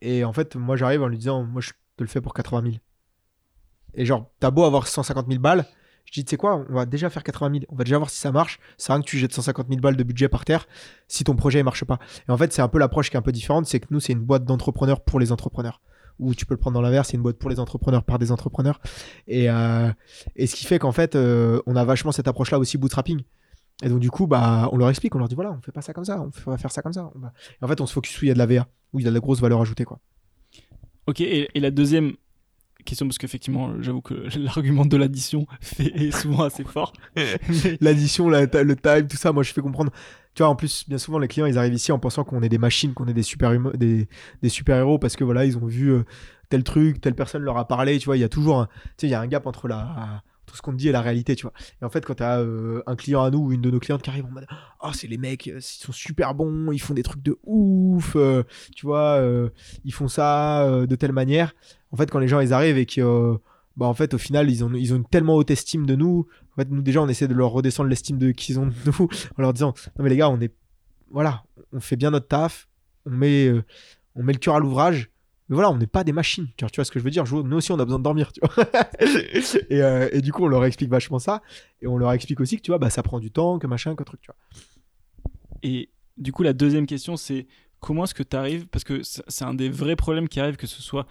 Et en fait, moi, j'arrive en lui disant Moi, je te le fais pour 80 000. Et genre, t'as beau avoir 150 000 balles, je dis, tu sais quoi, on va déjà faire 80 000. On va déjà voir si ça marche. C'est rien que tu jettes 150 000 balles de budget par terre si ton projet ne marche pas. Et en fait, c'est un peu l'approche qui est un peu différente. C'est que nous, c'est une boîte d'entrepreneurs pour les entrepreneurs. Ou tu peux le prendre dans l'inverse, c'est une boîte pour les entrepreneurs par des entrepreneurs. Et, euh, ce qui fait qu'en fait, euh, on a vachement cette approche-là aussi bootstrapping. Et donc, du coup, bah, on leur explique, on leur dit, voilà, on fait pas ça comme ça, on va faire ça comme ça. Et en fait, on se focus où il y a de la VA, où il y a de la grosse valeur ajoutée. Quoi. Ok, et la deuxième question, parce qu'effectivement, j'avoue que l'argument de l'addition est souvent assez fort. L'addition, le time, tout ça, moi je fais comprendre. Tu vois, en plus, bien souvent, les clients, ils arrivent ici en pensant qu'on est des machines, qu'on est des super, humo- des, des super héros parce que voilà, ils ont vu euh, tel truc, telle personne leur a parlé. Tu vois, il y a toujours, tu sais, il y a un gap entre la entre ce qu'on te dit et la réalité, tu vois. Et en fait, quand tu as un client à nous ou une de nos clientes qui arrive en mode Oh, c'est les mecs, euh, ils sont super bons, ils font des trucs de ouf, euh, tu vois, euh, ils font ça euh, de telle manière. En fait, quand les gens ils arrivent et que, euh, bah, en fait, au final, ils ont, ils ont une tellement haute estime de nous. En fait, nous, déjà, on essaie de leur redescendre l'estime de qu'ils ont de nous en leur disant Non, mais les gars, on est. Voilà, on fait bien notre taf, on met, euh, on met le cœur à l'ouvrage. Mais voilà, on n'est pas des machines. Tu vois, ce que je veux dire Nous aussi, on a besoin de dormir. Euh, et du coup, on leur explique vachement ça. Et on leur explique aussi que tu vois, bah, ça prend du temps, que machin, que truc. Tu vois. Et du coup, la deuxième question, c'est comment est-ce que tu arrives Parce que c'est un des vrais problèmes qui arrive, que ce soit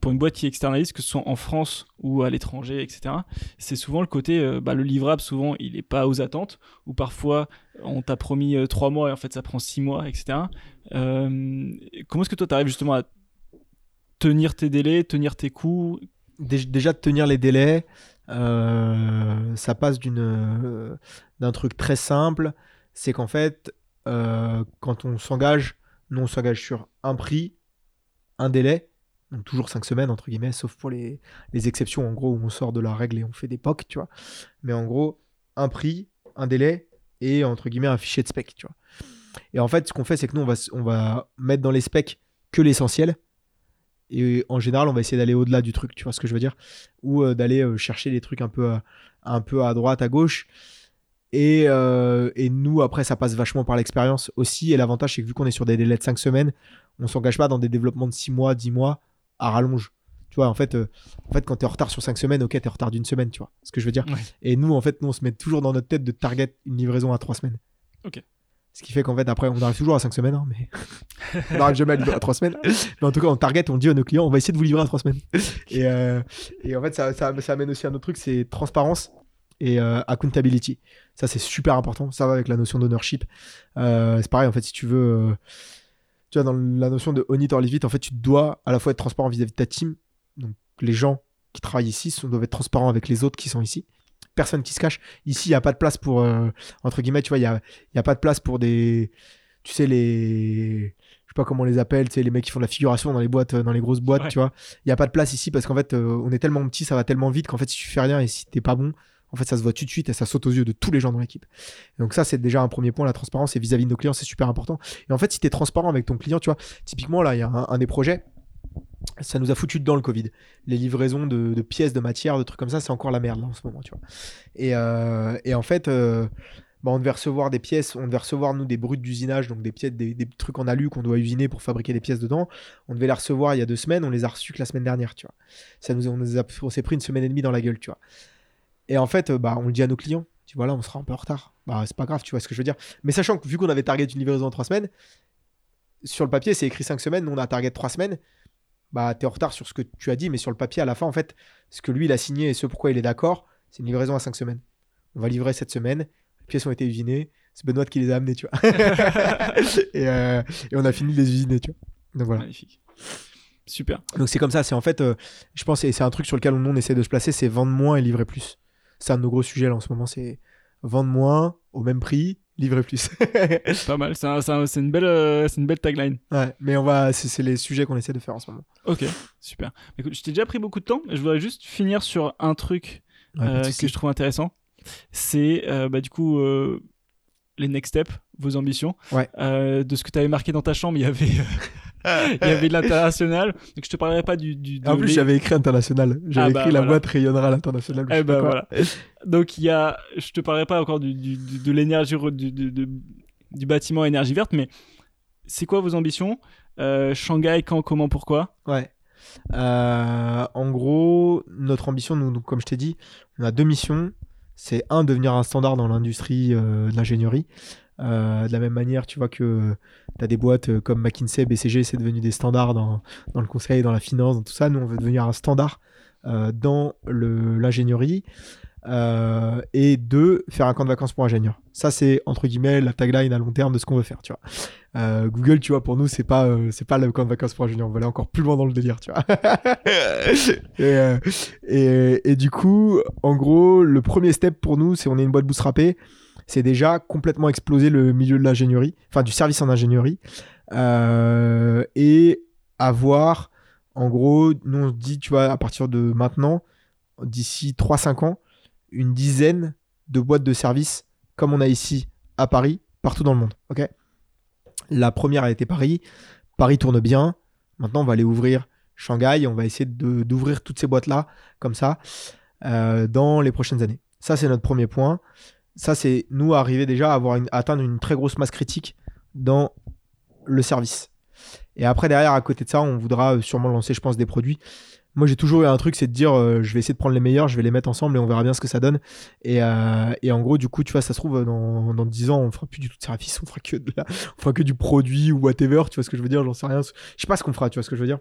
pour une boîte qui externalise, que ce soit en France ou à l'étranger, etc. C'est souvent le côté, euh, bah, le livrable, souvent, il n'est pas aux attentes, ou parfois, on t'a promis euh, trois mois et en fait, ça prend six mois, etc. Comment est-ce que toi, tu arrives justement à tenir tes délais, tenir tes coûts Dé- Déjà, tenir les délais, euh, ça passe d'un truc très simple. C'est qu'en fait, euh, quand on s'engage, nous, on s'engage sur un prix, un délai. Donc toujours 5 semaines, entre guillemets, sauf pour les, exceptions, en gros, où on sort de la règle et on fait des POC, tu vois. Mais en gros, un prix, un délai et, entre guillemets, un fichier de spec, tu vois. Et en fait, ce qu'on fait, c'est que nous, on va mettre dans les specs que l'essentiel. Et en général, on va essayer d'aller au-delà du truc, tu vois ce que je veux dire? Ou euh, d'aller euh, chercher des trucs un peu, à- un peu à droite, à gauche. Et, euh, et nous, après, ça passe vachement par l'expérience aussi. Et l'avantage, c'est que vu qu'on est sur des délais de 5 semaines, on s'engage pas dans des développements de 6 mois, 10 mois à rallonge. Tu vois, en fait, euh, en fait quand tu es en retard sur 5 semaines, ok, tu es en retard d'une semaine, tu vois ce que je veux dire? Ouais. Et nous, en fait, nous, on se met toujours dans notre tête de target une livraison à 3 semaines. Ok. Ce qui fait qu'en fait, après, on arrive toujours à 5 semaines, hein, mais on n'arrive jamais à livrer à 3 semaines. Mais en tout cas, on target, on dit à nos clients, on va essayer de vous livrer à 3 semaines. Et, euh, et en fait, ça, ça, ça amène aussi à un autre truc, c'est transparence et euh, accountability. Ça, c'est super important. Ça va avec la notion d'ownership. Euh, c'est pareil, en fait, si tu veux. tu vois, dans la notion de own it or leave it, en fait, tu dois à la fois être transparent vis-à-vis de ta team. Donc, les gens qui travaillent ici sont, doivent être transparents avec les autres qui sont ici. Personne qui se cache. Ici, il n'y a pas de place pour. euh, entre guillemets, tu vois, il n'y a, y a pas de place pour des. Tu sais, les. Je sais pas comment on les appelle, tu sais, les mecs qui font de la figuration dans les boîtes, euh, dans les grosses boîtes, Ouais. tu vois. Il n'y a pas de place ici parce qu'en fait, euh, on est tellement petit, ça va tellement vite qu'en fait, si tu fais rien et si t'es pas bon, en fait, ça se voit tout de suite et ça saute aux yeux de tous les gens dans l'équipe. Donc ça, c'est déjà un premier point, la transparence et vis-à-vis de nos clients, c'est super important. Et en fait, si tu es transparent avec ton client, tu vois, typiquement, là, il y a un, un des projets, ça nous a foutu dedans le Covid. Les livraisons de, pièces, de matières, de trucs comme ça, c'est encore la merde en ce moment, tu vois. Et, euh, en fait, euh, bah, on devait recevoir des pièces, on devait recevoir nous des brutes d'usinage, donc des pièces, des, trucs en alu qu'on doit usiner pour fabriquer des pièces dedans. On devait les recevoir il y a deux semaines, on les a reçus que la semaine dernière, tu vois. Ça nous, on, on s'est pris une semaine et demie dans la gueule, tu vois. Et en fait, euh, bah, on le dit à nos clients. Tu vois, là, on sera un peu en retard. Bah, c'est pas grave, tu vois ce que je veux dire. Mais sachant que vu qu'on avait target une livraison en trois semaines, sur le papier, c'est écrit cinq semaines, nous on a target trois semaines. Bah, t'es en retard sur ce que tu as dit, mais sur le papier, à la fin, en fait, ce que lui, il a signé et ce pourquoi il est d'accord, c'est une livraison à cinq semaines. On va livrer cette semaine. Les pièces ont été usinées. C'est Benoît qui les a amenées, tu vois. et, euh, et on a fini de les usiner, tu vois. Donc voilà. Magnifique. Super. Donc c'est comme ça, c'est en fait, euh, je pense, et c'est un truc sur lequel on, on essaie de se placer, c'est vendre moins et livrer plus. C'est un de nos gros sujets là en ce moment, c'est vendre moins au même prix, livrer plus. Pas mal. C'est un- une, belle, euh, c'est une belle tagline. ouais, mais on va, c'est c'est les sujets qu'on essaie de faire en ce moment. Ok, super. Écoute, je t'ai déjà pris beaucoup de temps. Je voudrais juste finir sur un truc Ouais, euh, que je trouve intéressant. C'est euh, bah, du coup euh, les next steps, vos ambitions. Ouais. De ce que tu avais marqué dans ta chambre, il y avait, il y avait de l'international. Donc je te parlerai pas du. du de En plus, les- j'avais écrit international. J'avais Ah bah, écrit la voilà. boîte rayonnera à l'international. Eh ben voilà. Donc il y a, je te parlerai pas encore du, de l'énergie du, du- du- du bâtiment énergie verte, mais c'est quoi vos ambitions? Euh, Shanghai, quand, comment, pourquoi? Ouais. Euh, en gros, notre ambition, nous, donc, comme je t'ai dit, on a deux missions. C'est un, devenir un standard dans l'industrie euh, de l'ingénierie. Euh, de la même manière, tu vois que tu as des boîtes euh, comme McKinsey, BCG, c'est devenu des standards dans, dans le conseil, dans la finance, dans tout ça. Nous, on veut devenir un standard euh, dans l'ingénierie. Euh, et deux, faire un camp de vacances pour ingénieurs. Ça, c'est entre guillemets la tagline à long terme de ce qu'on veut faire, tu vois. Euh, Google, tu vois, pour nous, c'est pas, euh, c'est pas le camp de vacances pour ingénieurs. On va aller encore plus loin dans le délire, tu vois. et, et, et du coup, en gros, le premier step pour nous, c'est on est une boîte bootstrappée, c'est déjà complètement exploser le milieu de l'ingénierie, enfin du service en ingénierie, euh, et avoir, en gros, nous on dit, tu vois, à partir de maintenant, d'ici 3-5 ans, une dizaine de boîtes de services comme on a ici à Paris, partout dans le monde. La première a été Paris. Paris tourne bien. Maintenant, on va aller ouvrir Shanghai. On va essayer d'ouvrir toutes ces boîtes-là, comme ça, euh, dans les prochaines années. Ça, c'est notre premier point. Ça, c'est nous arriver déjà à avoir atteindre une très grosse masse critique dans le service. Et après, derrière, à côté de ça, on voudra sûrement lancer, je pense, des produits. Moi, j'ai toujours eu un truc, c'est de dire, euh, je vais essayer de prendre les meilleurs, je vais les mettre ensemble et on verra bien ce que ça donne. Et, euh, et en gros, du coup, tu vois, ça se trouve, dans, dans 10 ans, on fera plus du tout de service, on fera que, on fera que du produit ou whatever, tu vois ce que je veux dire, j'en sais rien. Je sais pas ce qu'on fera, tu vois ce que je veux dire.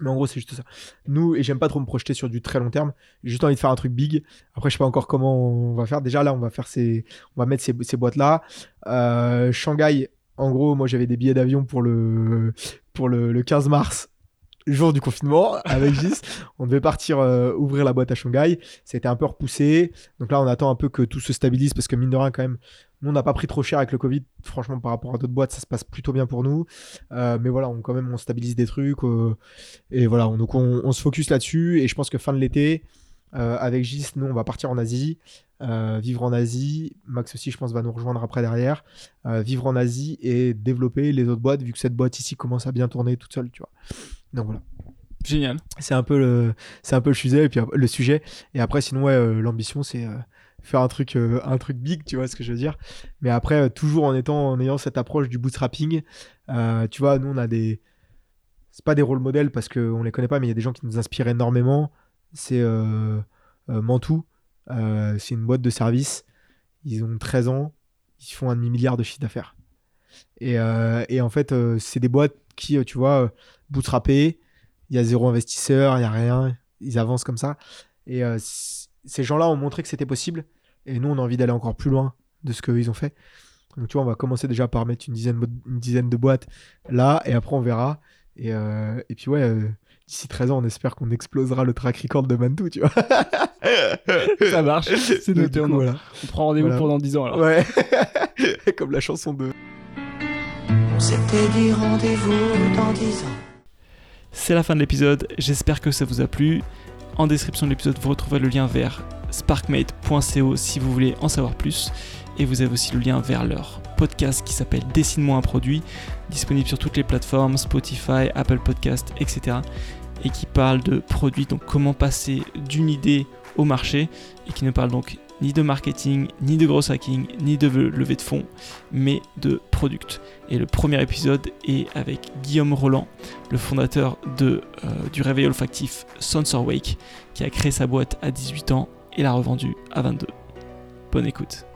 Mais en gros, c'est juste ça. Nous, et j'aime pas trop me projeter sur du très long terme. J'ai juste envie de faire un truc big. Après, je sais pas encore comment on va faire. Déjà, là, on va faire ces, on va mettre ces, boîtes-là. Euh, Shanghai, en gros, moi, j'avais des billets d'avion pour le, pour le, le 15 mars, jour du confinement, avec Gis. on devait partir euh, ouvrir la boîte à Shanghai. Ça a été un peu repoussé. Donc là, on attend un peu que tout se stabilise parce que mine de rien, quand même, nous, on n'a pas pris trop cher avec le Covid. Franchement, par rapport à d'autres boîtes, ça se passe plutôt bien pour nous. Euh, mais voilà, on, quand même, on stabilise des trucs. euh, et voilà, on- donc on, on se focus là-dessus. Et je pense que fin de l'été, euh, avec Gis, nous, on va partir en Asie, vivre en Asie. Max aussi, je pense, va nous rejoindre après derrière. Vivre en Asie et développer les autres boîtes, vu que cette boîte ici commence à bien tourner toute seule, tu vois. Donc voilà, Génial. c'est un peu le, c'est un peu le sujet. Et puis après- le sujet. Et après, sinon, ouais, l'ambition, c'est faire un truc, euh, un truc big, tu vois ce que je veux dire. Mais après, euh, toujours en étant, en ayant cette approche du bootstrapping, euh, tu vois, nous, on a des, c'est pas des rôles modèles parce qu'on les connaît pas, mais il y a des gens qui nous inspirent énormément. C'est Mantou, c'est une boîte de service. Ils ont 13 ans, ils font un demi-milliard de chiffre d'affaires. Et, et en fait, c'est des boîtes qui, tu vois, bootstrappées, il y a zéro investisseur, il y a rien, ils avancent comme ça. Et ces gens-là ont montré que c'était possible. Et nous, on a envie d'aller encore plus loin de ce qu'ils ont fait. Donc, tu vois, on va commencer déjà par mettre une dizaine, une dizaine de boîtes là, et après, on verra. Et, euh, et puis, ouais, euh, d'ici 13 ans, on espère qu'on explosera le track record de Mantou, tu vois. Ça marche. C'est noté. On, voilà. on prend rendez-vous Voilà. pour dans 10 ans alors. Ouais. Comme la chanson de. On s'était dit rendez-vous dans dix ans. C'est la fin de l'épisode, j'espère que ça vous a plu. En description de l'épisode, vous retrouverez le lien vers sparkmate.co si vous voulez en savoir plus. Et vous avez aussi le lien vers leur podcast qui s'appelle Dessine-moi un produit, disponible sur toutes les plateformes, Spotify, Apple Podcast, etc. Et qui parle de produits, donc comment passer d'une idée au marché, et qui ne parle donc ni de marketing, ni de gros hacking, ni de levée de fonds, mais de product. Et le premier épisode est avec Guillaume Roland, le fondateur euh, du réveil olfactif Sensor Wake, qui a créé sa boîte à 18 ans et l'a revendue à 22. Bonne écoute.